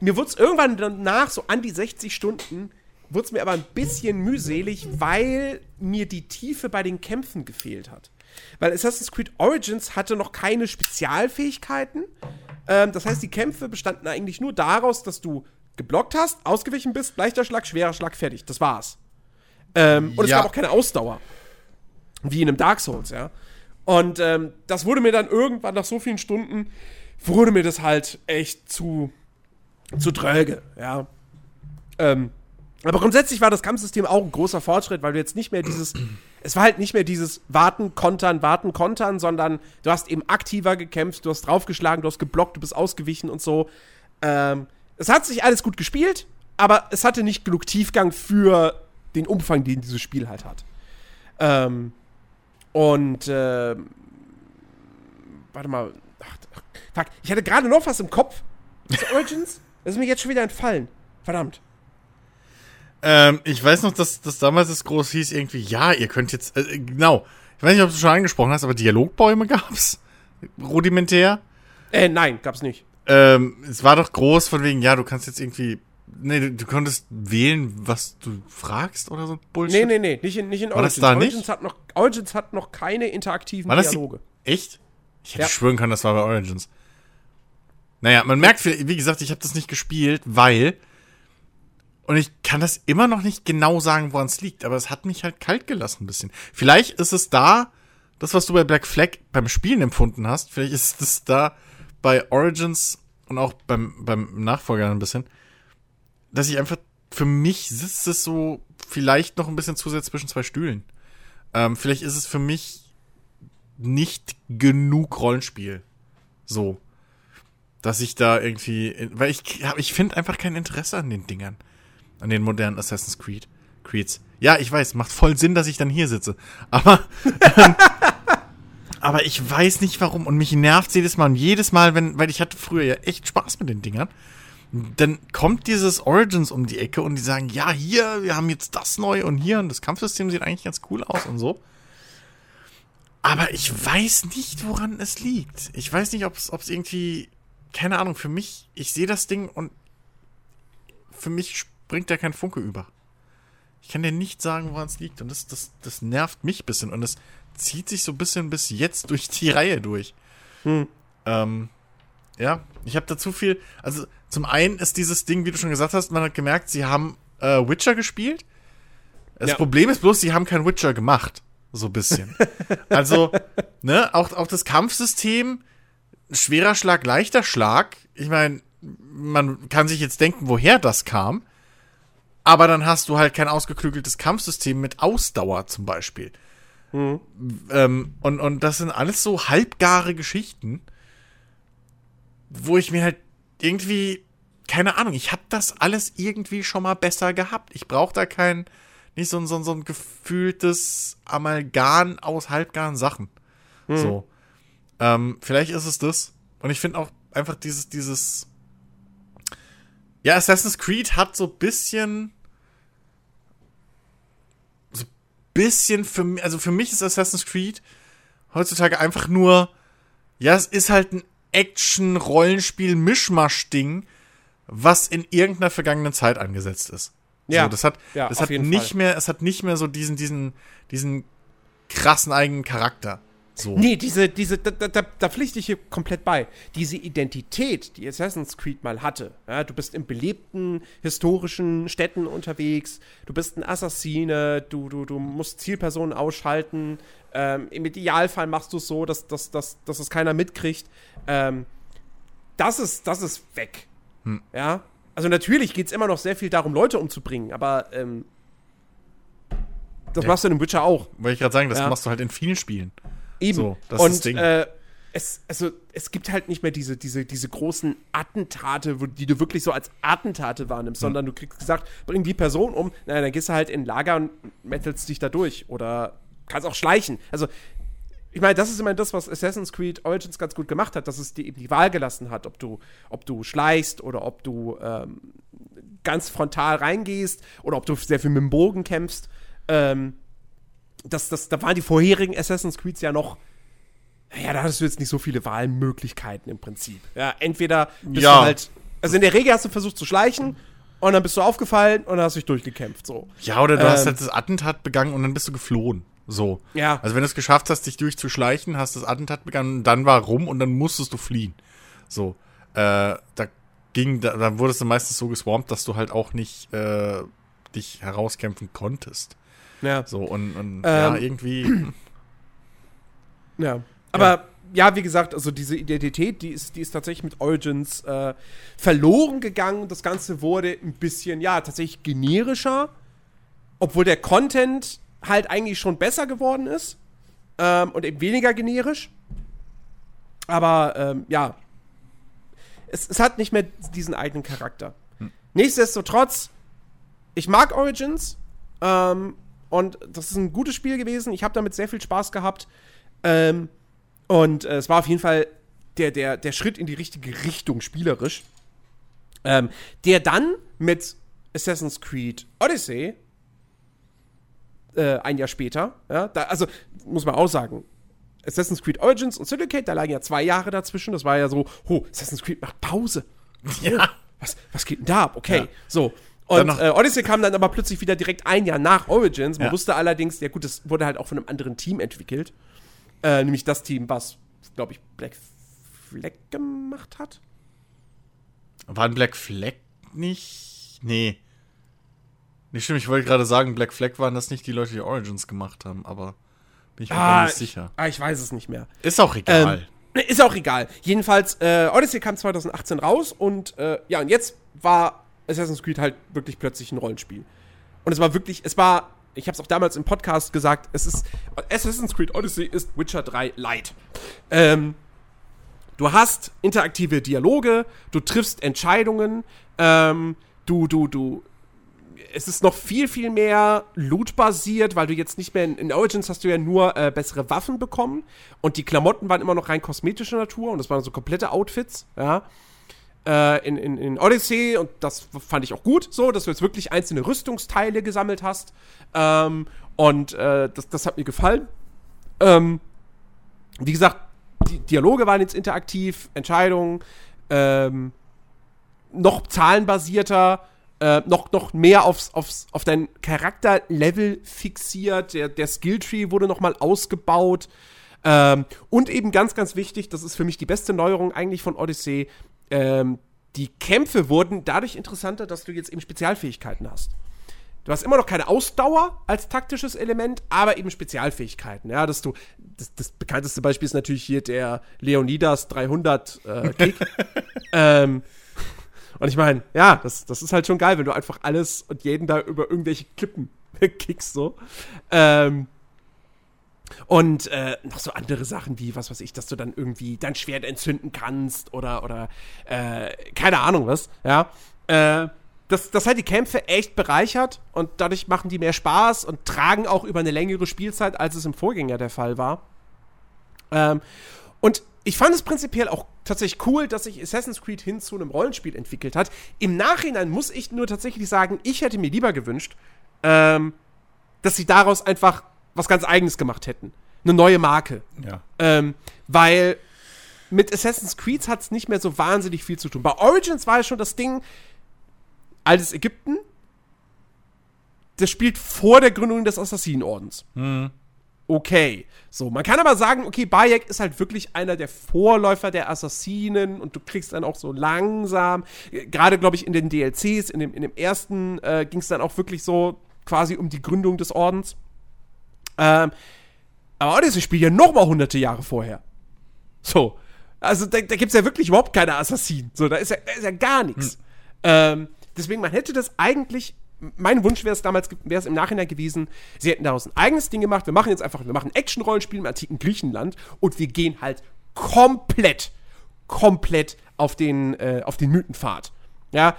Mir wurde es irgendwann danach, so an die 60 Stunden, wurde es mir aber ein bisschen mühselig, weil mir die Tiefe bei den Kämpfen gefehlt hat. Weil Assassin's Creed Origins hatte noch keine Spezialfähigkeiten. Ähm, das heißt, die Kämpfe bestanden eigentlich nur daraus, dass du geblockt hast, ausgewichen bist, leichter Schlag, schwerer Schlag, fertig. Das war's. Ähm, und es Ja. gab auch keine Ausdauer. Wie in einem Dark Souls, ja. Und ähm, das wurde mir dann irgendwann nach so vielen Stunden, wurde mir das halt echt zu, zu dröge, ja. Ähm, aber grundsätzlich war das Kampfsystem auch ein großer Fortschritt, weil du jetzt nicht mehr dieses, es war halt nicht mehr dieses Warten, Kontern, Warten, Kontern, sondern du hast eben aktiver gekämpft, du hast draufgeschlagen, du hast geblockt, du bist ausgewichen und so. Ähm, es hat sich alles gut gespielt, aber es hatte nicht genug Tiefgang für den Umfang, den dieses Spiel halt hat. Ähm, und ähm, warte mal, ach, fuck, ich hatte gerade noch was im Kopf. Zu Origins? Das ist mir jetzt schon wieder entfallen. Verdammt. Ähm, ich weiß noch, dass das damals das groß hieß, irgendwie, ja, ihr könnt jetzt, äh, genau. Ich weiß nicht, ob du schon angesprochen hast, aber Dialogbäume gab's. Rudimentär. Äh, nein, gab's nicht. Ähm, es war doch groß von wegen, ja, du kannst jetzt irgendwie, nee, du, du konntest wählen, was du fragst oder so Bullshit. Nee, nee, nee, nicht in, nicht in War Origins. das da Origins, nicht? Hat noch, Origins hat noch keine interaktiven War das die- Dialoge. Echt? Ich hätte Ja. schwören können, das war bei Origins. Naja, man merkt, wie wie gesagt, ich habe das nicht gespielt, weil. Und ich kann das immer noch nicht genau sagen, woran es liegt, aber es hat mich halt kalt gelassen ein bisschen. Vielleicht ist es da, das, was du bei Black Flag beim Spielen empfunden hast, vielleicht ist es da bei Origins und auch beim, beim Nachfolger ein bisschen, dass ich einfach, für mich sitzt es so vielleicht noch ein bisschen zusätzlich zwischen zwei Stühlen. Ähm, vielleicht ist es für mich nicht genug Rollenspiel. So. Dass ich da irgendwie, weil ich, ich finde einfach kein Interesse an den Dingern. An den modernen Assassin's Creed. Creeds. Ja, ich weiß, macht voll Sinn, dass ich dann hier sitze. Aber, ähm, aber ich weiß nicht warum. Und mich nervt jedes Mal. Und jedes Mal, wenn, weil ich hatte früher ja echt Spaß mit den Dingern. Dann kommt dieses Origins um die Ecke und die sagen, ja, hier, wir haben jetzt das neu und hier und das Kampfsystem sieht eigentlich ganz cool aus und so. Aber ich weiß nicht, woran es liegt. Ich weiß nicht, ob es irgendwie, keine Ahnung, für mich, ich sehe das Ding und für mich springt da kein Funke über. Ich kann dir nicht sagen, woran es liegt. Und das, das, das nervt mich ein bisschen. Und es zieht sich so ein bisschen bis jetzt durch die Reihe durch. Hm. Ähm, ja, ich habe da zu viel. Also, zum einen ist dieses Ding, wie du schon gesagt hast, man hat gemerkt, sie haben äh, Witcher gespielt. Das Ja. Problem ist bloß, sie haben kein Witcher gemacht. So ein bisschen. also, ne, auch, auch das Kampfsystem, schwerer Schlag, leichter Schlag. Ich meine, man kann sich jetzt denken, woher das kam. Aber dann hast du halt kein ausgeklügeltes Kampfsystem mit Ausdauer zum Beispiel. Ähm, und, und das sind alles so halbgare Geschichten, wo ich mir halt irgendwie, keine Ahnung, ich habe das alles irgendwie schon mal besser gehabt. Ich brauche da kein, nicht so, ein- so, ein- so ein gefühltes Amalgam aus halbgaren Sachen. So. Ähm, vielleicht ist es das. Und ich finde auch einfach dieses, dieses. Ja, Assassin's Creed hat so bisschen. So bisschen für mich. Also für mich ist Assassin's Creed heutzutage einfach nur. Ja, es ist halt ein Action-Rollenspiel-Mischmasch-Ding, was in irgendeiner vergangenen Zeit angesetzt ist. Ja. So, das hat, Ja, das hat nicht Fall. mehr, es hat nicht mehr so diesen, diesen, diesen krassen eigenen Charakter. So. Nee, diese, diese, da, da, da, da pflichte ich hier komplett bei. Diese Identität, die Assassin's Creed mal hatte. Ja, du bist in belebten, historischen Städten unterwegs, du bist ein Assassine, du, du, du musst Zielpersonen ausschalten. Ähm, Im Idealfall machst du es so, dass, dass, dass, dass es keiner mitkriegt. Ähm, das, ist, das ist weg. Ja. Also natürlich geht es immer noch sehr viel darum, Leute umzubringen, aber ähm, das Ja. machst du in dem Witcher auch. Wollte ich gerade sagen, das Ja. machst du halt in vielen Spielen. Eben. So, das ist und das Ding. Äh, es, also, es gibt halt nicht mehr diese, diese, diese großen Attentate, wo, die du wirklich so als Attentate wahrnimmst, Hm. sondern du kriegst gesagt, bring die Person um, na, dann gehst du halt in ein Lager und mettelst dich da durch. Oder kannst auch schleichen. Also, ich meine, das ist immer das, was Assassin's Creed Origins ganz gut gemacht hat, dass es dir eben die Wahl gelassen hat, ob du, ob du schleichst oder ob du ähm, ganz frontal reingehst oder ob du sehr viel mit dem Bogen kämpfst. Ähm, das, das, da waren die vorherigen Assassin's Creeds ja noch. Ja, da hattest du jetzt nicht so viele Wahlmöglichkeiten im Prinzip. Ja, entweder bist Ja. du halt. Also in der Regel hast du versucht zu schleichen und dann bist du aufgefallen und dann hast du dich durchgekämpft. So. Ja, oder du hast Ähm. halt das Attentat begangen und dann bist du geflohen. So. Ja. Also wenn du es geschafft hast, dich durchzuschleichen, hast das Attentat begangen, dann war rum und dann musstest du fliehen. So. Äh, da ging, da, dann wurdest du meistens so geswarmt, dass du halt auch nicht äh, dich herauskämpfen konntest. Ja. So und, und ja, Ähm. irgendwie. Ja. Aber ja. wie gesagt, also diese Identität, die ist, die ist tatsächlich mit Origins äh, verloren gegangen. Das Ganze wurde ein bisschen, ja, tatsächlich generischer. Obwohl der Content halt eigentlich schon besser geworden ist. Ähm, und eben weniger generisch. Aber ähm, ja. Es, es hat nicht mehr diesen eigenen Charakter. Nichtsdestotrotz, ich mag Origins. Ähm, und das ist ein gutes Spiel gewesen. Ich habe damit sehr viel Spaß gehabt. Ähm, und äh, es war auf jeden Fall der, der, der Schritt in die richtige Richtung spielerisch. Ähm, der dann mit Assassin's Creed Odyssey äh, ein Jahr später, ja, da, also muss man auch sagen, Assassin's Creed Origins und Syndicate, da lagen ja zwei Jahre dazwischen. Das war ja so, oh, Assassin's Creed macht Pause. ja. Was, was geht denn da ab? Okay, Ja. so. Und äh, Odyssey kam dann aber plötzlich wieder direkt ein Jahr nach Origins. Man Ja. wusste allerdings, ja gut, das wurde halt auch von einem anderen Team entwickelt. Äh, nämlich das Team, was, glaube ich, Black Flag gemacht hat. War ein Black Flag nicht? Nee. Nicht stimmt, ich wollte gerade sagen, Black Flag waren das nicht die Leute, die Origins gemacht haben, aber bin ich mir gar nicht sicher. Ich, ah, ich weiß es nicht mehr. Ist auch egal. Ähm, ist auch egal. Jedenfalls, äh, Odyssey kam 2018 raus und äh, ja, und jetzt war Assassin's Creed halt wirklich plötzlich ein Rollenspiel. Und es war wirklich, es war, ich habe es auch damals im Podcast gesagt, es ist, Assassin's Creed Odyssey ist Witcher 3 Light. Ähm, du hast interaktive Dialoge, du triffst Entscheidungen, ähm, du, du, du, es ist noch viel, viel mehr Loot-basiert, weil du jetzt nicht mehr in, in Origins hast du ja nur äh, bessere Waffen bekommen und die Klamotten waren immer noch rein kosmetischer Natur und das waren so komplette Outfits, ja. Äh, in, in, in Odyssey, und das fand ich auch gut, so, dass du jetzt wirklich einzelne Rüstungsteile gesammelt hast. Ähm, und äh, das, das hat mir gefallen. Ähm, wie gesagt, die Dialoge waren jetzt interaktiv, Entscheidungen, ähm, noch zahlenbasierter, äh, noch, noch mehr aufs, aufs, auf dein Charakterlevel fixiert. Der, der Skilltree wurde noch mal ausgebaut. Ähm, und eben ganz, ganz wichtig, das ist für mich die beste Neuerung eigentlich von Odyssey, ähm, die Kämpfe wurden dadurch interessanter, dass du jetzt eben Spezialfähigkeiten hast. Du hast immer noch keine Ausdauer als taktisches Element, aber eben Spezialfähigkeiten. Ja, dass du das, das bekannteste Beispiel ist natürlich hier der Leonidas 300 äh, Kick. ähm, und ich meine, ja, das, das ist halt schon geil, wenn du einfach alles und jeden da über irgendwelche Klippen kickst so. Ähm, und äh, noch so andere Sachen wie, was weiß ich, dass du dann irgendwie dein Schwert entzünden kannst oder, oder äh, keine Ahnung was, ja. Äh, das, das hat die Kämpfe echt bereichert und dadurch machen die mehr Spaß und tragen auch über eine längere Spielzeit, als es im Vorgänger der Fall war. Ähm, und ich fand es prinzipiell auch tatsächlich cool, dass sich Assassin's Creed hin zu einem Rollenspiel entwickelt hat. Im Nachhinein muss ich nur tatsächlich sagen, ich hätte mir lieber gewünscht, ähm, dass sie daraus einfach was ganz Eigenes gemacht hätten. Eine neue Marke. Ja. Ähm, weil mit Assassin's Creed hat es nicht mehr so wahnsinnig viel zu tun. Bei Origins war ja schon das Ding, altes Ägypten, das spielt vor der Gründung des Assassinenordens. Okay. So, man kann aber sagen, okay, Bayek ist halt wirklich einer der Vorläufer der Assassinen und du kriegst dann auch so langsam, gerade glaube ich in den DLCs, in dem, in dem ersten äh, ging es dann auch wirklich so quasi um die Gründung des Ordens. Ähm, aber Odyssey spielt ja noch mal hunderte Jahre vorher. So. Also da, da gibt es ja wirklich überhaupt keine Assassinen. So, da ist ja, da ist ja gar nichts. Ähm, deswegen, man hätte das eigentlich. Mein Wunsch wäre es damals, wäre es im Nachhinein gewesen, sie hätten daraus ein eigenes Ding gemacht. Wir machen jetzt einfach, wir machen Action-Rollenspiel im antiken Griechenland und wir gehen halt komplett, komplett auf den, äh, auf den Mythenpfad. Ja,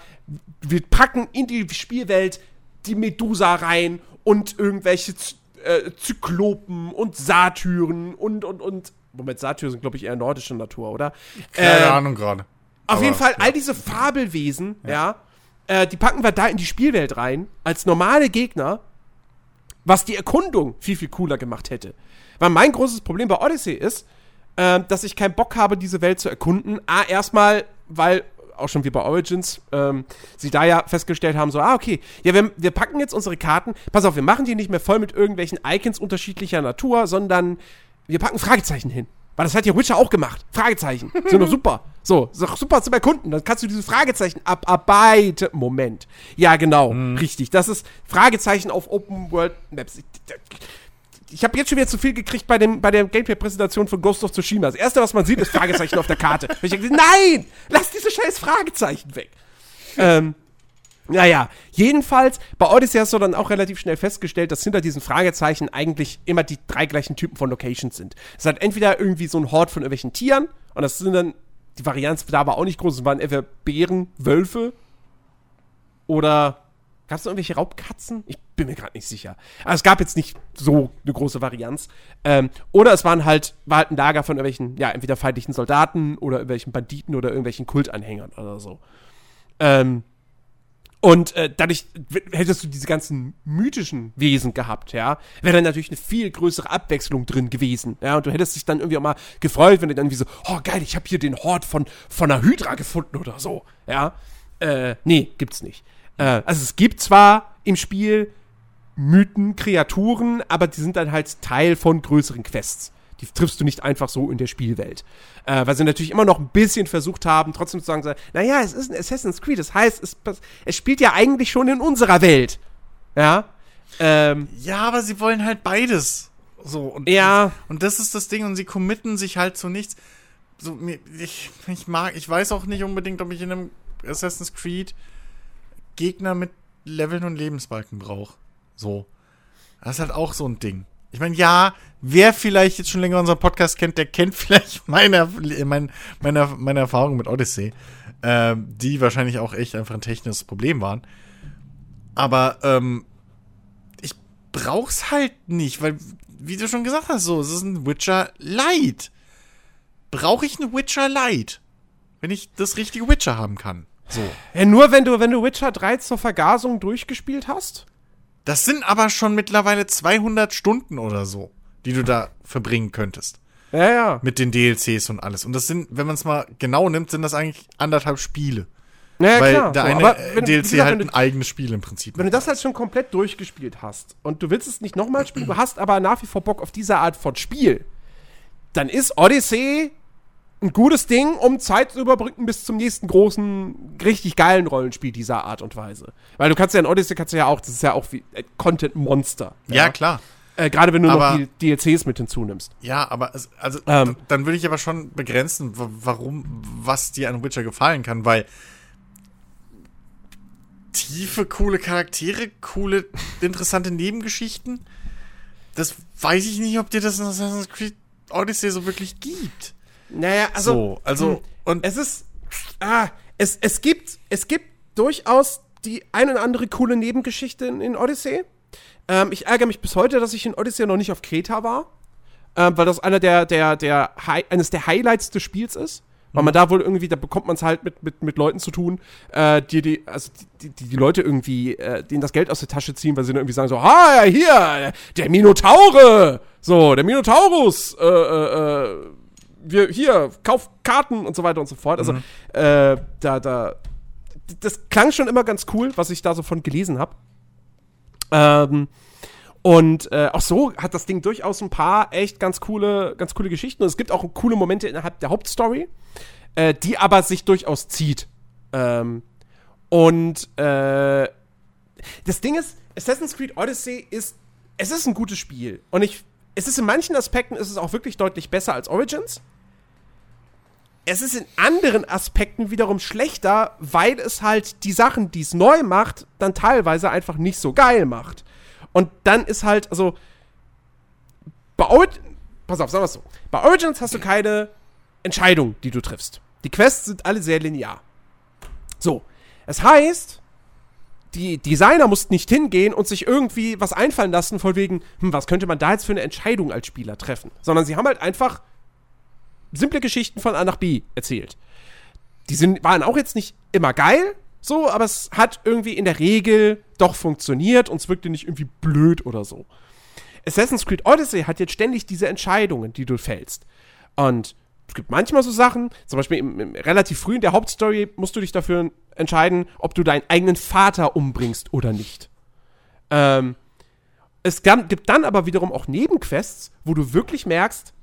wir packen in die Spielwelt die Medusa rein und irgendwelche Z äh, Zyklopen und Satyren und, und, und. Moment, Satyren sind, glaube ich, eher nordischer Natur, oder? Keine Ähm, Ahnung gerade. auf jeden Fall, ja. all diese Fabelwesen, ja, äh, die packen wir da in die Spielwelt rein, als normale Gegner. Was die Erkundung viel, viel cooler gemacht hätte. Weil mein großes Problem bei Odyssey ist, äh, dass ich keinen Bock habe, diese Welt zu erkunden. A, erstmal, weil auch schon wie bei Origins, ähm, sie da ja festgestellt haben, so, ah, okay, ja, wir, wir packen jetzt unsere Karten, pass auf, wir machen die nicht mehr voll mit irgendwelchen Icons unterschiedlicher Natur, sondern wir packen Fragezeichen hin. Weil das hat ja Witcher auch gemacht. Fragezeichen. Sind doch super. So, ist doch super zum Erkunden. Dann kannst du diese Fragezeichen abarbeiten. Moment. Ja, genau. Hm. Richtig. Das ist Fragezeichen auf Open World Maps. Ich, ich habe jetzt schon wieder zu viel gekriegt bei, dem, bei der Gameplay-Präsentation von Ghost of Tsushima. Das erste, was man sieht, ist Fragezeichen auf der Karte. Und ich denke, nein! Lass diese scheiß Fragezeichen weg. Ähm, naja, jedenfalls, bei Odyssey hast du dann auch relativ schnell festgestellt, dass hinter diesen Fragezeichen eigentlich immer die drei gleichen Typen von Locations sind. Es hat entweder irgendwie so ein Hort von irgendwelchen Tieren, und das sind dann, die Varianz da war auch nicht groß, es waren entweder Bären, Wölfe oder Gab es irgendwelche Raubkatzen? Ich bin mir gerade nicht sicher. Aber es gab jetzt nicht so eine große Varianz. Ähm, oder es waren halt, war halt ein Lager von irgendwelchen, ja, entweder feindlichen Soldaten oder irgendwelchen Banditen oder irgendwelchen Kultanhängern oder so. Ähm, und äh, dadurch hättest du diese ganzen mythischen Wesen gehabt, ja, wäre dann natürlich eine viel größere Abwechslung drin gewesen, ja, und du hättest dich dann irgendwie auch mal gefreut, wenn du dann wie so, oh geil, ich habe hier den Hort von von einer Hydra gefunden oder so, ja. Äh, nee, gibt's nicht. Äh, also es gibt zwar im Spiel Mythen, Kreaturen, aber die sind dann halt Teil von größeren Quests. Die triffst du nicht einfach so in der Spielwelt. Äh, weil sie natürlich immer noch ein bisschen versucht haben, trotzdem zu sagen, naja, es ist ein Assassin's Creed, das heißt, es, es spielt ja eigentlich schon in unserer Welt. Ja. Ähm, ja, aber sie wollen halt beides. So, und, ja. und das ist das Ding, und sie committen sich halt zu nichts. So, ich, ich mag, ich weiß auch nicht unbedingt, ob ich in einem Assassin's Creed Gegner mit Leveln und Lebensbalken brauche. So. Das ist halt auch so ein Ding. Ich meine, ja, wer vielleicht jetzt schon länger unseren Podcast kennt, der kennt vielleicht meine, meine, meine, meine Erfahrungen mit Odyssey, äh, die wahrscheinlich auch echt einfach ein technisches Problem waren. Aber ähm, ich brauch's halt nicht, weil, wie du schon gesagt hast, so, es ist ein Witcher Light. Brauche ich einen Witcher Light, wenn ich das richtige Witcher haben kann? So. Ja, nur wenn du, wenn du Witcher 3 zur Vergasung durchgespielt hast? Das sind aber schon mittlerweile 200 Stunden oder so, die du da verbringen könntest. Ja, ja. Mit den DLCs und alles. Und das sind, wenn man es mal genau nimmt, sind das eigentlich anderthalb Spiele. Ja, Weil klar. der eine wenn, DLC gesagt, halt ein eigenes Spiel im Prinzip. Wenn du das halt schon komplett durchgespielt hast und du willst es nicht nochmal spielen, du hast aber nach wie vor Bock auf diese Art von Spiel, dann ist Odyssey ein gutes Ding, um Zeit zu überbrücken bis zum nächsten großen, richtig geilen Rollenspiel dieser Art und Weise. Weil du kannst ja in Odyssey kannst du ja auch, das ist ja auch wie äh, Content Monster. Ja, ja klar. Äh, Gerade wenn du aber, noch die DLCs mit hinzunimmst. Ja, aber es, also ähm, dann würde ich aber schon begrenzen, warum, was dir an Witcher gefallen kann, weil tiefe, coole Charaktere, coole, interessante Nebengeschichten. Das weiß ich nicht, ob dir das in Assassin's Creed Odyssey so wirklich gibt. Naja, also. So, also, hm, und es ist. Ah, es, es gibt, es gibt durchaus die ein oder andere coole Nebengeschichte in, in Odyssey. Ähm, ich ärgere mich bis heute, dass ich in Odyssey noch nicht auf Kreta war. Ähm, weil das einer der, der, der, eines der Highlights des Spiels ist. Weil man mhm. da wohl irgendwie, da bekommt man es halt mit, mit, mit Leuten zu tun, äh, die, die, also die, die, die Leute irgendwie, äh, denen das Geld aus der Tasche ziehen, weil sie dann irgendwie sagen so, ah, hier, der Minotaure! So, der Minotaurus, äh, äh, äh wir hier, kauf Karten und so weiter und so fort. Also, mhm. äh, da, da, das klang schon immer ganz cool, was ich da so von gelesen habe. Ähm, und äh, auch so hat das Ding durchaus ein paar echt ganz coole, ganz coole Geschichten. Und es gibt auch coole Momente innerhalb der Hauptstory, äh, die aber sich durchaus zieht. Ähm, und äh, das Ding ist, Assassin's Creed Odyssey ist, es ist ein gutes Spiel. Und ich, es ist in manchen Aspekten ist es auch wirklich deutlich besser als Origins es ist in anderen Aspekten wiederum schlechter, weil es halt die Sachen, die es neu macht, dann teilweise einfach nicht so geil macht. Und dann ist halt, also, bei Origins, pass auf, sagen wir es so, bei Origins hast du keine Entscheidung, die du triffst. Die Quests sind alle sehr linear. So, es heißt, die Designer mussten nicht hingehen und sich irgendwie was einfallen lassen, von wegen, hm, was könnte man da jetzt für eine Entscheidung als Spieler treffen? Sondern sie haben halt einfach simple Geschichten von A nach B erzählt. Die sind, waren auch jetzt nicht immer geil, So, aber es hat irgendwie in der Regel doch funktioniert und es wirkte nicht irgendwie blöd oder so. Assassin's Creed Odyssey hat jetzt ständig diese Entscheidungen, die du fällst. Und es gibt manchmal so Sachen, zum Beispiel im, im, relativ früh in der Hauptstory musst du dich dafür entscheiden, ob du deinen eigenen Vater umbringst oder nicht. Ähm, es gibt dann aber wiederum auch Nebenquests, wo du wirklich merkst,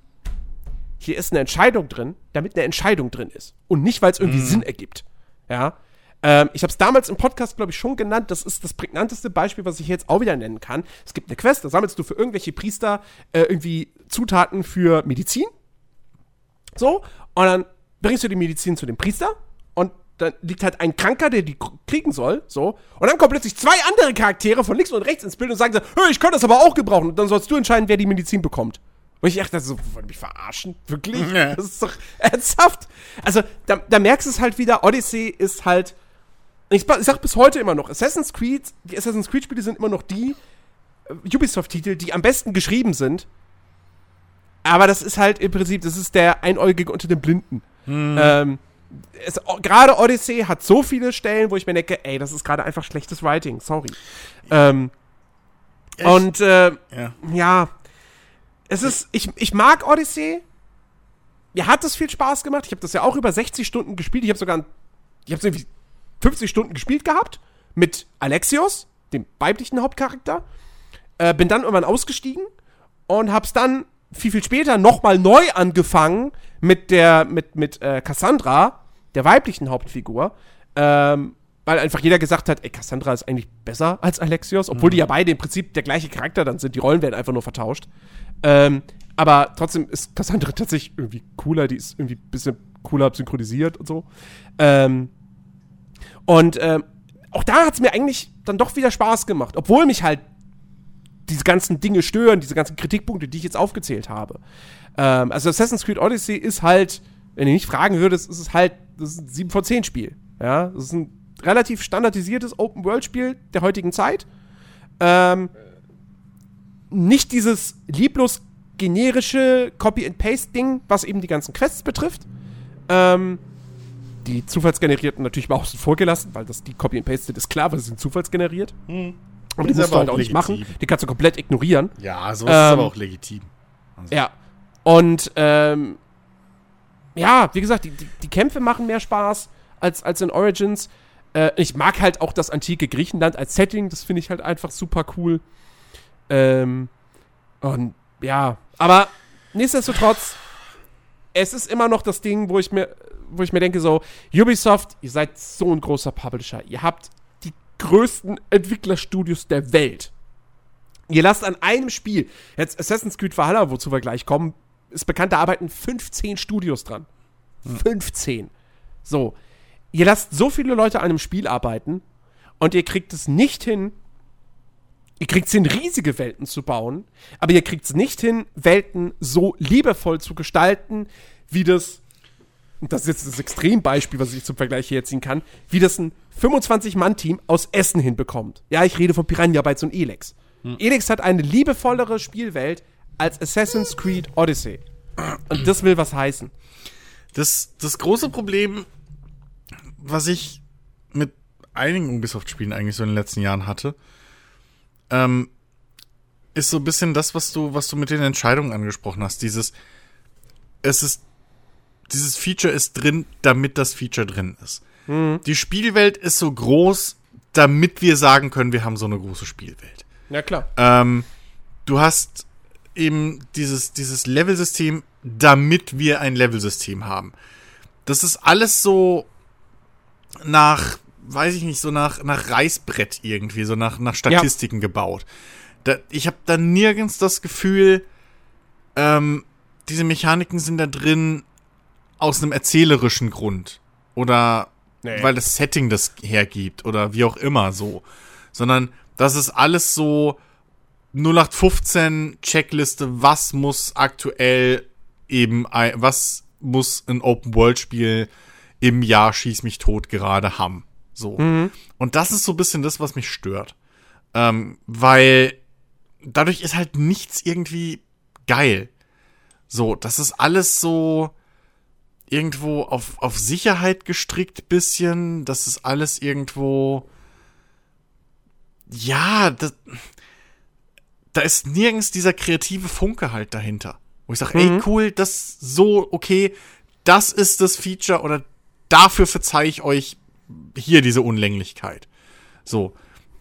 hier ist eine Entscheidung drin, damit eine Entscheidung drin ist. Und nicht, weil es irgendwie mhm. Sinn ergibt. Ja. Ähm, ich habe es damals im Podcast, glaube ich, schon genannt. Das ist das prägnanteste Beispiel, was ich jetzt auch wieder nennen kann. Es gibt eine Quest, da sammelst du für irgendwelche Priester äh, irgendwie Zutaten für Medizin. So, und dann bringst du die Medizin zu dem Priester und dann liegt halt ein Kranker, der die kriegen soll, so. Und dann kommen plötzlich zwei andere Charaktere von links und rechts ins Bild und sagen so, ich könnte das aber auch gebrauchen. Und dann sollst du entscheiden, wer die Medizin bekommt. Und ich dachte so, wollen mich verarschen? Wirklich? Ja. Das ist doch ernsthaft. Also, da, da merkst du es halt wieder, Odyssey ist halt. Ich, ich sag bis heute immer noch, Assassin's Creed, die Assassin's Creed-Spiele sind immer noch die äh, Ubisoft-Titel, die am besten geschrieben sind. Aber das ist halt im Prinzip, das ist der Einäugige unter den Blinden. Hm. Ähm, gerade Odyssey hat so viele Stellen, wo ich mir denke, ey, das ist gerade einfach schlechtes Writing, sorry. Ähm, und äh, ja. ja. Es ist, ich, ich mag Odyssey. Mir hat das viel Spaß gemacht. Ich habe das ja auch über 60 Stunden gespielt. Ich habe sogar, ich habe irgendwie 50 Stunden gespielt gehabt mit Alexios, dem weiblichen Hauptcharakter. Äh, bin dann irgendwann ausgestiegen und hab's dann viel, viel später nochmal neu angefangen mit der, mit, mit äh, Cassandra, der weiblichen Hauptfigur. Ähm, weil einfach jeder gesagt hat, ey, Cassandra ist eigentlich besser als Alexios, obwohl mhm. die ja beide im Prinzip der gleiche Charakter dann sind. Die Rollen werden einfach nur vertauscht. Ähm, aber trotzdem ist Cassandra tatsächlich irgendwie cooler, die ist irgendwie ein bisschen cooler synchronisiert und so. Ähm, und ähm, auch da hat es mir eigentlich dann doch wieder Spaß gemacht, obwohl mich halt diese ganzen Dinge stören, diese ganzen Kritikpunkte, die ich jetzt aufgezählt habe. Ähm, also Assassin's Creed Odyssey ist halt, wenn ihr nicht fragen würdet, ist es halt das ist ein 7 von 10 Spiel. Ja, das ist ein relativ standardisiertes Open-World-Spiel der heutigen Zeit. Ähm, nicht dieses lieblos generische Copy-and-Paste-Ding, was eben die ganzen Quests betrifft. Ähm, die zufallsgenerierten natürlich mal außen vor gelassen, weil das die Copy-and-Paste ist klar, weil sie sind zufallsgeneriert. Hm. Aber die musst du halt auch nicht machen. Die kannst du komplett ignorieren. Ja, so ähm, ist aber auch legitim. Also. Ja. Und ähm, ja, wie gesagt, die, die, die, Kämpfe machen mehr Spaß als, als in Origins. Äh, ich mag halt auch das antike Griechenland als Setting, das finde ich halt einfach super cool. Ähm, und ja, aber nichtsdestotrotz, es ist immer noch das Ding, wo ich mir, wo ich mir denke, so, Ubisoft, ihr seid so ein großer Publisher. Ihr habt größten Entwicklerstudios der Welt. Ihr lasst an einem Spiel, jetzt Assassin's Creed Valhalla, wozu wir gleich kommen, ist bekannt, da arbeiten 15 Studios dran. Hm. 15. So. Ihr lasst so viele Leute an einem Spiel arbeiten und ihr kriegt es nicht hin, ihr kriegt es hin, riesige Welten zu bauen, aber ihr kriegt es nicht hin, Welten so liebevoll zu gestalten, wie das und das ist jetzt das Extrembeispiel, was ich zum Vergleich hier ziehen kann, wie das ein 25-Mann-Team aus Essen hinbekommt. Ja, ich rede von Piranha Bytes und Elex. Hm. Elex hat eine liebevollere Spielwelt als Assassin's Creed Odyssey. Und das will was heißen. Das, das große Problem, was ich mit einigen Ubisoft-Spielen eigentlich so in den letzten Jahren hatte, ähm, ist so ein bisschen das, was du, was du mit den Entscheidungen angesprochen hast. Dieses, es ist dieses Feature ist drin, damit das Feature drin ist. Mhm. Die Spielwelt ist so groß, damit wir sagen können, wir haben so eine große Spielwelt. Ja, klar. Ähm, du hast eben dieses, dieses Level-System, damit wir ein Level-System haben. Das ist alles so nach, weiß ich nicht, so nach, nach Reißbrett irgendwie, so nach, nach Statistiken ja. gebaut. Da, ich habe da nirgends das Gefühl, ähm, diese Mechaniken sind da drin, aus einem erzählerischen Grund oder nee. weil das Setting das hergibt oder wie auch immer so, sondern das ist alles so 0815 Checkliste, was muss aktuell eben, was muss ein Open World Spiel im Jahr schieß mich tot gerade haben. So. Mhm. Und das ist so ein bisschen das, was mich stört. Ähm, weil dadurch ist halt nichts irgendwie geil. So, das ist alles so, irgendwo auf, auf Sicherheit gestrickt bisschen. Das ist alles irgendwo. Ja, das, da ist nirgends dieser kreative Funke halt dahinter. Wo ich sage, mhm. ey, cool, das so, okay, das ist das Feature oder dafür verzeih ich euch hier diese Unlänglichkeit. So.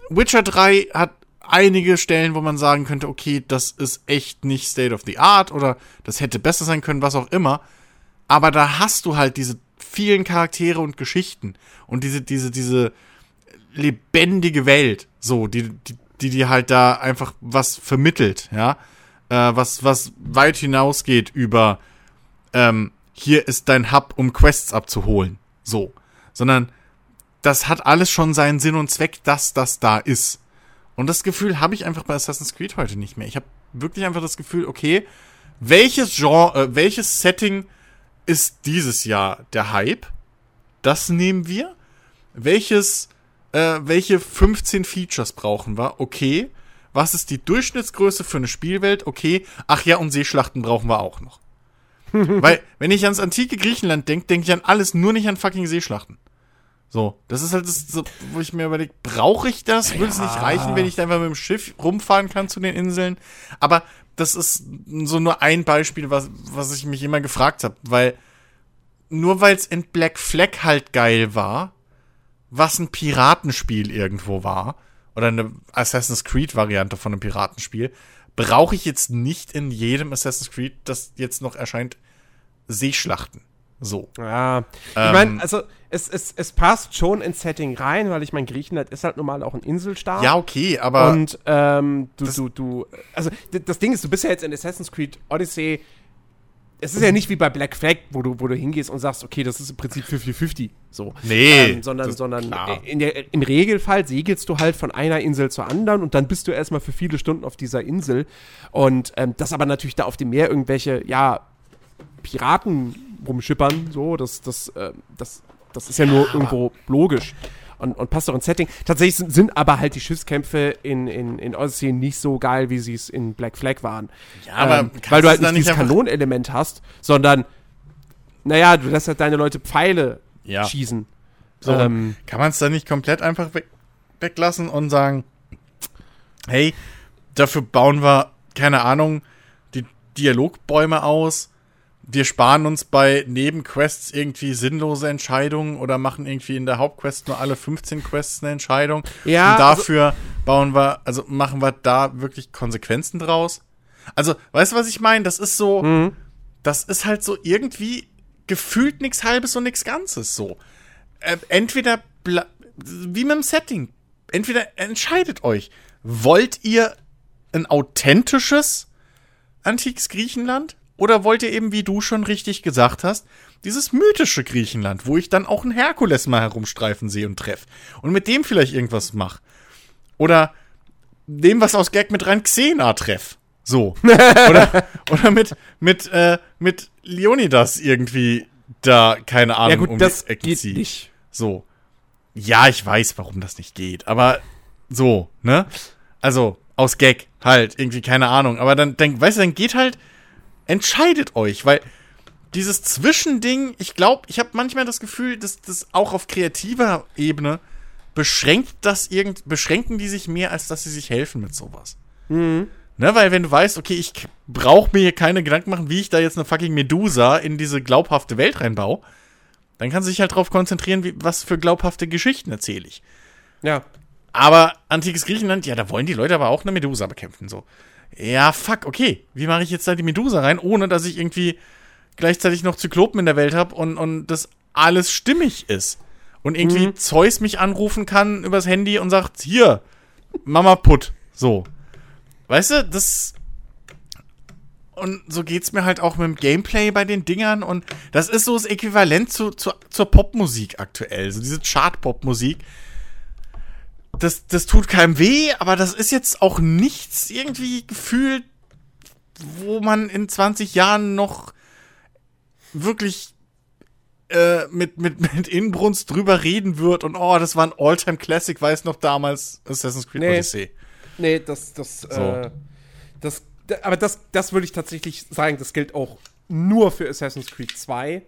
Witcher 3 hat einige Stellen, wo man sagen könnte, okay, das ist echt nicht State of the Art oder das hätte besser sein können, was auch immer. Aber da hast du halt diese vielen Charaktere und Geschichten und diese, diese, diese lebendige Welt, so, die, die, die dir halt da einfach was vermittelt, ja, äh, was, was weit hinausgeht über, ähm, hier ist dein Hub, um Quests abzuholen, so, sondern das hat alles schon seinen Sinn und Zweck, dass das da ist. Und das Gefühl habe ich einfach bei Assassin's Creed heute nicht mehr. Ich habe wirklich einfach das Gefühl, okay, welches Genre, äh, welches Setting ist dieses Jahr der Hype? Das nehmen wir. Welches, äh, welche 15 Features brauchen wir? Okay. Was ist die Durchschnittsgröße für eine Spielwelt? Okay. Ach ja, und Seeschlachten brauchen wir auch noch. Weil, wenn ich ans antike Griechenland denke, denke ich an alles, nur nicht an fucking Seeschlachten. So, das ist halt das, so, wo ich mir überlege, brauche ich das? Würde es nicht reichen, wenn ich da einfach mit dem Schiff rumfahren kann zu den Inseln? Aber das ist so nur ein Beispiel, was, was ich mich immer gefragt habe, weil nur weil es in Black Flag halt geil war, was ein Piratenspiel irgendwo war, oder eine Assassin's Creed Variante von einem Piratenspiel, brauche ich jetzt nicht in jedem Assassin's Creed, das jetzt noch erscheint, Seeschlachten. So. Ja. Ich ähm, meine, also es, es, es passt schon ins Setting rein, weil ich meine, Griechenland ist halt normal auch ein Inselstaat. Ja, okay, aber. Und ähm, du, du, du, also das Ding ist, du bist ja jetzt in Assassin's Creed Odyssey. Es ist ja nicht wie bei Black Flag, wo du, wo du hingehst und sagst, okay, das ist im Prinzip 50-50. So. Nee. Ähm, sondern sondern in der, im Regelfall segelst du halt von einer Insel zur anderen und dann bist du erstmal für viele Stunden auf dieser Insel. Und ähm, das aber natürlich da auf dem Meer irgendwelche, ja, Piraten rumschippern, so, das, das, äh, das, das ist ja nur irgendwo logisch und, und passt auch ins Setting. Tatsächlich sind, sind aber halt die Schiffskämpfe in, in, in Odyssey nicht so geil, wie sie es in Black Flag waren. Ja, aber ähm, weil du halt nicht dieses Kanonenelement hast, sondern, naja, du lässt halt deine Leute Pfeile ja. schießen. So, ähm, kann man es dann nicht komplett einfach weg, weglassen und sagen, hey, dafür bauen wir, keine Ahnung, die Dialogbäume aus, wir sparen uns bei Nebenquests irgendwie sinnlose Entscheidungen oder machen irgendwie in der Hauptquest nur alle 15 Quests eine Entscheidung. Ja. Und dafür also, bauen wir, also machen wir da wirklich Konsequenzen draus. Also, weißt du, was ich meine? Das ist so, mhm. das ist halt so irgendwie gefühlt nichts Halbes und nichts Ganzes so. Äh, entweder, wie mit dem Setting, entweder entscheidet euch, wollt ihr ein authentisches antikes Griechenland? Oder wollt ihr eben, wie du schon richtig gesagt hast, dieses mythische Griechenland, wo ich dann auch einen Herkules mal herumstreifen sehe und treffe und mit dem vielleicht irgendwas mache? Oder dem, was aus Gag mit rein Xena treff. So. oder, oder mit, mit, äh, mit Leonidas irgendwie da, keine Ahnung, ja gut, um das die Ecke geht. Nicht. So. Ja, ich weiß, warum das nicht geht, aber so, ne? Also, aus Gag halt, irgendwie, keine Ahnung. Aber dann, dann weißt du, dann geht halt entscheidet euch, weil dieses Zwischending, ich glaube, ich habe manchmal das Gefühl, dass das auch auf kreativer Ebene beschränkt das irgend, beschränken die sich mehr, als dass sie sich helfen mit sowas. Mhm. Ne, weil wenn du weißt, okay, ich brauche mir hier keine Gedanken machen, wie ich da jetzt eine fucking Medusa in diese glaubhafte Welt reinbaue, dann kannst du dich halt darauf konzentrieren, wie, was für glaubhafte Geschichten erzähle ich. Ja. Aber antikes Griechenland, ja, da wollen die Leute aber auch eine Medusa bekämpfen, so ja, fuck, okay, wie mache ich jetzt da die Medusa rein, ohne dass ich irgendwie gleichzeitig noch Zyklopen in der Welt habe und, und das alles stimmig ist. Und irgendwie mhm. Zeus mich anrufen kann übers Handy und sagt, hier, Mama Put. So. Weißt du, das. Und so geht's mir halt auch mit dem Gameplay bei den Dingern. Und das ist so das Äquivalent zu, zu, zur Popmusik aktuell. So diese Chart-Popmusik das, das tut keinem weh, aber das ist jetzt auch nichts irgendwie gefühlt, wo man in 20 Jahren noch wirklich äh, mit, mit, mit Inbrunst drüber reden wird und oh, das war ein Alltime classic weiß noch damals Assassin's Creed nee, Odyssey. Nee, das, das, so. äh, das, aber das, das würde ich tatsächlich sagen, das gilt auch nur für Assassin's Creed 2.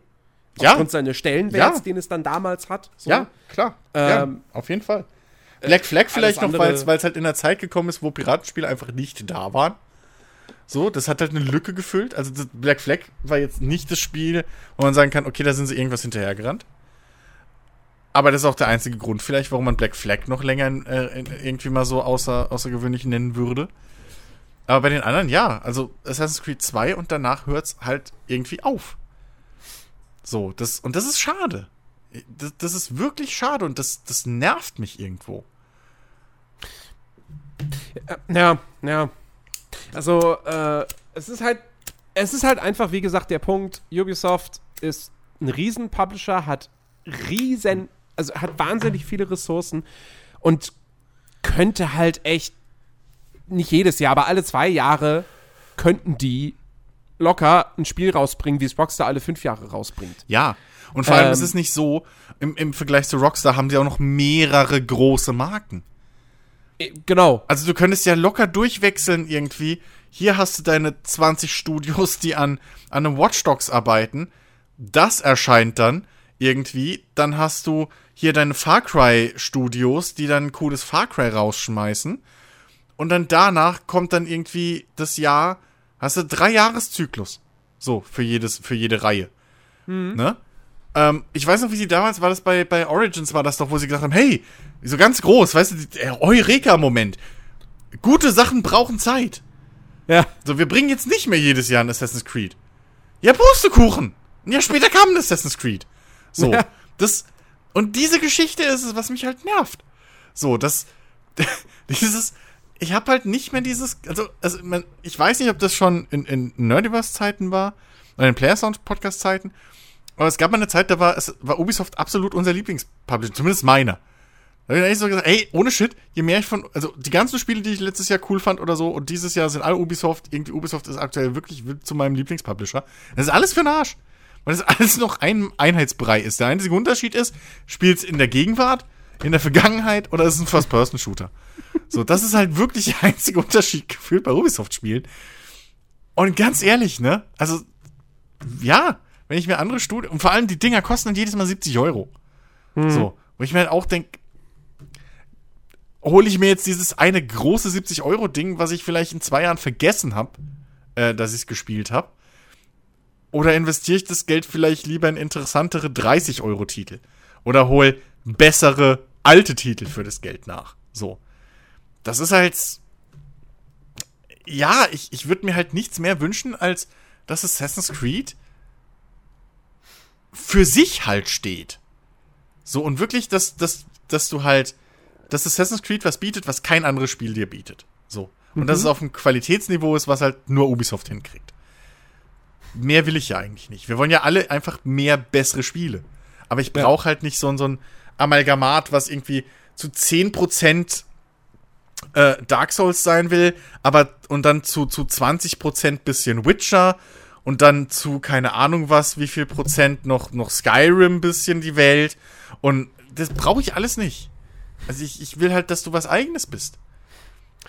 Ja. Aufgrund seines Stellenwerts, Ja. den es dann damals hat. So. Ja, klar. Ähm, ja, auf jeden Fall. Black Flag vielleicht noch, weil es halt in der Zeit gekommen ist, wo Piratenspiele einfach nicht da waren. So, das hat halt eine Lücke gefüllt. Also das Black Flag war jetzt nicht das Spiel, wo man sagen kann, okay, da sind sie irgendwas hinterhergerannt. Aber das ist auch der einzige Grund vielleicht, warum man Black Flag noch länger äh, irgendwie mal so außer, außergewöhnlich nennen würde. Aber bei den anderen ja. Also Assassin's Creed 2 und danach hört's halt irgendwie auf. So, das, und das ist schade. Das, das ist wirklich schade und das, das nervt mich irgendwo. Ja, ja. Also, äh, es ist halt, es ist halt einfach, wie gesagt, der Punkt, Ubisoft ist ein Riesen-Publisher, hat riesen, also hat wahnsinnig viele Ressourcen und könnte halt echt, nicht jedes Jahr, aber alle zwei Jahre könnten die locker ein Spiel rausbringen, wie es Rockstar alle fünf Jahre rausbringt. Ja. Und vor allem Ähm. ist es nicht so, im, im Vergleich zu Rockstar haben sie auch noch mehrere große Marken. Äh, Genau. Also du könntest ja locker durchwechseln irgendwie. Hier hast du deine 20 Studios, die an, an einem Watch Dogs arbeiten. Das erscheint dann irgendwie. Dann hast du hier deine Far Cry Studios, die dann ein cooles Far Cry rausschmeißen. Und dann danach kommt dann irgendwie das Jahr, hast du drei Jahreszyklus. So, für jedes, für jede Reihe. Ne? Ähm, ich weiß noch, wie sie damals war das bei, bei Origins, war das doch, wo sie gesagt haben, hey, so ganz groß, weißt du, Eureka-Moment. Gute Sachen brauchen Zeit. Ja. So, wir bringen jetzt nicht mehr jedes Jahr ein Assassin's Creed. Ja, Pustekuchen. Ein Jahr später kam ein Assassin's Creed. So, Ja. das, und diese Geschichte ist es, was mich halt nervt. So, das, dieses, ich habe halt nicht mehr dieses, also, also man, ich weiß nicht, ob das schon in, in Nerdiverse-Zeiten war, oder in Playersound-Podcast-Zeiten, aber es gab mal eine Zeit, da war, es war Ubisoft absolut unser Lieblingspublisher, zumindest meiner. Da habe ich so gesagt, ey, ohne Shit, je mehr ich von, also die ganzen Spiele, die ich letztes Jahr cool fand oder so, und dieses Jahr sind alle Ubisoft, irgendwie Ubisoft ist aktuell wirklich zu meinem Lieblingspublisher. Das ist alles für den Arsch. Weil das alles noch ein Einheitsbrei ist. Der einzige Unterschied ist, spielt's in der Gegenwart, in der Vergangenheit oder ist es ein First-Person-Shooter? So, das ist halt wirklich der einzige Unterschied gefühlt bei Ubisoft-Spielen. Und ganz ehrlich, ne? Also, ja, wenn ich mir andere Studien, und vor allem die Dinger kosten dann jedes Mal 70 Euro. So, wo ich mir halt auch denke, hole ich mir jetzt dieses eine große 70-Euro-Ding, was ich vielleicht in zwei Jahren vergessen habe, äh, dass ich es gespielt habe. Oder investiere ich das Geld vielleicht lieber in interessantere 30-Euro-Titel? Oder hol bessere alte Titel für das Geld nach? So. Das ist halt. Ja, ich, ich würde mir halt nichts mehr wünschen, als dass Assassin's Creed für sich halt steht. So, und wirklich, dass, dass, dass du halt, dass Assassin's Creed was bietet, was kein anderes Spiel dir bietet. So. Und dass es auf einem Qualitätsniveau ist, was halt nur Ubisoft hinkriegt. Mehr will ich ja eigentlich nicht. Wir wollen ja alle einfach mehr bessere Spiele. Aber ich brauche halt nicht so, ein- so ein Amalgamat, was irgendwie zu 10% äh, Dark Souls sein will, aber und dann zu, zu 20% bisschen Witcher und dann zu keine Ahnung was, wie viel Prozent noch, noch Skyrim bisschen die Welt. Und das brauche ich alles nicht. Also ich, ich will halt, dass du was eigenes bist.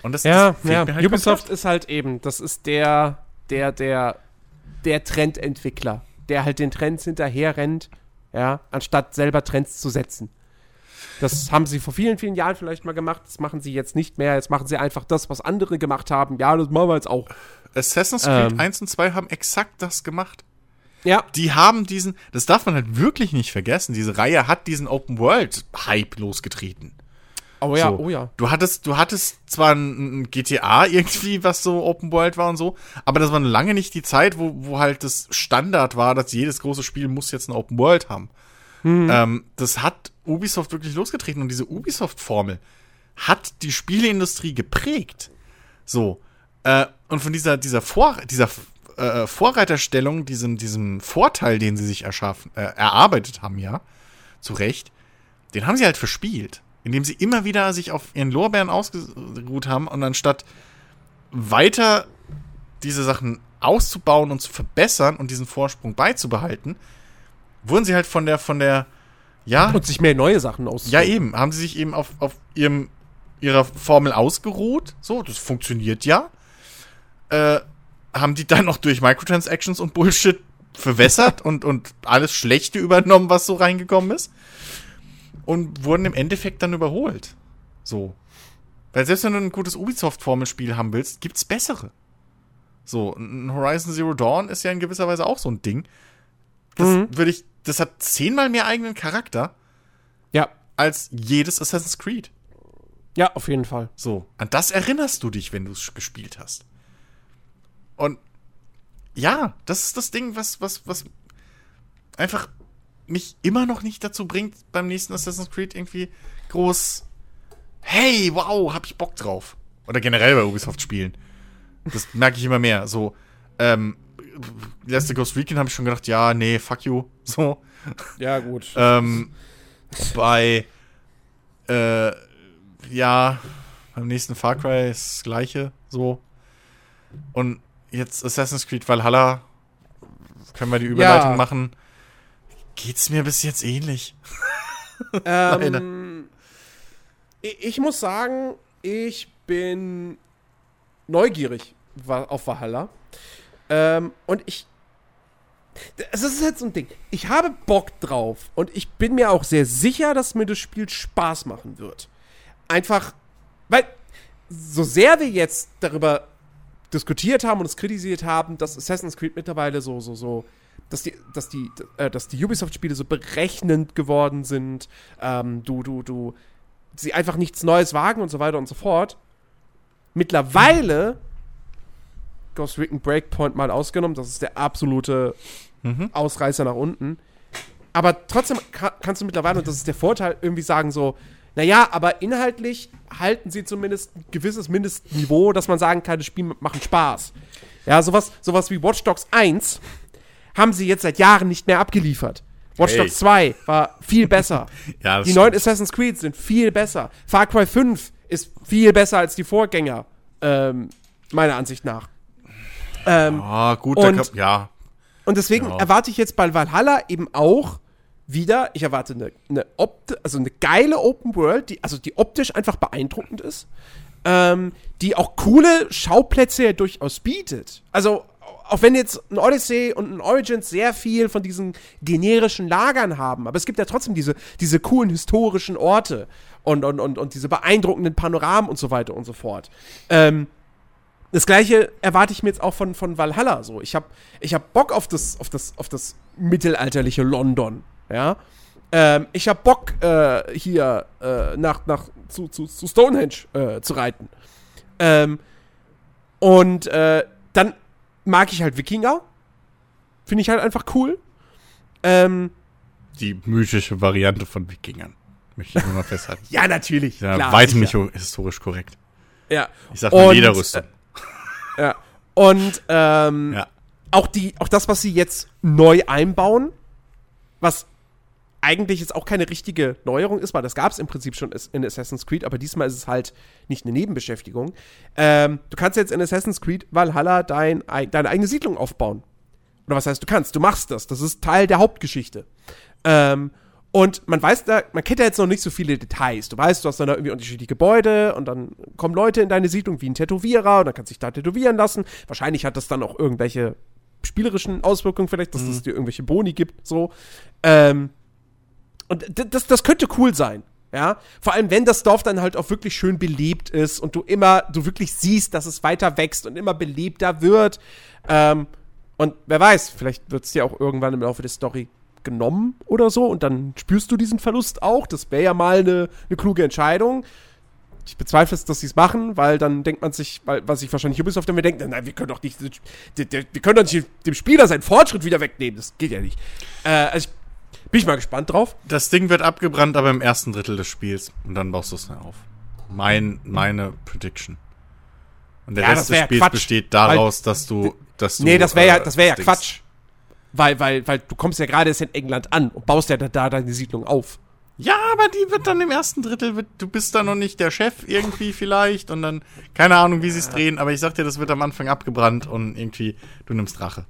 Und das, Ja, das ja. halt Ubisoft komplett. ist halt eben, das ist der, der, der, der Trendentwickler, der halt den Trends hinterher rennt, ja, anstatt selber Trends zu setzen. Das haben sie vor vielen, vielen Jahren vielleicht mal gemacht, das machen sie jetzt nicht mehr. Jetzt machen sie einfach das, was andere gemacht haben. Ja, das machen wir jetzt auch. Assassin's Creed Ähm. 1 und 2 haben exakt das gemacht. Ja, Die haben diesen, das darf man halt wirklich nicht vergessen, diese Reihe hat diesen Open World Hype losgetreten. oh ja, So. oh ja. Du hattest, du hattest zwar ein, ein GTA irgendwie, was so Open World war und so, aber das war lange nicht die Zeit, wo, wo halt das Standard war, dass jedes große Spiel muss jetzt ein Open World haben. Ähm, das hat Ubisoft wirklich losgetreten und diese Ubisoft-Formel hat die Spieleindustrie geprägt. So. Äh, und von dieser, dieser, Vor, dieser äh, Vorreiterstellung, diesem, diesem Vorteil, den sie sich erschaffen, äh, erarbeitet haben, ja, zu Recht, den haben sie halt verspielt. Indem sie immer wieder sich auf ihren Lorbeeren ausgeruht haben und anstatt weiter diese Sachen auszubauen und zu verbessern und diesen Vorsprung beizubehalten, wurden sie halt von der, von der, ja, Und sich mehr neue Sachen aus. ja eben, haben sie sich eben auf, auf ihrem, ihrer Formel ausgeruht. So, das funktioniert ja. Äh, haben die dann noch durch Microtransactions und Bullshit verwässert und, und alles Schlechte übernommen, was so reingekommen ist. Und wurden im Endeffekt dann überholt. So. Weil selbst wenn du ein gutes Ubisoft-Formelspiel haben willst, gibt's bessere. So, ein Horizon Zero Dawn ist ja in gewisser Weise auch so ein Ding. Das Mhm. würde ich, das hat zehnmal mehr eigenen Charakter Ja. als jedes Assassin's Creed. Ja, auf jeden Fall. So, an das erinnerst du dich, wenn du es gespielt hast. Und ja, das ist das Ding, was, was, was einfach mich immer noch nicht dazu bringt, beim nächsten Assassin's Creed irgendwie groß, hey, wow, hab ich Bock drauf. Oder generell bei Ubisoft-Spielen. Das merke ich immer mehr. So, ähm, letzte Ghost Recon habe ich schon gedacht, ja, nee, fuck you. So. Ja, gut. Ähm, bei, äh, ja, beim nächsten Far Cry ist das gleiche, so. Und jetzt Assassin's Creed Valhalla, können wir die Überleitung Ja. machen. Geht's mir bis jetzt ähnlich? Ähm, ich, muss sagen, ich bin neugierig auf Valhalla. Ähm, und ich. Es ist halt so ein Ding. Ich habe Bock drauf und ich bin mir auch sehr sicher, dass mir das Spiel Spaß machen wird. Einfach, weil so sehr wir jetzt darüber diskutiert haben und es kritisiert haben, dass Assassin's Creed mittlerweile so, so, so, dass die, dass die, äh, dass die Ubisoft-Spiele so berechnend geworden sind, ähm, du, du, du, sie einfach nichts Neues wagen und so weiter und so fort. Mittlerweile, Ghost Recon Breakpoint mal ausgenommen, das ist der absolute Mhm. Ausreißer nach unten. Aber trotzdem ka kannst du mittlerweile, und das ist der Vorteil, irgendwie sagen so, naja, aber inhaltlich halten sie zumindest ein gewisses Mindestniveau, dass man sagen kann, das Spiel machen Spaß. Ja, sowas, sowas wie Watch Dogs 1 haben sie jetzt seit Jahren nicht mehr abgeliefert. Watch Hey. Dogs 2 war viel besser. Ja, die neuen Assassin's Creed sind viel besser. Far Cry 5 ist viel besser als die Vorgänger, ähm, meiner Ansicht nach. Ähm, Ah, gut, Und- kann, ja. und deswegen Ja. erwarte ich jetzt bei Valhalla eben auch wieder, ich erwarte eine, eine, Opt also eine geile Open World, die, also die optisch einfach beeindruckend ist, ähm, die auch coole Schauplätze ja durchaus bietet. Also, auch wenn jetzt ein Odyssey und ein Origins sehr viel von diesen generischen Lagern haben, aber es gibt ja trotzdem diese, diese coolen historischen Orte und, und, und, und diese beeindruckenden Panoramen und so weiter und so fort. Ähm, das gleiche erwarte ich mir jetzt auch von, von Valhalla so. Ich habe ich hab Bock auf das, auf, das, auf das mittelalterliche London. Ja. Ähm, ich habe Bock, äh, hier äh, nach, nach, zu, zu, zu Stonehenge äh, zu reiten. Ähm, und äh, dann mag ich halt Wikinger. Finde ich halt einfach cool. Ähm, Die mythische Variante von Wikingern. Möchte ich nur mal festhalten. ja, natürlich. Ja, klar, weitem nicht historisch korrekt. Ja. Ich sag mal Und, Lederrüstung. Ja. Und ähm, Ja. auch, die, auch das, was sie jetzt neu einbauen, was eigentlich jetzt auch keine richtige Neuerung ist, weil das gab es im Prinzip schon in Assassin's Creed, aber diesmal ist es halt nicht eine Nebenbeschäftigung. Ähm, du kannst jetzt in Assassin's Creed Valhalla dein, ei- deine eigene Siedlung aufbauen. Oder was heißt, du kannst, du machst das. Das ist Teil der Hauptgeschichte. Ähm, und man weiß da, man kennt ja jetzt noch nicht so viele Details. Du weißt, du hast dann da irgendwie unterschiedliche Gebäude und dann kommen Leute in deine Siedlung wie ein Tätowierer und dann kannst du dich da tätowieren lassen. Wahrscheinlich hat das dann auch irgendwelche spielerischen Auswirkungen vielleicht, dass es dir irgendwelche Boni gibt, so. Ähm, und das, das könnte cool sein. Ja, vor allem wenn das Dorf dann halt auch wirklich schön belebt ist und du immer, du wirklich siehst, dass es weiter wächst und immer belebter wird. Ähm, und wer weiß, vielleicht wird es dir auch irgendwann im Laufe der Story genommen oder so und dann spürst du diesen Verlust auch. Das wäre ja mal eine, eine kluge Entscheidung. Ich bezweifle es, dass sie es machen, weil dann denkt man sich, weil, was sich wahrscheinlich Ubisoft dann mir denkt, nein, wir können doch nicht, wir wir können doch nicht dem Spieler seinen Fortschritt wieder wegnehmen. Das geht ja nicht. Äh, also ich, bin ich mal gespannt drauf. Das Ding wird abgebrannt, aber im ersten Drittel des Spiels. Und dann baust du es auf. Mein, meine Prediction. Und der Ja, Rest des Spiels Quatsch, besteht daraus, dass du, dass du. Nee, das wäre ja, äh, das wäre ja Quatsch. Weil, weil, weil du kommst ja gerade erst in England an und baust ja da, da deine Siedlung auf. Ja, aber die wird dann im ersten Drittel, wird, du bist da noch nicht der Chef irgendwie vielleicht und dann, keine Ahnung, wie sie es drehen, aber ich sag dir, das wird am Anfang abgebrannt und irgendwie, du nimmst Rache.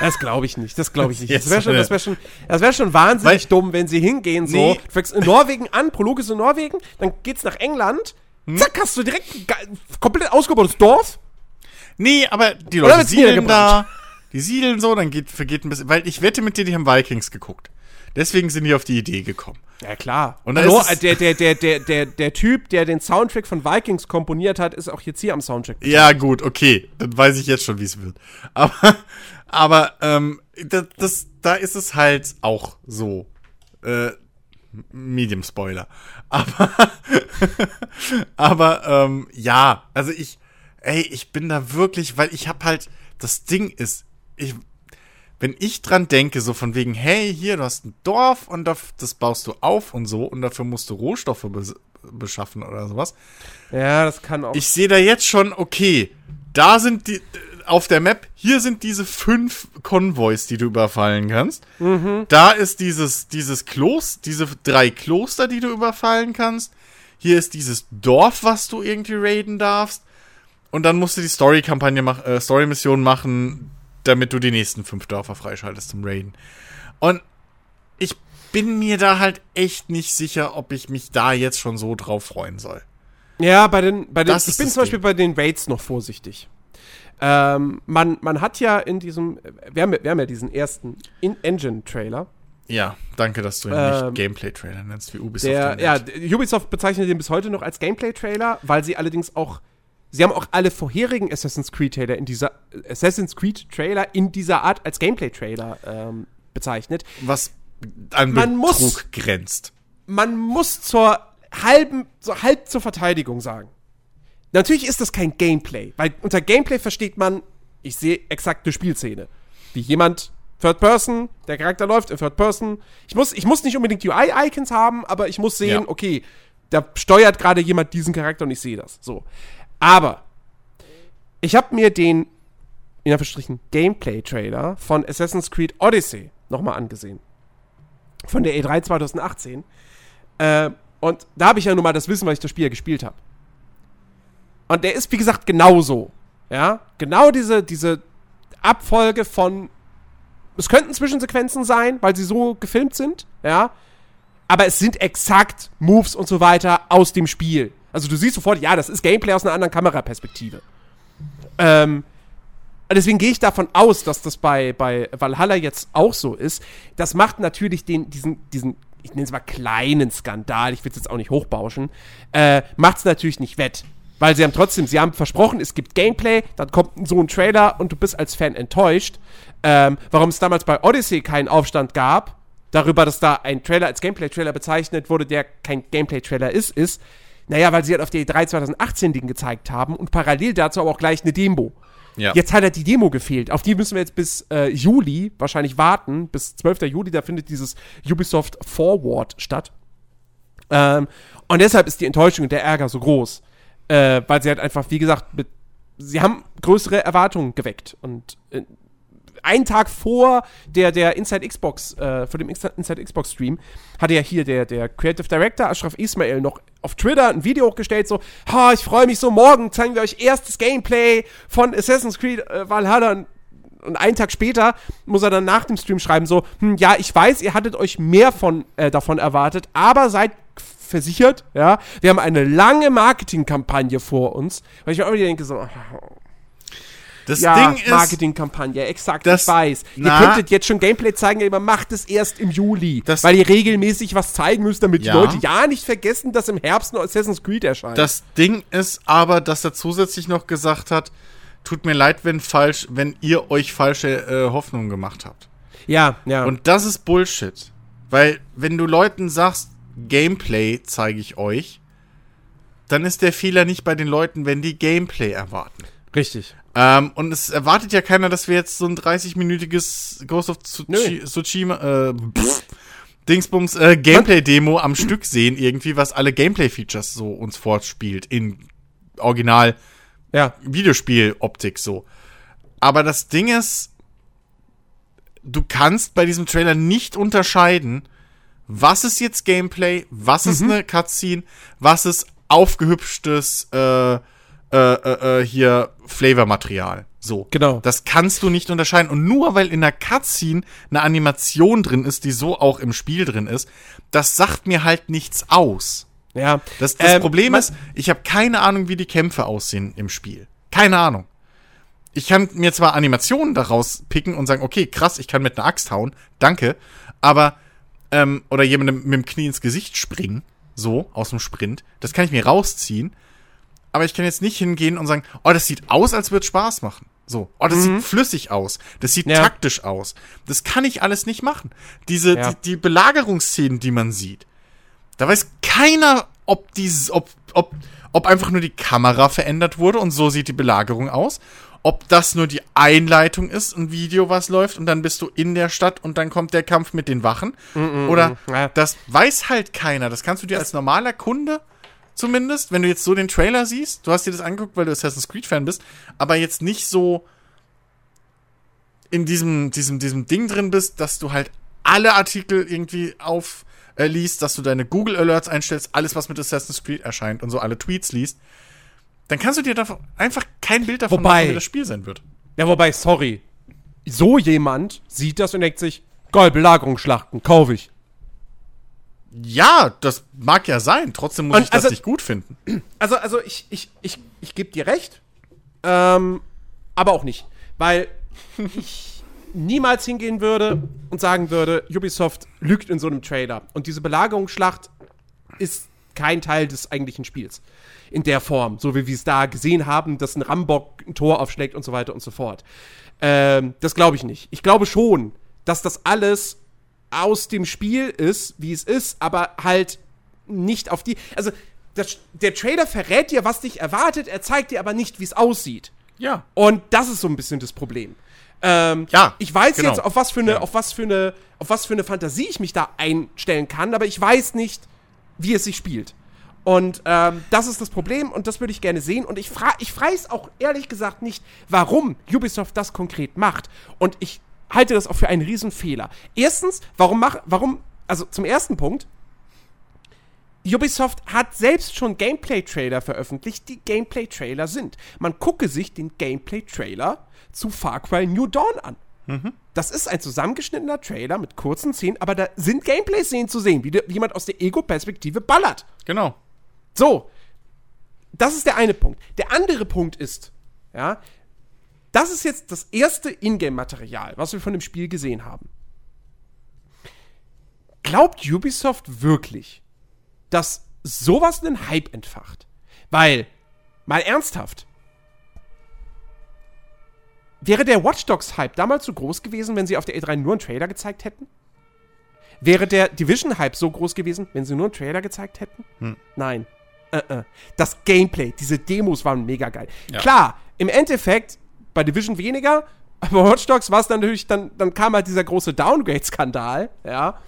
Das glaube ich nicht. Das glaube ich nicht. Das wäre schon, das wär schon, das wär schon wahnsinnig Weil- dumm, wenn sie hingehen so. Nee. Du fängst in Norwegen an, Prolog ist in Norwegen, dann geht's nach England. Hm? Zack, hast du direkt ein komplett ausgebautes Dorf. Nee, aber die Leute siedeln da? Die siedeln so, dann geht, vergeht ein bisschen, weil ich wette mit dir, die haben Vikings geguckt. Deswegen sind die auf die Idee gekommen. Ja, klar. Und Hallo, der, der, der, der, der, der Typ, der den Soundtrack von Vikings komponiert hat, ist auch jetzt hier am Soundtrack. Ja, gut, okay. Dann weiß ich jetzt schon, wie es wird. Aber, aber ähm, das, das, da ist es halt auch so. Äh, Medium Spoiler. Aber, aber ähm, ja, also ich, ey, ich bin da wirklich, weil ich hab halt, das Ding ist, ich, wenn ich dran denke, so von wegen, hey, hier, du hast ein Dorf und das, das baust du auf und so und dafür musst du Rohstoffe bes beschaffen oder sowas. Ja, das kann auch. Ich sehe da jetzt schon, okay, da sind die, auf der Map, hier sind diese fünf Konvois, die du überfallen kannst. Da ist dieses, dieses Kloster, diese drei Kloster, die du überfallen kannst. Hier ist dieses Dorf, was du irgendwie raiden darfst. Und dann musst du die Story-Kampagne machen, äh, Story-Mission machen, damit du die nächsten fünf Dörfer freischaltest zum Raiden. Und ich bin mir da halt echt nicht sicher, ob ich mich da jetzt schon so drauf freuen soll. Ja, bei den, bei den Das ich bin zum Beispiel Ding. bei den Raids noch vorsichtig. Ähm, man, man hat ja in diesem, wir haben, wir haben ja diesen ersten In-Engine-Trailer. Ja, danke, dass du ihn Ähm, nicht Gameplay-Trailer nennst, wie Ubisoft. Der, ihn ja, Ubisoft bezeichnet den bis heute noch als Gameplay-Trailer, weil sie allerdings auch, sie haben auch alle vorherigen Assassin's Creed-Trailer in dieser, Assassin's Creed-Trailer in dieser Art als Gameplay-Trailer ähm, bezeichnet. Was an Man muss- Betrug grenzt. man muss zur halben, so halb zur Verteidigung sagen. Natürlich ist das kein Gameplay, weil unter Gameplay versteht man, ich sehe exakt eine Spielszene. Wie jemand Third Person, der Charakter läuft in Third Person. Ich muss, ich muss nicht unbedingt UI-Icons haben, aber ich muss sehen, Ja. okay, da steuert gerade jemand diesen Charakter und ich sehe das. So. Aber ich habe mir den, in Anführungsstrichen, Gameplay-Trailer von Assassin's Creed Odyssey nochmal angesehen. Von der E3 2018. Äh, und da habe ich ja nun mal das Wissen, weil ich das Spiel ja gespielt habe. Und der ist, wie gesagt, genauso. Ja, genau diese, diese Abfolge von. Es könnten Zwischensequenzen sein, weil sie so gefilmt sind, ja. Aber es sind exakt Moves und so weiter aus dem Spiel. Also du siehst sofort, ja, das ist Gameplay aus einer anderen Kameraperspektive. Ähm, deswegen gehe ich davon aus, dass das bei, bei Valhalla jetzt auch so ist. Das macht natürlich den, diesen, diesen, ich nenne es mal kleinen Skandal, ich will es jetzt auch nicht hochbauschen, äh, macht es natürlich nicht wett. Weil sie haben trotzdem, sie haben versprochen, es gibt Gameplay, dann kommt so ein Trailer und du bist als Fan enttäuscht. Ähm, warum es damals bei Odyssey keinen Aufstand gab, darüber, dass da ein Trailer als Gameplay-Trailer bezeichnet wurde, der kein Gameplay-Trailer ist, ist, naja, weil sie halt auf der E3 2018 den gezeigt haben und parallel dazu aber auch gleich eine Demo. Ja. Jetzt hat halt die Demo gefehlt. Auf die müssen wir jetzt bis äh, Juli wahrscheinlich warten. Bis 12. Juli, da findet dieses Ubisoft Forward statt. Ähm, und deshalb ist die Enttäuschung und der Ärger so groß. Äh, weil sie halt einfach, wie gesagt, mit, sie haben größere Erwartungen geweckt. Und äh, einen Tag vor der, der Inside Xbox, äh, vor dem Inside Xbox Stream, hatte ja hier der, der Creative Director Ashraf Ismail noch auf Twitter ein Video hochgestellt, so, ha, ich freue mich so, morgen zeigen wir euch erstes Gameplay von Assassin's Creed äh, Valhalla und, und einen Tag später muss er dann nach dem Stream schreiben, so, hm, ja, ich weiß, ihr hattet euch mehr von, äh, davon erwartet, aber seid versichert, ja, wir haben eine lange Marketingkampagne vor uns, weil ich mir auch wieder denke, so, Das ja, Ding ist, Marketingkampagne, exakt, das- ich weiß. na- ihr könntet jetzt schon Gameplay zeigen, aber macht es erst im Juli, Das- weil ihr regelmäßig was zeigen müsst, damit Ja. die Leute ja nicht vergessen, dass im Herbst noch Assassin's Creed erscheint. das Ding ist aber, dass er zusätzlich noch gesagt hat, tut mir leid, wenn falsch, wenn ihr euch falsche äh, Hoffnungen gemacht habt. ja, ja. Und das ist Bullshit. Weil, wenn du Leuten sagst, Gameplay zeige ich euch, dann ist der Fehler nicht bei den Leuten, wenn die Gameplay erwarten. richtig. Ähm, und es erwartet ja keiner, dass wir jetzt so ein 30-minütiges Ghost of. Tsushima, äh, pff, Dingsbums, äh, Gameplay-Demo am Stück sehen, irgendwie, was alle Gameplay-Features so uns vorspielt in Original Ja, Videospiel-Optik so. Aber das Ding ist, du kannst bei diesem Trailer nicht unterscheiden, was ist jetzt Gameplay, was ist Mhm. eine Cutscene, was ist aufgehübschtes äh, äh, äh, äh, hier Flavormaterial. So. Genau. Das kannst du nicht unterscheiden. Und nur weil in der Cutscene eine Animation drin ist, die so auch im Spiel drin ist, das sagt mir halt nichts aus. ja. Das, das Ähm, Problem ist, ich habe keine Ahnung, wie die Kämpfe aussehen im Spiel. Keine Ahnung. ich kann mir zwar Animationen daraus picken und sagen, okay, krass, ich kann mit einer Axt hauen, danke, aber, ähm, oder jemandem mit dem Knie ins Gesicht springen, so, aus dem Sprint, das kann ich mir rausziehen, aber ich kann jetzt nicht hingehen und sagen, oh, das sieht aus, als würde Spaß machen. So, oh, das sieht flüssig aus, das sieht Ja. taktisch aus. Das kann ich alles nicht machen. Diese, Ja. die, die Belagerungsszenen, die man sieht, da weiß keiner, ob dieses, ob, ob, ob einfach nur die Kamera verändert wurde und so sieht die Belagerung aus. Ob das nur die Einleitung ist, ein Video, was läuft und dann bist du in der Stadt und dann kommt der Kampf mit den Wachen. Oder Ja. das weiß halt keiner. Das kannst du dir als normaler Kunde zumindest, wenn du jetzt so den Trailer siehst, du hast dir das angeguckt, weil du Assassin's Creed-Fan bist, aber jetzt nicht so in diesem, diesem, diesem Ding drin bist, dass du halt alle Artikel irgendwie auf äh, liest, dass du deine Google Alerts einstellst, alles, was mit Assassin's Creed erscheint und so alle Tweets liest, dann kannst du dir davon einfach kein Bild davon Wobei- machen, wie das Spiel sein wird. Ja, wobei, sorry. So jemand sieht das und denkt sich, geil, Belagerungsschlachten, kaufe ich. Ja, das mag ja sein. Trotzdem muss Und ich das also- nicht gut finden. Also, also ich, ich, ich, ich gebe dir recht, ähm, aber auch nicht. Weil ich niemals hingehen würde und sagen würde, Ubisoft lügt in so einem Trailer. Und diese Belagerungsschlacht ist kein Teil des eigentlichen Spiels. In der Form, so wie wir es da gesehen haben, dass ein Rambock ein Tor aufschlägt und so weiter und so fort. Ähm, das glaube ich nicht. Ich glaube schon, dass das alles aus dem Spiel ist, wie es ist, aber halt nicht auf die. Also, das, der Trailer verrät dir, was dich erwartet, er zeigt dir aber nicht, wie es aussieht. Ja. Und das ist so ein bisschen das Problem. Ähm, Ja, ich weiß genau. jetzt, auf was für eine, Ja. auf was für eine, auf was für eine Fantasie ich mich da einstellen kann, aber ich weiß nicht, wie es sich spielt. Und ähm, das ist das Problem und das würde ich gerne sehen. Und ich, fra ich weiß auch ehrlich gesagt nicht, warum Ubisoft das konkret macht. Und ich halte das auch für einen Riesenfehler. Erstens, warum mach, warum, also zum ersten Punkt, Ubisoft hat selbst schon Gameplay-Trailer veröffentlicht, die Gameplay-Trailer sind. Man gucke sich den Gameplay-Trailer zu Far Cry New Dawn an. Das ist ein zusammengeschnittener Trailer mit kurzen Szenen, aber da sind Gameplay-Szenen zu sehen, wie jemand aus der Ego-Perspektive ballert. Genau. So, das ist der eine Punkt. Der andere Punkt ist, ja, das ist jetzt das erste Ingame-Material, was wir von dem Spiel gesehen haben. Glaubt Ubisoft wirklich, dass sowas einen Hype entfacht? Weil, mal ernsthaft, wäre der Watch Dogs-Hype damals so groß gewesen, wenn sie auf der E3 nur einen Trailer gezeigt hätten? Wäre der Division-Hype so groß gewesen, wenn sie nur einen Trailer gezeigt hätten? Nein. Äh, äh. Das Gameplay, diese Demos waren mega geil. Ja. Klar, im Endeffekt bei Division weniger, aber Watch Dogs war es dann natürlich, dann, dann kam halt dieser große Downgrade-Skandal, ja.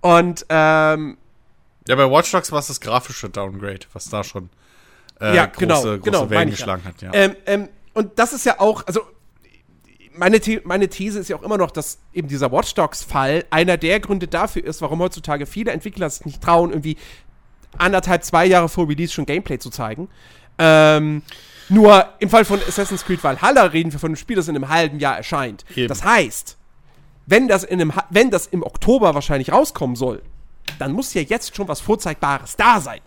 Und, ähm, Ja, bei Watch Dogs war es das grafische Downgrade, was da schon äh, ja, große, genau, große genau, Wellen geschlagen ja. hat. Ja. Ähm, ähm, und das ist ja auch, also meine, The meine These ist ja auch immer noch, dass eben dieser Watch Dogs-Fall einer der Gründe dafür ist, warum heutzutage viele Entwickler es nicht trauen, irgendwie anderthalb, zwei Jahre vor Release schon Gameplay zu zeigen. Ähm, nur im Fall von Assassin's Creed Valhalla reden wir von einem Spiel, das in einem halben Jahr erscheint. Eben. Das heißt, wenn das, in einem, wenn das im Oktober wahrscheinlich rauskommen soll, dann muss ja jetzt schon was Vorzeigbares da sein.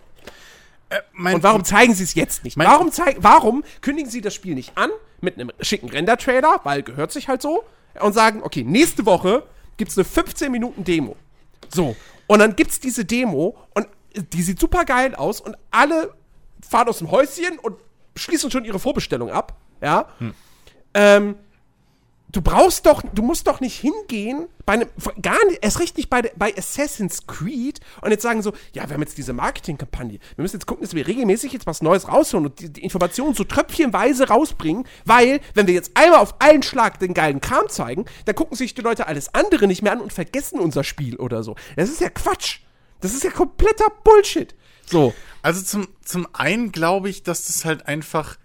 mein, Und warum zeigen sie es jetzt nicht? Warum, warum kündigen sie das Spiel nicht an mit einem schicken Render-Trailer, weil gehört sich halt so, und sagen, okay, nächste Woche gibt es eine 15-Minuten-Demo. So, und dann gibt es diese Demo und die sieht super geil aus und alle fahren aus dem Häuschen und schließen schon ihre Vorbestellung ab. Ja. Ähm, du brauchst doch, du musst doch nicht hingehen bei einem, gar nicht, erst recht nicht bei, bei Assassin's Creed und jetzt sagen so, ja, wir haben jetzt diese Marketingkampagne. Wir müssen jetzt gucken, dass wir regelmäßig jetzt was Neues rausholen und die, die Informationen so tröpfchenweise rausbringen, weil, wenn wir jetzt einmal auf einen Schlag den geilen Kram zeigen, dann gucken sich die Leute alles andere nicht mehr an und vergessen unser Spiel oder so. Das ist ja Quatsch. Das ist ja kompletter Bullshit. So. Also zum, zum einen glaube ich, dass das halt einfach.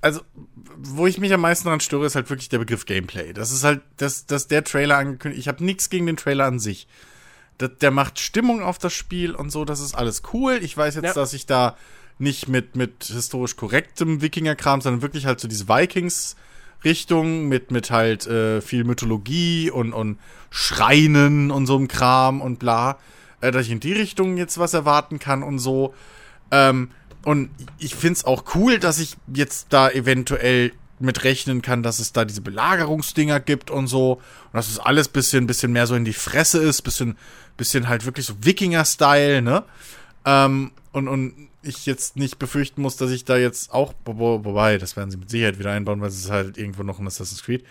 Also, wo ich mich am meisten daran störe, ist halt wirklich der Begriff Gameplay. Das ist halt, dass, dass der Trailer angekündigt. Ich habe nichts gegen den Trailer an sich. Das, der macht Stimmung auf das Spiel und so, das ist alles cool. Ich weiß jetzt, Ja. dass ich da nicht mit, mit historisch korrektem Wikinger-Kram, sondern wirklich halt so diese Vikings-Richtung mit, mit halt äh, viel Mythologie und, und Schreinen und so einem Kram und bla, äh, dass ich in die Richtung jetzt was erwarten kann und so. Ähm, und ich find's auch cool, dass ich jetzt da eventuell mit rechnen kann, dass es da diese Belagerungsdinger gibt und so. Und dass es alles bisschen, bisschen mehr so in die Fresse ist, bisschen, bisschen halt wirklich so Wikinger-Style, ne? Ähm, und, und ich jetzt nicht befürchten muss, dass ich da jetzt auch, wo, wobei, das werden sie mit Sicherheit wieder einbauen, weil es ist halt irgendwo noch ein Assassin's Creed,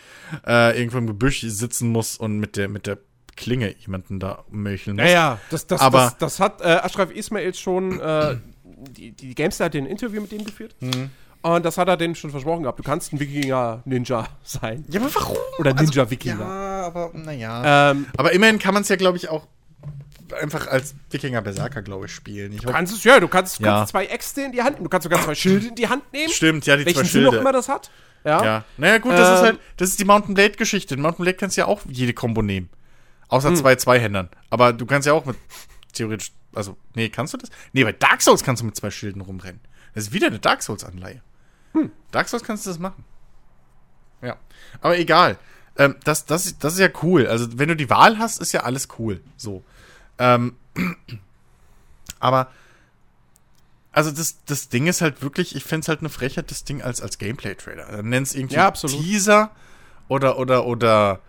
äh, irgendwo im Gebüsch sitzen muss und mit der, mit der Klinge jemanden da möcheln muss. Ja, ja, das, das, Aber- das, das hat äh, Ashraf Ismail schon, äh, die, die Gamestar hat den Interview mit dem geführt. Mhm. Und das hat er denen schon versprochen gehabt. Du kannst ein Wikinger-Ninja sein. Ja, aber warum? Oder Also, Ninja-Wikinger. ja, aber naja. Ähm, Aber immerhin kann man es ja, glaube ich, auch einfach als Wikinger-Berserker, glaube ich, spielen. Ich du kannst es, ja, du kannst, Ja. kannst zwei Äxte in die Hand nehmen. Du kannst sogar zwei Schilde in die Hand nehmen. Stimmt, ja, die Welchen zwei Sinn Schilde. auch immer das hat. Ja. Ja. Naja, gut, das ist Ähm, halt, das ist die Mountain Blade-Geschichte. In Mountain Blade kannst du ja auch jede Kombo nehmen. Hm. Außer zwei Zweihändern. Aber du kannst ja auch mit, theoretisch, also, nee, kannst du das? Nee, bei Dark Souls kannst du mit zwei Schilden rumrennen. Das ist wieder eine Dark Souls-Anleihe. Hm. Dark Souls kannst du das machen. Ja. Aber egal. Ähm, das, das, das ist ja cool. Also, wenn du die Wahl hast, ist ja alles cool. So. Ähm, aber also das, das Ding ist halt wirklich, ich fände es halt eine Frechheit, das Ding als, als Gameplay-Trailer. Dann nennt es irgendwie Ja. Teaser oder, oder, oder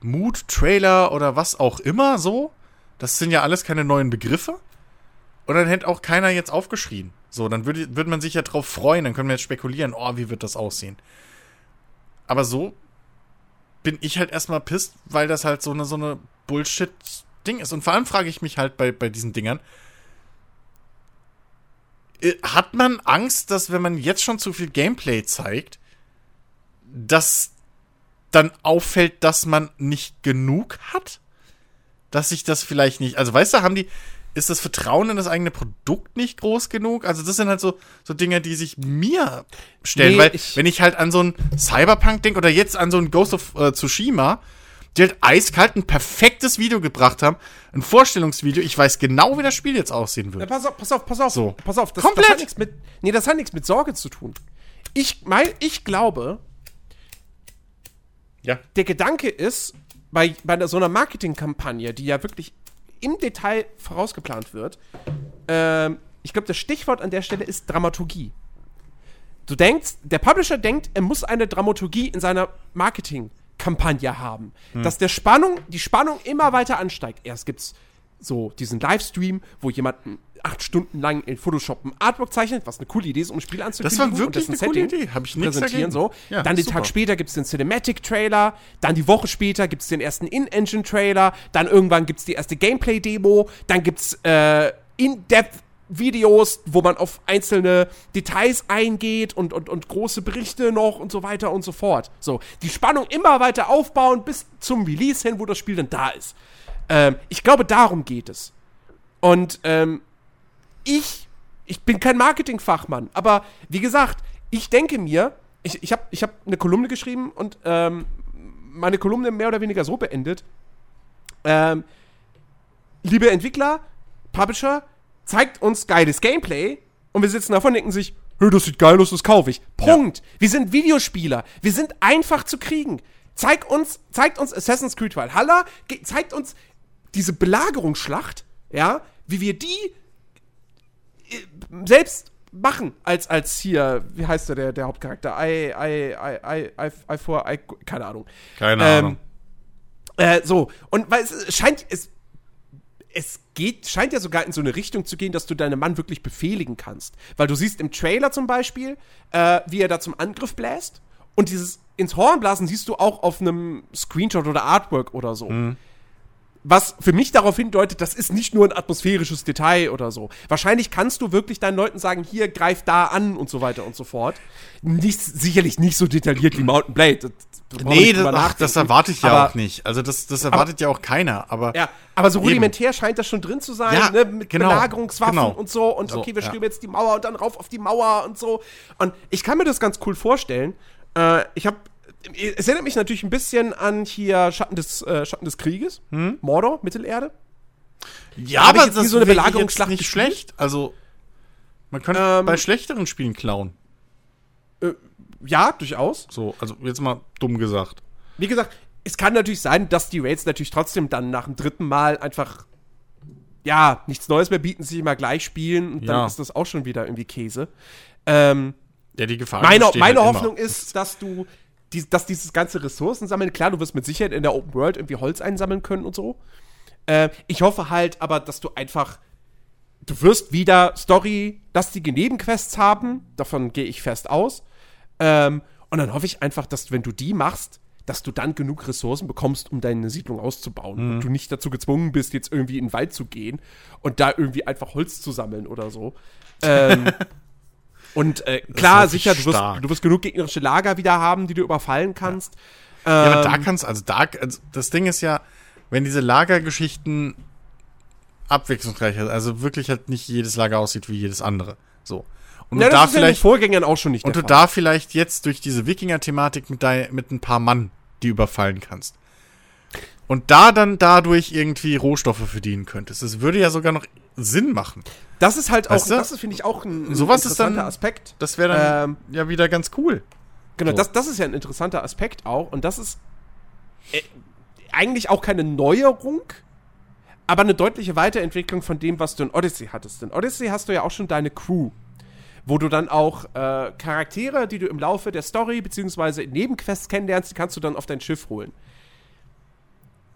Mood-Trailer oder was auch immer so. Das sind ja alles keine neuen Begriffe. Und dann hätte auch keiner jetzt aufgeschrien. So, dann würde, würde man sich ja drauf freuen, dann können wir jetzt spekulieren, oh, wie wird das aussehen. Aber so bin ich halt erstmal pisst, weil das halt so eine, so eine Bullshit-Ding ist. Und vor allem frage ich mich halt bei, bei diesen Dingern, äh, hat man Angst, dass wenn man jetzt schon zu viel Gameplay zeigt, dass dann auffällt, dass man nicht genug hat? Dass sich das vielleicht nicht, also weißt du, haben die, ist das Vertrauen in das eigene Produkt nicht groß genug? Also das sind halt so, so Dinge, die sich mir stellen, Nee, weil ich- wenn ich halt an so ein Cyberpunk denke oder jetzt an so ein Ghost of äh, Tsushima, die halt eiskalt ein perfektes Video gebracht haben, ein Vorstellungsvideo, ich weiß genau, wie das Spiel jetzt aussehen Ja, wird. pass auf, pass auf, pass auf. So. Pass auf, das, Komplett. das hat nichts mit. Nee, das hat nichts mit Sorge zu tun. Ich mein, ich glaube, Ja. der Gedanke ist, bei, bei so einer Marketingkampagne, die ja wirklich im Detail vorausgeplant wird, ähm, ich glaube, das Stichwort an der Stelle ist Dramaturgie. Du denkst, der Publisher denkt, er muss eine Dramaturgie in seiner Marketingkampagne haben. Dass der Spannung, die Spannung immer weiter ansteigt. Erst gibt's so diesen Livestream, wo jemand acht Stunden lang in Photoshop ein Artwork zeichnet, was eine coole Idee ist, um ein Spiel anzukündigen. war und wirklich eine coole Setting Idee. Hab ich präsentieren, dagegen. so. Ja, dann den super. Tag später gibt's den Cinematic-Trailer, dann die Woche später gibt's den ersten In-Engine-Trailer, dann irgendwann gibt's die erste Gameplay-Demo, dann gibt's äh, In-Depth-Videos, wo man auf einzelne Details eingeht und, und, und große Berichte noch und so weiter und so fort. So, die Spannung immer weiter aufbauen bis zum Release hin, wo das Spiel dann da ist. Ähm, ich glaube, darum geht es. Und ähm, ich, ich bin kein Marketingfachmann, aber wie gesagt, ich denke mir, ich, ich habe ich hab eine Kolumne geschrieben und ähm, meine Kolumne mehr oder weniger so beendet. Ähm, liebe Entwickler, Publisher, zeigt uns geiles Gameplay und wir sitzen davon und denken sich, hey, das sieht geil aus, das kaufe ich. Punkt. Wir sind Videospieler. Wir sind einfach zu kriegen. Zeig uns, zeigt uns Assassin's Creed Valhalla, zeigt uns diese Belagerungsschlacht, ja, wie wir die äh, selbst machen, als, als hier, wie heißt der, der, der Hauptcharakter? I, I, I, I, I, I, for, I, keine Ahnung. Keine Ähm, Ahnung. Äh, so, und weil es scheint, es, es geht, scheint ja sogar in so eine Richtung zu gehen, dass du deinen Mann wirklich befehligen kannst. Weil du siehst im Trailer zum Beispiel, äh, wie er da zum Angriff bläst. Und dieses ins Horn blasen siehst du auch auf einem Screenshot oder Artwork oder so. Was für mich darauf hindeutet, das ist nicht nur ein atmosphärisches Detail oder so. Wahrscheinlich kannst du wirklich deinen Leuten sagen, hier, greif da an und so weiter und so fort. Nicht, sicherlich nicht so detailliert wie Mountain Blade. Das, Nee, das, ach, das erwarte ich ja Aber- auch nicht. Also das, das erwartet ja auch keiner. Aber Ja, aber so Eben. rudimentär scheint das schon drin zu sein, Ja, ne? mit genau, Belagerungswaffen genau. und so. Und So, okay, wir ja. stürmen jetzt die Mauer und dann rauf auf die Mauer und so. Und ich kann mir das ganz cool vorstellen. Äh, ich habe es erinnert mich natürlich ein bisschen an hier Schatten des, äh, Schatten des Krieges, Mordor, Mittelerde. ja, Hab ich aber das so eine Belagerungsschlacht nicht gespielt? schlecht. Also man könnte Ähm, bei schlechteren Spielen klauen. Ja, durchaus. So, also jetzt mal dumm gesagt. Wie gesagt, es kann natürlich sein, dass die Raids natürlich trotzdem dann nach dem dritten Mal einfach ja, nichts Neues mehr bieten, sich immer gleich spielen und Ja. dann ist das auch schon wieder irgendwie Käse. Ähm, Ja, die Gefahr Meine, meine halt Hoffnung immer. ist, dass du, die, dass dieses ganze Ressourcen sammeln, klar, du wirst mit Sicherheit in der Open World irgendwie Holz einsammeln können und so. Äh, ich hoffe halt aber, dass du einfach, du wirst wieder Story, lastige Nebenquests haben, davon gehe ich fest aus. Ähm, und dann hoffe ich einfach, dass wenn du die machst, dass du dann genug Ressourcen bekommst, um deine Siedlung auszubauen. Und du nicht dazu gezwungen bist, jetzt irgendwie in den Wald zu gehen und da irgendwie einfach Holz zu sammeln oder so. Ähm, und äh, klar, sicher, du wirst, du wirst genug gegnerische Lager wieder haben, die du überfallen kannst. Ja, aber da Ähm, kannst also da also das Ding ist ja, wenn diese Lagergeschichten abwechslungsreich sind, also wirklich halt nicht jedes Lager aussieht wie jedes andere. So. Und ja, du da ist ja vielleicht Vorgängern auch schon nicht und du Fall. da vielleicht jetzt durch diese Wikinger-Thematik mit, dein- mit ein paar Mann die überfallen kannst. Und da dann dadurch irgendwie Rohstoffe verdienen könntest. Das würde ja sogar noch Sinn machen. Das ist halt auch, Weißt du? das ist, finde ich, auch ein, ein Sowas ist dann- interessanter Aspekt. Das wäre dann Ähm, ja wieder ganz cool. Genau, So. das, das ist ja ein interessanter Aspekt auch. Und das ist äh, eigentlich auch keine Neuerung, aber eine deutliche Weiterentwicklung von dem, was du in Odyssey hattest. In Odyssey hast du ja auch schon deine Crew, wo du dann auch äh, Charaktere, die du im Laufe der Story beziehungsweise in Nebenquests kennenlernst, die kannst du dann auf dein Schiff holen.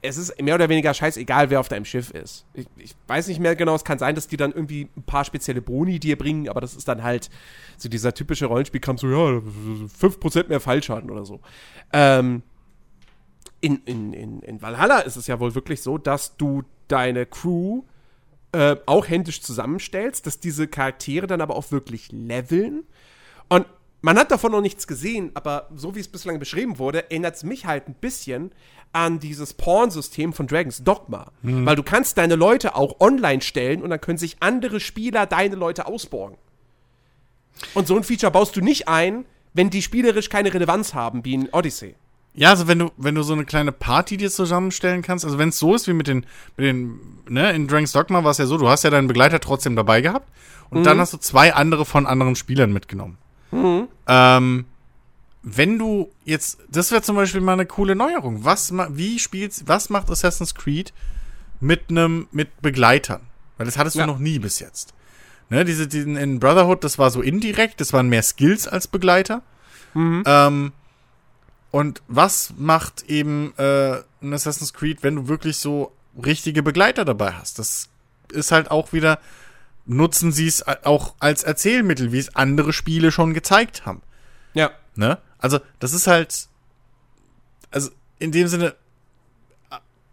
Es ist mehr oder weniger scheißegal, wer auf deinem Schiff ist. Ich, ich weiß nicht mehr genau, es kann sein, dass die dann irgendwie ein paar spezielle Boni dir bringen, aber das ist dann halt so dieser typische Rollenspielkampf, so ja, 5% mehr Fallschaden oder so. Ähm, in, in, in, in Valhalla ist es ja wohl wirklich so, dass du deine Crew äh, auch händisch zusammenstellst, dass diese Charaktere dann aber auch wirklich leveln. Und man hat davon noch nichts gesehen, aber so wie es bislang beschrieben wurde, erinnert es mich halt ein bisschen an dieses Porn-System von Dragons Dogma. Weil du kannst deine Leute auch online stellen und dann können sich andere Spieler deine Leute ausborgen. Und so ein Feature baust du nicht ein, wenn die spielerisch keine Relevanz haben, wie in Odyssey. Ja, also wenn du, wenn du so eine kleine Party dir zusammenstellen kannst, also wenn es so ist wie mit den, mit den, ne, in Dragon's Dogma war es ja so, du hast ja deinen Begleiter trotzdem dabei gehabt und dann hast du zwei andere von anderen Spielern mitgenommen. Ähm, wenn du jetzt, das wäre zum Beispiel mal eine coole Neuerung. Was, wie spielst, was macht Assassin's Creed mit einem, mit Begleitern? Weil das hattest Ja. du noch nie bis jetzt. Ne, diese, diesen, in Brotherhood, das war so indirekt, das waren mehr Skills als Begleiter. Ähm, und was macht eben äh, ein Assassin's Creed, wenn du wirklich so richtige Begleiter dabei hast? Das ist halt auch wieder, nutzen sie es auch als Erzählmittel, wie es andere Spiele schon gezeigt haben. Ja. Ne? Also, das ist halt, also in dem Sinne,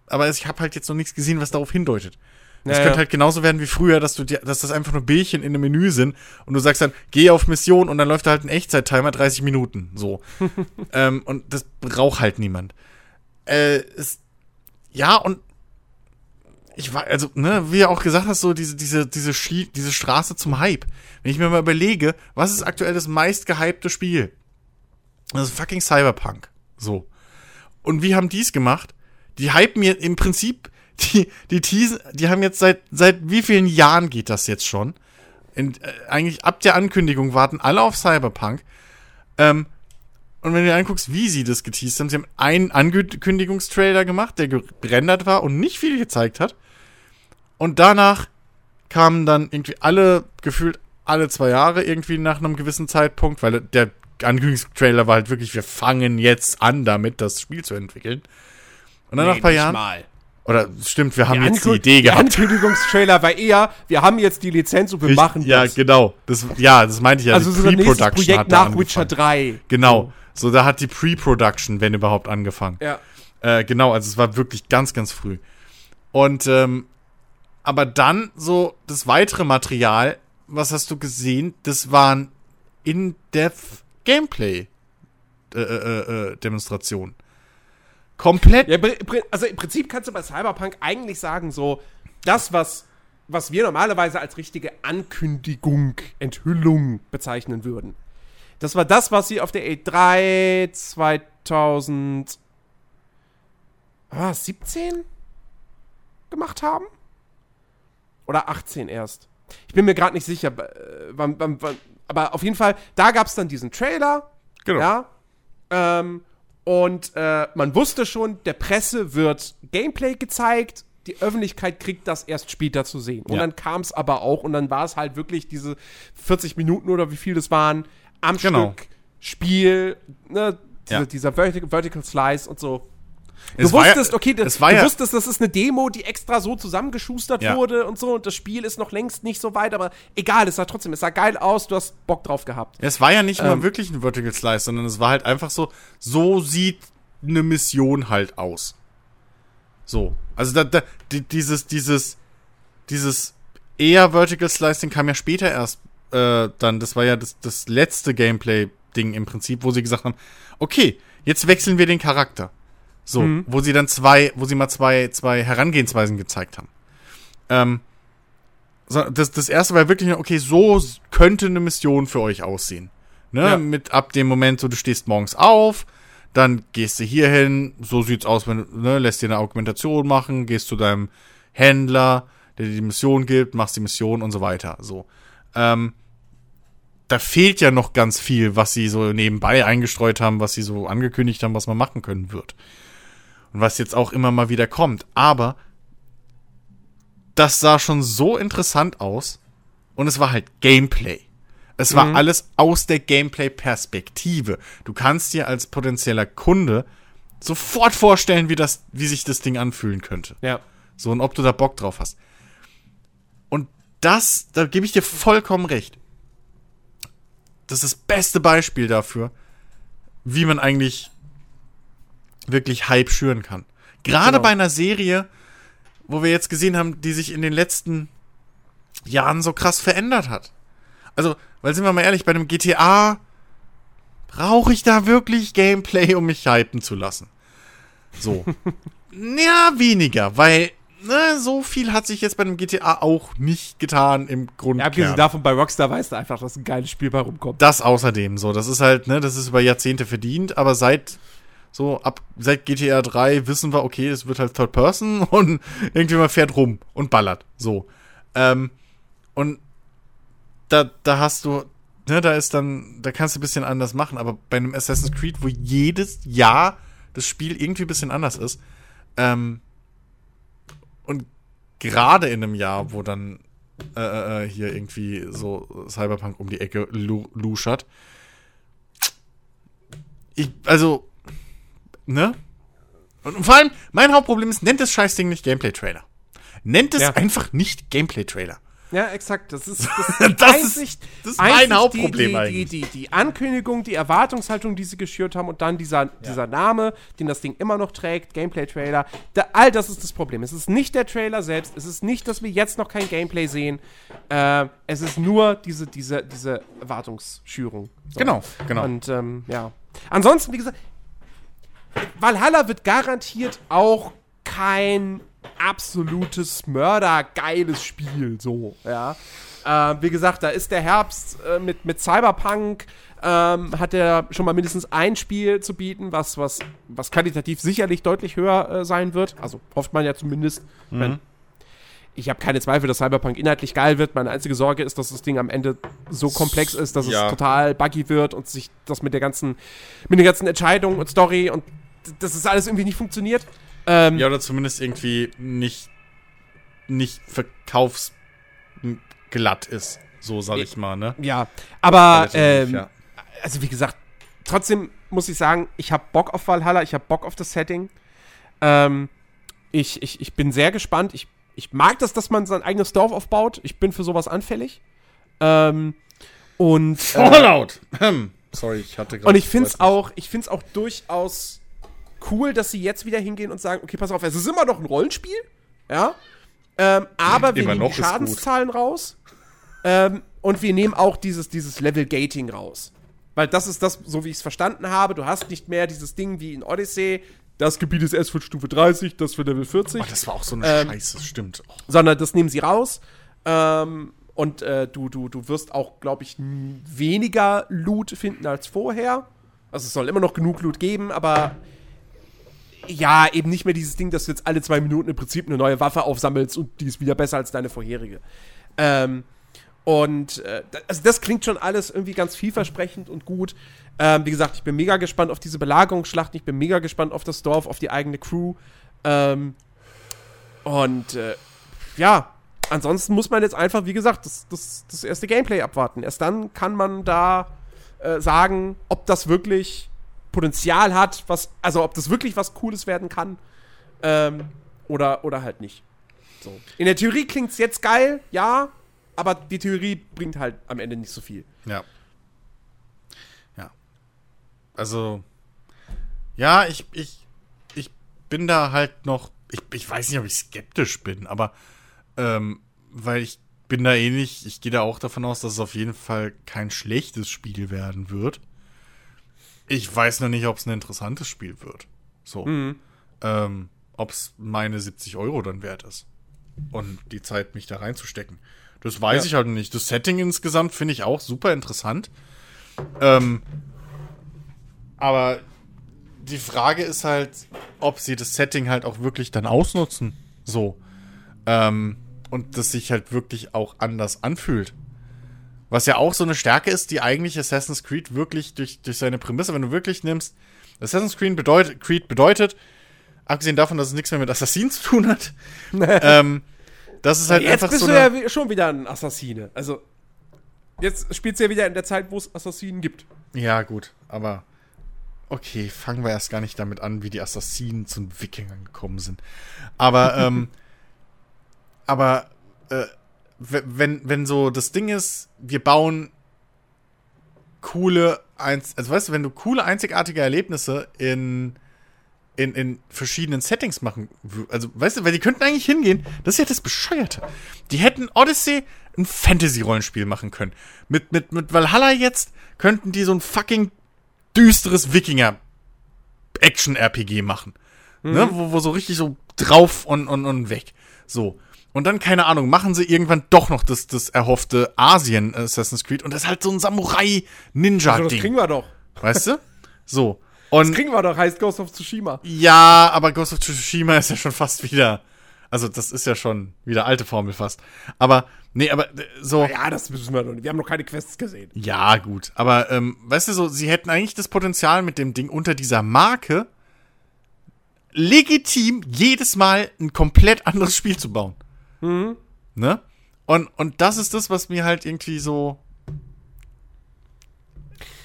aber ich habe halt jetzt noch nichts gesehen, was darauf hindeutet. Das Ja, könnte ja. halt genauso werden wie früher, dass du dir, dass das einfach nur Bildchen in einem Menü sind und du sagst dann, geh auf Mission und dann läuft da halt ein Echtzeit-Timer 30 Minuten. So. ähm, und das braucht halt niemand. Äh, es, ja, und ich war, also, ne, wie du auch gesagt hast, so diese, diese, diese, Schie diese Straße zum Hype. Wenn ich mir mal überlege, was ist aktuell das meist gehypte Spiel? Das ist fucking Cyberpunk. So. Und wie haben die es gemacht? Die hypen mir im Prinzip, die, die teasen, die haben jetzt seit, seit wie vielen Jahren geht das jetzt schon? In, äh, eigentlich ab der Ankündigung warten alle auf Cyberpunk. Ähm, und wenn du dir anguckst, wie sie das geteased haben, sie haben einen Ankündigungstrailer gemacht, der gerendert war und nicht viel gezeigt hat. Und danach kamen dann irgendwie alle, gefühlt alle zwei Jahre irgendwie nach einem gewissen Zeitpunkt, weil der Ankündigungstrailer war halt wirklich, wir fangen jetzt an damit, das Spiel zu entwickeln. Und dann nach ein paar Jahren, Mal. oder stimmt, wir haben Der jetzt die Idee Der gehabt. Ankündigungstrailer war eher, wir haben jetzt die Lizenz und wir machen ja, das. genau. Das, ja, das meinte ich ja. also die so nächstes Projekt nach Witcher angefangen. 3. Genau. So, da hat die Pre-Production, wenn überhaupt, angefangen. Ja. Äh, genau, also es war wirklich ganz, ganz früh. Und, ähm, aber dann so das weitere Material, was hast du gesehen? Das waren In-Depth Gameplay äh, äh, äh. Komplett. Ja, also im Prinzip kannst du bei Cyberpunk eigentlich sagen, so, das, was, was wir normalerweise als richtige Ankündigung, Enthüllung bezeichnen würden. Das war das, was sie auf der E3 2000 ah, 17 gemacht haben? Oder 18 erst? Ich bin mir gerade nicht sicher, äh, wann, wann, wann, aber auf jeden Fall, da gab es dann diesen Trailer, Genau. ja, ähm, und äh, man wusste schon, der Presse wird Gameplay gezeigt, die Öffentlichkeit kriegt das erst später zu sehen. Und Ja. dann kam es aber auch und dann war es halt wirklich diese 40 Minuten oder wie viel das waren, am Genau. Stück Spiel, ne, diese, Ja. dieser Vertical, Vertical Slice und so. Du Es wusstest, okay, es du war ja- wusstest, das ist eine Demo, die extra so zusammengeschustert Ja. wurde und so und das Spiel ist noch längst nicht so weit, aber egal, es sah trotzdem, es sah geil aus, du hast Bock drauf gehabt. Es war ja nicht Ähm. mal wirklich ein Vertical Slice, sondern es war halt einfach so, so sieht eine Mission halt aus. So. Also da, da, die, dieses, dieses, dieses eher Vertical Slicing kam ja später erst äh, dann, das war ja das, das letzte Gameplay-Ding im Prinzip, wo sie gesagt haben, okay, jetzt wechseln wir den Charakter. So, Mhm. wo sie dann zwei, wo sie mal zwei, zwei Herangehensweisen gezeigt haben. Ähm, so, das, das erste war wirklich, okay, so könnte eine Mission für euch aussehen. Ne? Ja. Mit ab dem Moment, so du stehst morgens auf, dann gehst du hier hin, so sieht's aus, wenn du, ne, lässt dir eine Augmentation machen, gehst zu deinem Händler, der dir die Mission gibt, machst die Mission und so weiter. So. Ähm, da fehlt ja noch ganz viel, was sie so nebenbei eingestreut haben, was sie so angekündigt haben, was man machen können wird. Und was jetzt auch immer mal wieder kommt. Aber das sah schon so interessant aus. Und es war halt Gameplay. Es war alles aus der Gameplay-Perspektive. Du kannst dir als potenzieller Kunde sofort vorstellen, wie, das, wie sich das Ding anfühlen könnte. Ja. So, und ob du da Bock drauf hast. Und das, da gebe ich dir vollkommen recht. Das ist das beste Beispiel dafür, wie man eigentlich wirklich Hype schüren kann. Gerade Genau. bei einer Serie, wo wir jetzt gesehen haben, die sich in den letzten Jahren so krass verändert hat. Also, weil sind wir mal ehrlich, bei einem GTA brauche ich da wirklich Gameplay, um mich hypen zu lassen. So. ja, weniger, weil ne, so viel hat sich jetzt bei einem GTA auch nicht getan im Grund. Ja, abgesehen davon, bei Rockstar weißt du einfach, dass ein geiles Spiel bei rumkommt. Das außerdem so. Das ist halt, ne, das ist über Jahrzehnte verdient, aber seit so ab seit GTA 3 wissen wir, okay, es wird halt Third Person und irgendjemand fährt rum und ballert. So. Ähm, und da, da hast du, ne, da ist dann, da kannst du ein bisschen anders machen, aber bei einem Assassin's Creed, wo jedes Jahr das Spiel irgendwie ein bisschen anders ist, ähm, und gerade in einem Jahr, wo dann äh, äh, hier irgendwie so Cyberpunk um die Ecke lu luschert. Ich, also, ne? Und vor allem, mein Hauptproblem ist, nennt das Scheißding nicht Gameplay-Trailer. Nennt es Ja. einfach nicht Gameplay-Trailer. Ja, exakt. Das ist das, Das einzig, ist- das ist mein Hauptproblem die, die, eigentlich. Die, die, die Ankündigung, die Erwartungshaltung, die sie geschürt haben und dann dieser, dieser Name, den das Ding immer noch trägt, Gameplay-Trailer. Da, all das ist das Problem. Es ist nicht der Trailer selbst. Es ist nicht, dass wir jetzt noch kein Gameplay sehen. Äh, es ist nur diese, diese, diese Erwartungsschürung. So. Genau, genau. Und ähm, ja. Ansonsten, wie gesagt, Valhalla wird garantiert auch kein absolutes mördergeiles Spiel, so, ja. Äh, wie gesagt, da ist der Herbst äh, mit, mit Cyberpunk, ähm, hat er schon mal mindestens ein Spiel zu bieten, was, was, was qualitativ sicherlich deutlich höher äh, sein wird. Also hofft man ja zumindest. Ich Mhm. ich habe keine Zweifel, dass Cyberpunk inhaltlich geil wird. Meine einzige Sorge ist, dass das Ding am Ende so komplex ist, dass Ja. es total buggy wird und sich das mit der ganzen, mit den ganzen Entscheidungen und Story und dass das alles irgendwie nicht funktioniert. Ähm, Ja, oder zumindest irgendwie nicht, nicht verkaufsglatt ist. So sag ich mal, ne? ja. aber ähm, ja. also wie gesagt, trotzdem muss ich sagen, ich habe Bock auf Valhalla, ich habe Bock auf das Setting. Ähm, ich, ich, ich bin sehr gespannt. Ich, ich mag das, dass man sein eigenes Dorf aufbaut. Ich bin für sowas anfällig. Ähm, und äh, Fallout! Sorry, ich hatte gerade. Und ich finde es auch, ich find's auch durchaus cool, dass sie jetzt wieder hingehen und sagen, okay, pass auf, es ist immer noch ein Rollenspiel, ja, ähm, aber wir Immer nehmen. Schadenszahlen raus ähm, und wir nehmen auch dieses, dieses Level-Gating raus. Weil das ist das, so wie ich es verstanden habe, du hast nicht mehr dieses Ding wie in Odyssey, das Gebiet ist erst für Stufe 30, das für Level 40 Oh, das war auch so eine Ähm, Scheiße, stimmt. Oh. sondern das nehmen sie raus. Ähm, und äh, du, du, du wirst auch, glaube ich, weniger Loot finden als vorher. Also es soll immer noch genug Loot geben, aber ja, eben nicht mehr dieses Ding, dass du jetzt alle zwei Minuten im Prinzip eine neue Waffe aufsammelst und die ist wieder besser als deine vorherige. Ähm, und äh, also das klingt schon alles irgendwie ganz vielversprechend und gut. Ähm, wie gesagt, ich bin mega gespannt auf diese Belagerungsschlachten, ich bin mega gespannt auf das Dorf, auf die eigene Crew. Ähm, und äh, ja, ansonsten muss man jetzt einfach, wie gesagt, das, das, das erste Gameplay abwarten. Erst dann kann man da äh, sagen, ob das wirklich Potenzial hat, was, also ob das wirklich was Cooles werden kann. Ähm, oder, oder halt nicht. So. In der Theorie klingt es jetzt geil, ja, aber die Theorie bringt halt am Ende nicht so viel. Ja. Ja. Also, ja, ich, ich, ich bin da halt noch, ich, ich weiß nicht, ob ich skeptisch bin, aber, ähm, weil ich bin da ähnlich, ich gehe da auch davon aus, dass es auf jeden Fall kein schlechtes Spiel werden wird. Ich weiß noch nicht, ob es ein interessantes Spiel wird. So. Mhm. Ähm, ob es meine 70 Euro dann wert ist. Und die Zeit, mich da reinzustecken. Das weiß Ja. ich halt nicht. Das Setting insgesamt finde ich auch super interessant. Ähm, aber die Frage ist halt, ob sie das Setting halt auch wirklich dann ausnutzen. So. Ähm, und das sich halt wirklich auch anders anfühlt. Was ja auch so eine Stärke ist, die eigentlich Assassin's Creed wirklich durch, durch seine Prämisse, wenn du wirklich nimmst, Assassin's Creed bedeutet, Creed bedeutet, abgesehen davon, dass es nichts mehr mit Assassinen zu tun hat, ähm, das ist halt jetzt einfach bist so du eine, ja wi- schon wieder ein Assassine. Also, jetzt spielst du ja wieder in der Zeit, wo es Assassinen gibt. Ja, gut, aber okay, fangen wir erst gar nicht damit an, wie die Assassinen zu den Wikingern gekommen sind. Aber, ähm, aber, äh, wenn, wenn so das Ding ist, wir bauen coole, also weißt du, wenn du coole, einzigartige Erlebnisse in, in, in verschiedenen Settings machen, also weißt du, weil die könnten eigentlich hingehen, das ist ja das Bescheuerte. Die hätten Odyssey ein Fantasy-Rollenspiel machen können. Mit, mit, mit Valhalla jetzt könnten die so ein fucking düsteres Wikinger-Action-RPG machen. Ne? Wo, wo so richtig so drauf und, und, und weg. So. Und dann, keine Ahnung, machen sie irgendwann doch noch das, das erhoffte Asien Assassin's Creed und das ist halt so ein Also, das Samurai-Ninja-Ding. kriegen wir doch. weißt du? So. Das Und kriegen wir doch, heißt Ghost of Tsushima. ja, aber Ghost of Tsushima ist ja schon fast wieder. Also, das ist ja schon wieder alte Formel fast. Aber, nee, aber äh, so. Ja, das müssen wir noch nicht. Wir haben noch keine Quests gesehen. Ja, gut. Aber, ähm, weißt du, so, sie hätten eigentlich das Potenzial mit dem Ding unter dieser Marke legitim jedes Mal ein komplett anderes Spiel zu bauen. Ne? Und, und das ist das, was mir halt irgendwie so.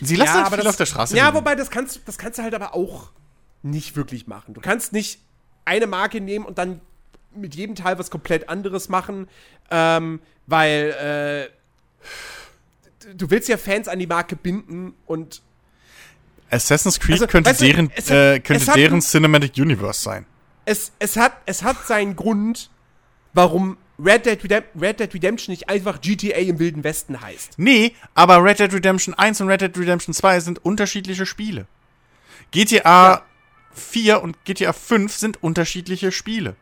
Sie lassen halt viel auf der Straße. Ja, liegen. wobei, das kannst, das kannst du halt aber auch nicht wirklich machen. Du kannst nicht eine Marke nehmen und dann mit jedem Teil was komplett anderes machen, ähm, weil äh, du willst ja Fans an die Marke binden und Assassin's Creed Also, könnte, weißt du, deren, hat- äh, könnte hat deren Cinematic Universe sein. es, es, hat, es hat seinen Grund, warum Red Dead, Red Dead Redemption nicht einfach GTA im Wilden Westen heißt. Nee, aber Red Dead Redemption 1 und Red Dead Redemption 2 sind unterschiedliche Spiele. GTA Ja. 4 und GTA 5 sind unterschiedliche Spiele.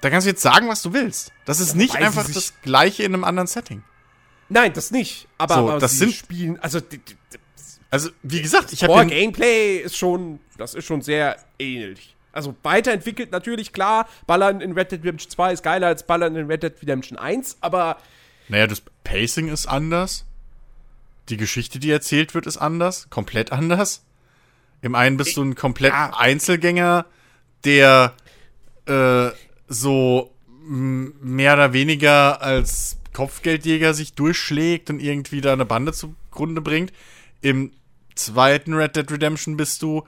Da kannst du jetzt sagen, was du willst. Das ist nicht wobei sie einfach das gleiche in einem anderen Setting. Nein, das nicht. Aber, So, aber das sind- spielen, also die, die, die, Also, wie gesagt, ich habe ja, Gameplay ist schon, das ist schon sehr ähnlich. Also weiterentwickelt natürlich, klar, Ballern in Red Dead Redemption 2 ist geiler als Ballern in Red Dead Redemption 1, aber naja, das Pacing ist anders. Die Geschichte, die erzählt wird, ist anders. Komplett anders. Im einen bist du ein komplett Ja. Einzelgänger, der äh, so mehr oder weniger als Kopfgeldjäger sich durchschlägt und irgendwie da eine Bande zugrunde bringt. Im zweiten Red Dead Redemption bist du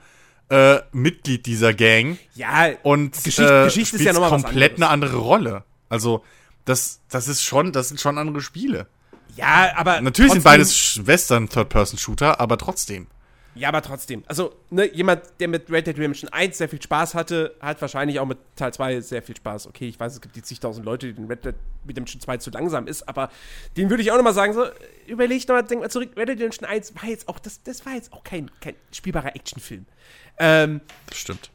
äh, Mitglied dieser Gang ja, und Geschicht- äh, Geschichte ist ja spielst noch mal was komplett eine andere Rolle. Also das, das ist schon, das sind schon andere Spiele. ja, aber Natürlich sind trotzdem- beides Western Third-Person-Shooter, aber trotzdem. Ja, aber trotzdem. Also, ne, jemand, der mit Red Dead Redemption 1 sehr viel Spaß hatte, hat wahrscheinlich auch mit Teil 2 sehr viel Spaß. Okay, ich weiß, es gibt die zigtausend Leute, denen Red Dead Redemption 2 zu langsam ist, aber denen würde ich auch nochmal sagen, so, überleg nochmal, denk mal zurück, Red Dead Redemption 1 war jetzt auch, das, das war jetzt auch kein, kein spielbarer Actionfilm. Ähm, Das stimmt.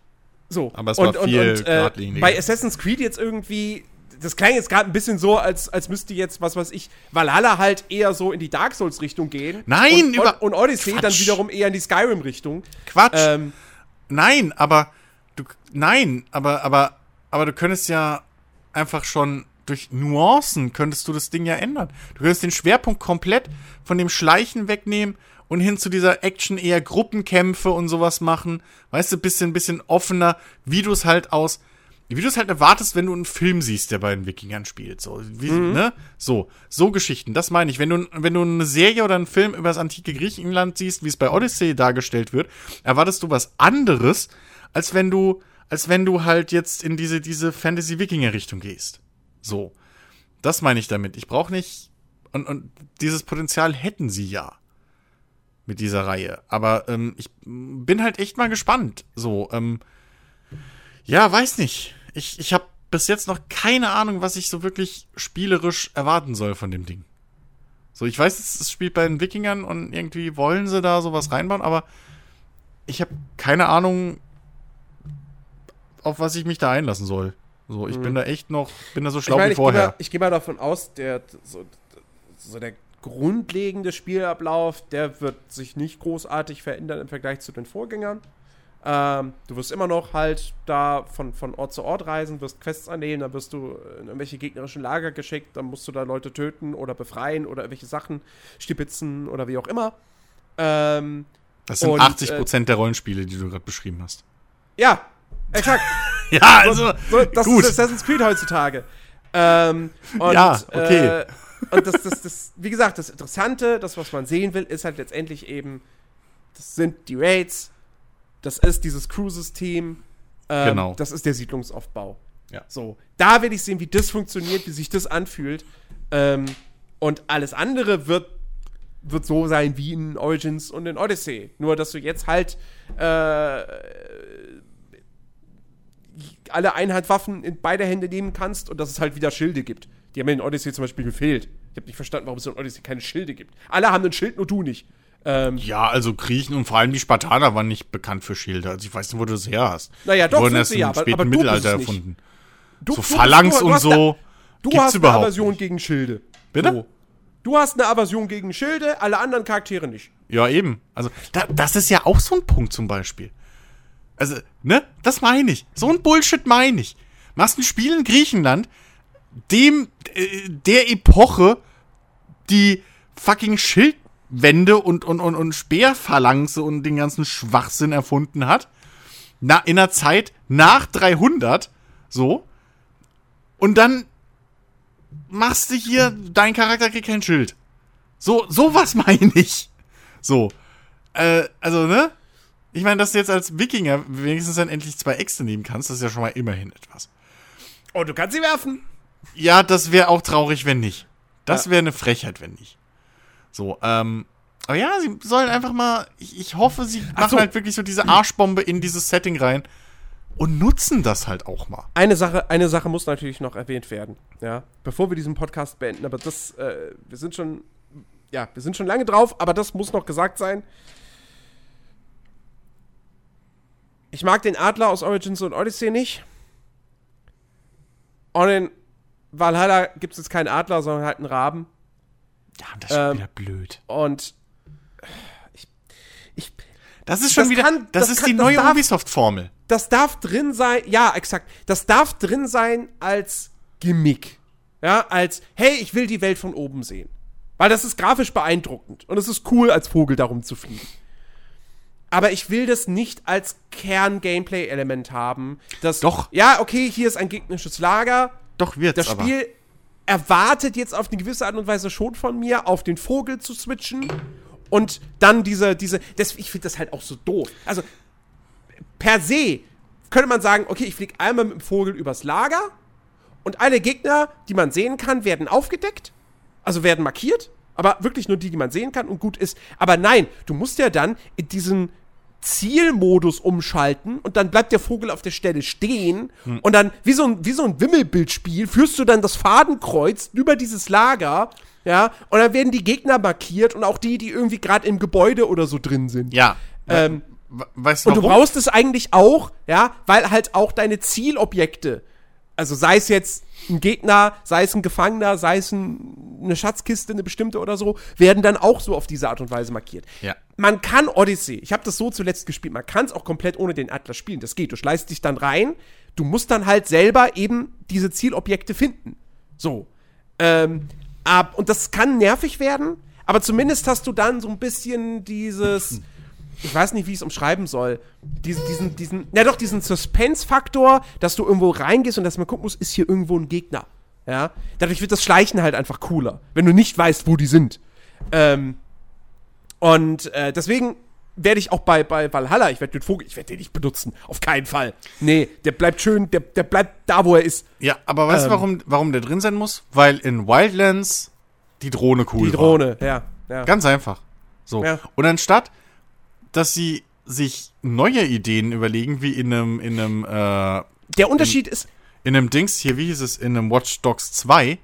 so. Aber es war viel äh, geradliniger. bei Assassin's Creed jetzt irgendwie, das klang jetzt gerade ein bisschen so, als, als müsste jetzt, was weiß ich, Valhalla halt eher so in die Dark Souls-Richtung gehen. Nein, und, über- und Odyssey dann Quatsch. wiederum eher in die Skyrim-Richtung. Quatsch. Ähm, Nein, aber du nein, aber aber aber du könntest ja einfach schon durch Nuancen könntest du das Ding ja ändern. Du könntest den Schwerpunkt komplett von dem Schleichen wegnehmen und hin zu dieser Action eher Gruppenkämpfe und sowas machen. Weißt du, bisschen bisschen offener, wie du es halt aus wie du es halt erwartest, wenn du einen Film siehst, der bei den Wikingern spielt. So, wie, ne? So, so Geschichten. Das meine ich. Wenn du, wenn du eine Serie oder einen Film über das antike Griechenland siehst, wie es bei Odyssey dargestellt wird, erwartest du was anderes, als wenn du, als wenn du halt jetzt in diese, diese Fantasy-Wikinger-Richtung gehst. So. Das meine ich damit. Ich brauche nicht. Und, und dieses Potenzial hätten sie ja mit dieser Reihe. Aber ähm, ich bin halt echt mal gespannt. So, ähm, ja, weiß nicht. Ich, ich habe bis jetzt noch keine Ahnung, was ich so wirklich spielerisch erwarten soll von dem Ding. So, ich weiß, es spielt bei den Wikingern und irgendwie wollen sie da sowas reinbauen, aber ich habe keine Ahnung, auf was ich mich da einlassen soll. So, ich mhm. bin da echt noch, bin da so schlau ich mein, wie vorher. Ich gehe mal, geh mal, davon aus, der so, so der grundlegende Spielablauf, der wird sich nicht großartig verändern im Vergleich zu den Vorgängern. Ähm, du wirst immer noch halt da von, von Ort zu Ort reisen, wirst Quests annehmen, dann wirst du in irgendwelche gegnerischen Lager geschickt, dann musst du da Leute töten oder befreien oder irgendwelche Sachen stipitzen oder wie auch immer. Ähm, das sind und, 80% äh, der Rollenspiele, die du gerade beschrieben hast. Ja, exakt. ja, also. So, so, das gut. ist Assassin's Creed heutzutage. Ähm, und, ja, okay. Äh, und das, das, das, wie gesagt, das Interessante, das, was man sehen will, ist halt letztendlich eben, das sind die Raids, das ist dieses Crew-System. Ähm, genau. Das ist der Siedlungsaufbau. Ja. So, da will ich sehen, wie das funktioniert, wie sich das anfühlt. Ähm, und alles andere wird, wird so sein wie in Origins und in Odyssey. Nur, dass du jetzt halt äh, alle Einheitswaffen in beide Hände nehmen kannst und dass es halt wieder Schilde gibt. Die haben in Odyssey zum Beispiel gefehlt. Ich habe nicht verstanden, warum es in Odyssey keine Schilde gibt. Alle haben ein Schild, nur du nicht. Ähm, ja, also Griechen und vor allem die Spartaner waren nicht bekannt für Schilde. Also ich weiß nicht, wo du das her hast. Naja, doch, die wurden erst im ja, späten aber, aber Mittelalter erfunden. Du, so Phalanx und so. Du hast eine Aversion nicht. gegen Schilde. Bitte? So. Du hast eine Aversion gegen Schilde, alle anderen Charaktere nicht. Ja, eben. Also, da, das ist ja auch so ein Punkt zum Beispiel. Also, ne? Das meine ich. So ein Bullshit meine ich. Machst ein Spiel in Griechenland, dem, äh, der Epoche, die fucking Schild Wände und, und, und, und Speerphalanxe und den ganzen Schwachsinn erfunden hat. Na, in der Zeit nach 300, so. Und dann machst du hier, dein Charakter kriegt kein Schild. So, sowas meine ich. So. Äh, also, ne? Ich meine, dass du jetzt als Wikinger wenigstens dann endlich zwei Äxte nehmen kannst, das ist ja schon mal immerhin etwas. Oh, du kannst sie werfen. Ja, das wäre auch traurig, wenn nicht. Das wäre eine Frechheit, wenn nicht. So, ähm, aber ja, sie sollen einfach mal, ich, ich hoffe, sie Ach machen so. halt wirklich so diese Arschbombe in dieses Setting rein und nutzen das halt auch mal. Eine Sache, eine Sache muss natürlich noch erwähnt werden, ja, bevor wir diesen Podcast beenden, aber das, äh, wir sind schon, ja, wir sind schon lange drauf, aber das muss noch gesagt sein. Ich mag den Adler aus Origins und Odyssey nicht. Und in Valhalla gibt es jetzt keinen Adler, sondern halt einen Raben. Ja, das ist ähm, wieder blöd. Und ich, ich das ist schon das wieder, kann, das, das, ist kann, die neue Ubisoft-Formel. Das darf drin sein, ja, exakt. Das darf drin sein als Gimmick. Ja, als, hey, ich will die Welt von oben sehen. Weil das ist grafisch beeindruckend. Und es ist cool, als Vogel darum zu fliegen. Aber ich will das nicht als Kern-Gameplay-Element haben. Das, Doch. Ja, okay, hier ist ein gegnerisches Lager. Doch, wird's Das Spiel aber erwartet jetzt auf eine gewisse Art und Weise schon von mir, auf den Vogel zu switchen und dann diese, diese, das, ich finde das halt auch so doof. Also, per se könnte man sagen, okay, ich fliege einmal mit dem Vogel übers Lager und alle Gegner, die man sehen kann, werden aufgedeckt, also werden markiert, aber wirklich nur die, die man sehen kann und gut ist. Aber nein, du musst ja dann in diesen Zielmodus umschalten und dann bleibt der Vogel auf der Stelle stehen hm. und dann wie so ein, wie so ein Wimmelbildspiel führst du dann das Fadenkreuz über dieses Lager, ja, und dann werden die Gegner markiert und auch die, die irgendwie gerade im Gebäude oder so drin sind. Ja. Ähm, weißt du, und du brauchst es eigentlich auch, ja, weil halt auch deine Zielobjekte, also sei es jetzt ein Gegner, sei es ein Gefangener, sei es ein, eine Schatzkiste, eine bestimmte oder so, werden dann auch so auf diese Art und Weise markiert. Ja. Man kann Odyssey, ich habe das so zuletzt gespielt, man kann es auch komplett ohne den Atlas spielen. Das geht. Du schleißt dich dann rein, du musst dann halt selber eben diese Zielobjekte finden. So. Ähm, ab, und das kann nervig werden, aber zumindest hast du dann so ein bisschen dieses. ich weiß nicht, wie ich es umschreiben soll. Diesen, diesen, diesen, ja doch, diesen Suspense-Faktor, dass du irgendwo reingehst und dass man gucken muss, ist hier irgendwo ein Gegner. Ja. Dadurch wird das Schleichen halt einfach cooler, wenn du nicht weißt, wo die sind. Ähm, und äh, deswegen werde ich auch bei, bei Valhalla, ich werde den Vogel, ich werde den nicht benutzen. Auf keinen Fall. Nee, der bleibt schön, der, der bleibt da, wo er ist. Ja, aber weißt Ähm. du, warum, warum der drin sein muss? Weil in Wildlands die Drohne cool Die Drohne, ja. ja. war. Ganz einfach. So. Ja. Und anstatt, dass sie sich neue Ideen überlegen, wie in einem, in einem, äh, Der Unterschied ist, in einem Dings, hier, wie hieß es, in einem Watch Dogs 2,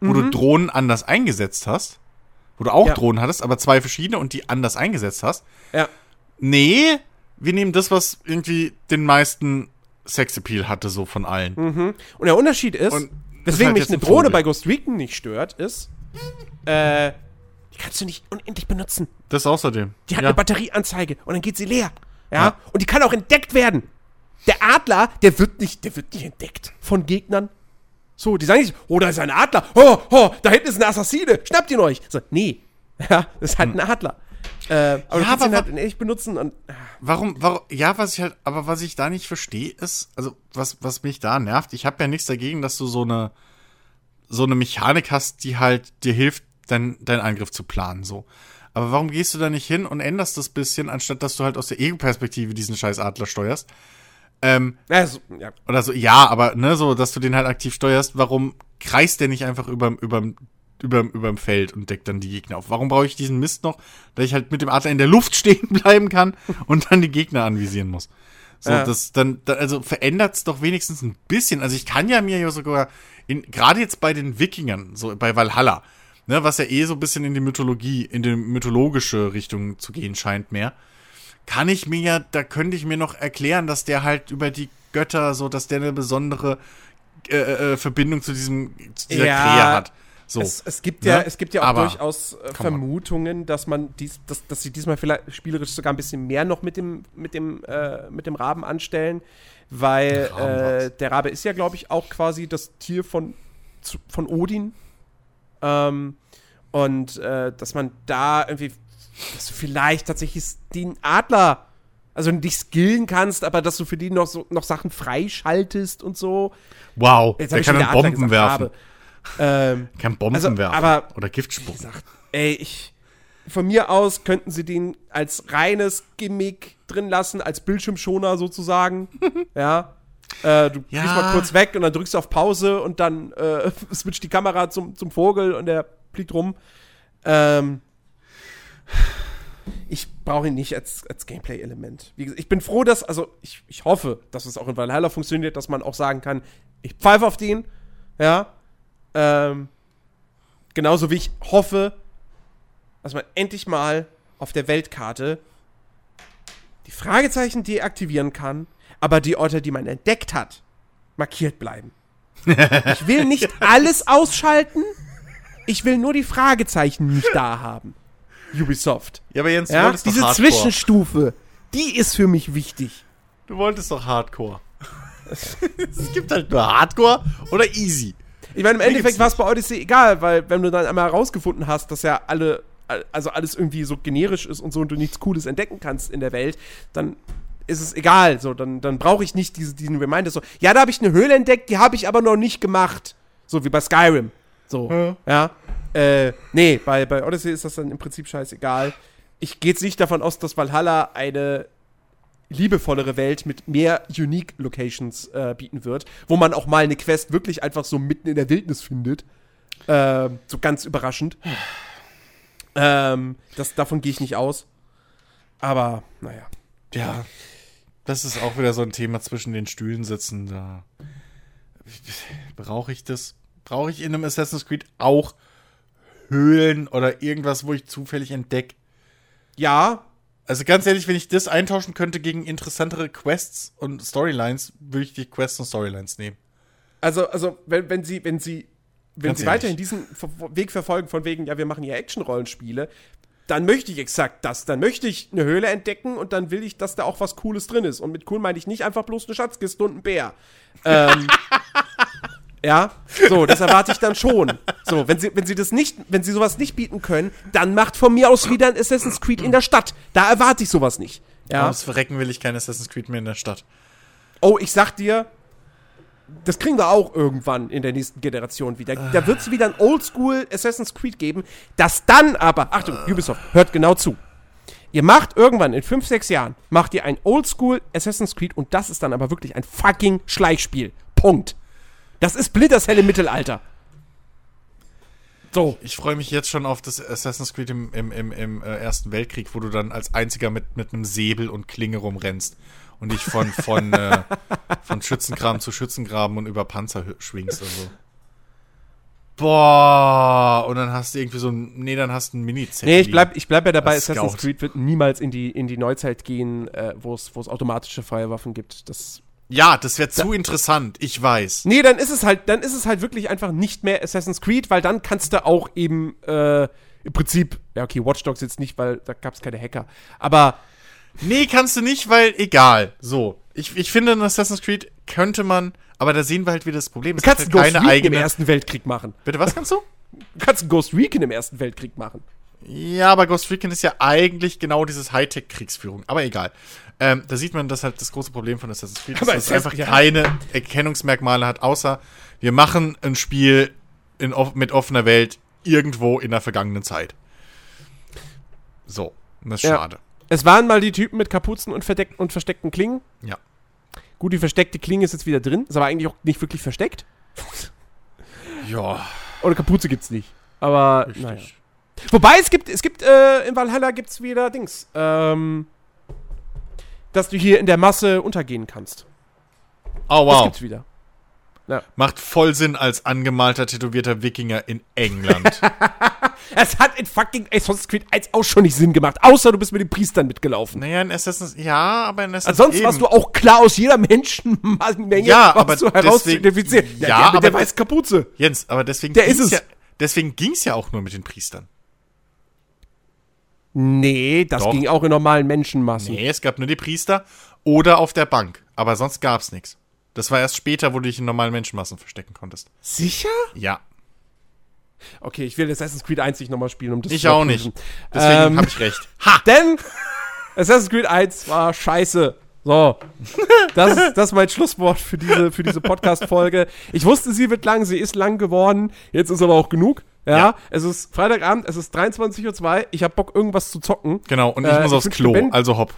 wo du Drohnen anders eingesetzt hast, wo du auch Mhm. Ja. Drohnen hattest, aber zwei verschiedene und die anders eingesetzt hast. ja, Nee, wir nehmen das, was irgendwie den meisten Sexappeal hatte, so von allen. und der Unterschied ist, Und weswegen halt mich eine ein Drohne bei Ghost Recon nicht stört, ist, äh, die kannst du nicht unendlich benutzen. Das außerdem. Die hat ja. eine Batterieanzeige und dann geht sie leer. Ja? Ja. Und die kann auch entdeckt werden. Der Adler, der wird nicht, der wird nicht entdeckt von Gegnern. So, die sagen nicht, oh, da ist ein Adler. Oh, oh, da hinten ist eine Assassine. Schnappt ihn euch. So, nee. Ja, das ist halt ein Adler. Äh, aber Ja, du kannst aber ihn halt wa- unendlich benutzen und Warum, warum, ja, was ich halt, aber was ich da nicht verstehe, ist, also was, was mich da nervt, ich habe ja nichts dagegen, dass du so eine, so eine Mechanik hast, die halt dir hilft, dein, deinen Angriff zu planen, so. Aber warum gehst du da nicht hin und änderst das bisschen, anstatt dass du halt aus der Ego-Perspektive diesen scheiß Adler steuerst? Ähm, ja, so, ja. oder so, ja, aber, ne, so, dass du den halt aktiv steuerst, warum kreist der nicht einfach überm, überm, überm, überm Feld und deckt dann die Gegner auf? Warum brauche ich diesen Mist noch, dass ich halt mit dem Adler in der Luft stehen bleiben kann und dann die Gegner anvisieren muss? So, Ja. das dann, da, also verändert's doch wenigstens ein bisschen. Also ich kann ja mir ja sogar, gerade jetzt bei den Wikingern, so bei Valhalla, ne, was ja eh so ein bisschen in die Mythologie, in die mythologische Richtung zu gehen scheint mehr, kann ich mir ja, da könnte ich mir noch erklären, dass der halt über die Götter, so, dass der eine besondere äh, äh, Verbindung zu diesem, zu dieser Ja, Krähe hat. So. Es, es gibt ja, Ne? es gibt ja auch Aber, durchaus äh. Vermutungen, dass man dies, dass, dass sie diesmal vielleicht spielerisch sogar ein bisschen mehr noch mit dem, mit dem, äh, mit dem Raben anstellen, weil Raben äh, der Rabe ist ja, glaube ich, auch quasi das Tier von, von Odin. Ähm, und äh, dass man da irgendwie, dass du vielleicht tatsächlich den Adler, also nicht skillen kannst, aber dass du für die noch so noch Sachen freischaltest und so. wow, Jetzt der kann dann Bomben gesagt, werfen. Ähm, Kann Bomben Also, werfen. aber- Oder wie Giftspucken. gesagt, ey, ich. Von mir aus könnten sie den als reines Gimmick drin lassen, als Bildschirmschoner sozusagen. ja. Äh, du Ja. gehst mal kurz weg und dann drückst du auf Pause und dann äh, switcht die Kamera zum, zum Vogel und der fliegt rum. Ähm, ich brauche ihn nicht als, als Gameplay-Element. Ich bin froh, dass, also ich, ich hoffe, dass es auch in Valhalla funktioniert, dass man auch sagen kann, ich pfeife auf den, ja. Ähm, genauso wie ich hoffe, dass man endlich mal auf der Weltkarte die Fragezeichen deaktivieren kann, aber die Orte, die man entdeckt hat, markiert bleiben. ich will nicht alles ausschalten, ich will nur die Fragezeichen nicht da haben. Ubisoft. Ja, aber Jens, du Ja, wolltest diese doch Hardcore. Zwischenstufe, die ist für mich wichtig. Du wolltest doch Hardcore. es gibt halt nur Hardcore oder Easy. Ich meine, im Endeffekt war es bei Odyssey egal, weil wenn du dann einmal herausgefunden hast, dass ja alle, also alles irgendwie so generisch ist und so und du nichts Cooles entdecken kannst in der Welt, dann ist es egal. So, dann, dann brauche ich nicht diese, diesen Reminder. So, ja, da habe ich eine Höhle entdeckt, die habe ich aber noch nicht gemacht. So wie bei Skyrim. So, ja. Äh, nee, bei, bei Odyssey ist das dann im Prinzip scheißegal. Ich gehe jetzt nicht davon aus, dass Valhalla eine liebevollere Welt mit mehr Unique Locations äh, bieten wird, wo man auch mal eine Quest wirklich einfach so mitten in der Wildnis findet. Ähm, so ganz überraschend. Ähm, das, davon gehe ich nicht aus. Aber, naja. Ja. Das ist auch wieder so ein Thema zwischen den Stühlen sitzen. Da brauche ich das? Brauche ich in einem Assassin's Creed auch Höhlen oder irgendwas, wo ich zufällig entdecke? Ja, Also ganz ehrlich, wenn ich das eintauschen könnte gegen interessantere Quests und Storylines, würde ich die Quests und Storylines nehmen. also, also wenn, wenn sie, wenn sie, wenn Ganz sie ehrlich. weiterhin diesen Weg verfolgen, von wegen, ja, wir machen ja Action-Rollenspiele, dann möchte ich exakt das. Dann möchte ich eine Höhle entdecken und dann will ich, dass da auch was Cooles drin ist. Und mit cool meine ich nicht einfach bloß eine Schatzkiste und ein Bär. Ähm, Ja, so, das erwarte ich dann schon. So, wenn sie, wenn sie das nicht, wenn sie sowas nicht bieten können, dann macht von mir aus wieder ein Assassin's Creed in der Stadt. Da erwarte ich sowas nicht. Ja. Ums Verrecken will ich kein Assassin's Creed mehr in der Stadt. Oh, ich sag dir, das kriegen wir auch irgendwann in der nächsten Generation wieder. Da wird es wieder ein Oldschool Assassin's Creed geben, das dann aber, Achtung, Ubisoft, hört genau zu. Ihr macht irgendwann in 5, 6 Jahren, macht ihr ein Oldschool Assassin's Creed und das ist dann aber wirklich ein fucking Schleichspiel. Punkt. Das ist im Mittelalter. So. Ich freue mich jetzt schon auf das Assassin's Creed im, im, im, im äh, Ersten Weltkrieg, wo du dann als einziger mit, mit einem Säbel und Klinge rumrennst und dich von, von, äh, von Schützengraben zu Schützengraben und über Panzer schwingst und so. Boah, und dann hast du irgendwie so ein, nee, dann hast du ein mini Nee, ich bleib, ich bleib ja dabei, Assassin's Scout. Creed wird niemals in die, in die Neuzeit gehen, äh, wo es wo es automatische Feuerwaffen gibt. Das Ja, das wäre zu interessant, ich weiß. Nee, dann ist es halt, dann ist es halt wirklich einfach nicht mehr Assassin's Creed, weil dann kannst du auch eben äh, im Prinzip, ja okay, Watch Dogs jetzt nicht, weil da gab es keine Hacker. Aber Nee, kannst du nicht, weil egal. So. Ich, ich finde, in Assassin's Creed könnte man, aber da sehen wir halt wieder das Problem. Es du kannst halt Ghost keine Recon im eigene. Ersten Weltkrieg machen. Bitte, was kannst du? Du kannst einen Ghost Recon im Ersten Weltkrieg machen. Ja, aber Ghost Recon ist ja eigentlich genau dieses Hightech-Kriegsführung. Aber egal. Ähm, da sieht man, dass halt das große Problem von Assassin's Creed ist, dass es einfach ja. keine Erkennungsmerkmale hat, außer wir machen ein Spiel in, mit offener Welt irgendwo in der vergangenen Zeit. So. Das ist Ja. schade. Es waren mal die Typen mit Kapuzen und, verdeck und versteckten Klingen. Ja. Gut, die versteckte Klinge ist jetzt wieder drin, ist aber eigentlich auch nicht wirklich versteckt. Ja, Oder Kapuze gibt's nicht. Aber, richtig. naja. Wobei, es gibt, es gibt, äh, in Valhalla gibt's wieder Dings, ähm, dass du hier in der Masse untergehen kannst. Oh, Das wow. gibt's wieder. Macht voll Sinn als angemalter, tätowierter Wikinger in England. Es hat in fucking Assassin's Creed 1 auch schon nicht Sinn gemacht, außer du bist mit den Priestern mitgelaufen. naja, in Assassin's, ja, aber in Assassin's Ansonsten eben. warst du auch klar aus jeder Menschenmenge Ja, aber zu herauszuidentifizieren. deswegen- Ja, ja, der mit aber- der weißen Kapuze. Jens, aber deswegen Der ist es. ja, deswegen ging's ja auch nur mit den Priestern. Nee, das Doch. ging auch in normalen Menschenmassen. Nee, es gab nur die Priester oder auf der Bank, aber sonst gab's nichts. Das war erst später, wo du dich in normalen Menschenmassen verstecken konntest. Sicher? Ja, Okay, ich will Assassin's Creed 1 nicht nochmal spielen, um das ich zu auch überprüfen. nicht. Deswegen Ähm, habe ich recht. Ha! Denn Assassin's Creed 1 war scheiße. So, das ist, das ist mein Schlusswort für diese, für diese Podcast-Folge. Ich wusste, sie wird lang, sie ist lang geworden. Jetzt ist aber auch genug. Ja, Ja. es ist Freitagabend, es ist 23.02 Uhr. Ich habe Bock, irgendwas zu zocken. Genau, und ich Äh, muss ich aufs Klo, Ben- also hopp.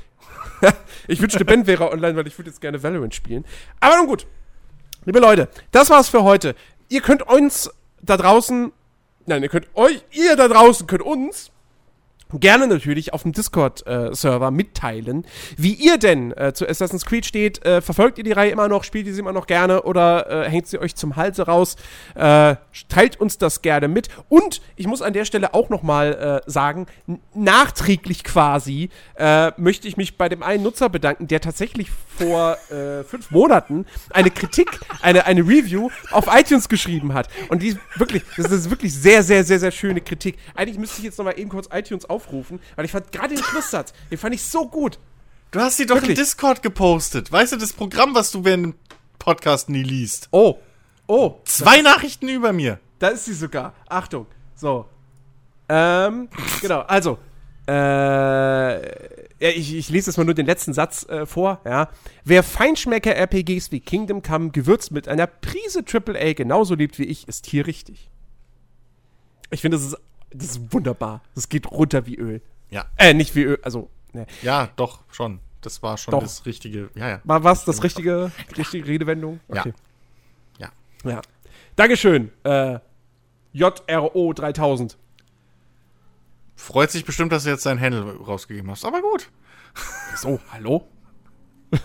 Ich wünschte, Ben wäre online, weil ich würde jetzt gerne Valorant spielen. Aber nun gut. Liebe Leute, das war's für heute. Ihr könnt uns da draußen, nein, ihr könnt euch, ihr da draußen könnt uns gerne natürlich auf dem Discord-Server mitteilen, wie ihr denn äh, zu Assassin's Creed steht. Äh, verfolgt ihr die Reihe immer noch, spielt ihr sie immer noch gerne oder äh, hängt sie euch zum Halse raus? Äh, teilt uns das gerne mit. Und ich muss an der Stelle auch noch mal äh, sagen, nachträglich quasi äh, möchte ich mich bei dem einen Nutzer bedanken, der tatsächlich vor äh, fünf Monaten eine Kritik, eine, eine Review auf iTunes geschrieben hat. Und die wirklich, das ist wirklich sehr, sehr, sehr, sehr schöne Kritik. Eigentlich müsste ich jetzt noch mal eben kurz iTunes aufrufen, weil ich fand gerade den Schlusssatz, den fand ich so gut. Du hast sie doch Wirklich? im Discord gepostet. Weißt du, das Programm, was du während dem Podcast nie liest. Oh, oh, Zwei Nachrichten über mir. da ist sie sogar. Achtung. So. Ähm, genau, also. Äh, ja, ich, ich lese jetzt mal nur den letzten Satz äh, vor, ja. Wer Feinschmecker-RPGs wie Kingdom Come gewürzt mit einer Prise AAA genauso liebt wie ich, ist hier richtig. Ich finde, das ist, das ist wunderbar. Das geht runter wie Öl. Ja. Äh, nicht wie Öl, also, ne. Ja, doch, schon. Das war schon Doch. das richtige. Ja, ja. War was das richtige, richtige Redewendung? Ja. Ja. Ja. Dankeschön, äh, JRO 3000. Freut sich bestimmt, dass du jetzt dein Handle rausgegeben hast. Aber gut. So, hallo?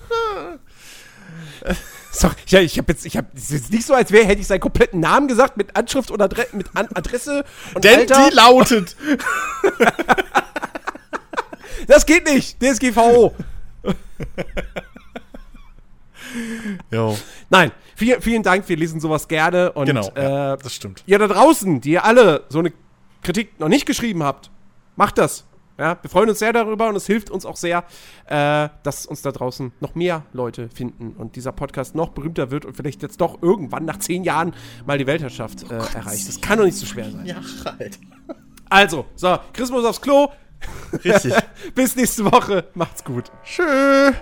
So, ja, ich habe jetzt, ich habe, es ist jetzt nicht so, als wäre, hätte ich seinen kompletten Namen gesagt mit Anschrift und Adre mit An Adresse und Denn Alter. die lautet. Das geht nicht, DSGVO. Jo. Nein, vielen, vielen Dank, wir lesen sowas gerne und Genau. ja, äh, das stimmt. ihr da draußen, die ihr alle so eine Kritik noch nicht geschrieben habt, macht das. Ja, wir freuen uns sehr darüber und es hilft uns auch sehr, äh, dass uns da draußen noch mehr Leute finden und dieser Podcast noch berühmter wird und vielleicht jetzt doch irgendwann nach zehn Jahren mal die Weltherrschaft äh, erreicht. Das kann doch nicht so schwer sein. Ja, halt. Also, so, Chris muss aufs Klo. Richtig. Bis nächste Woche. Macht's gut. Tschüss.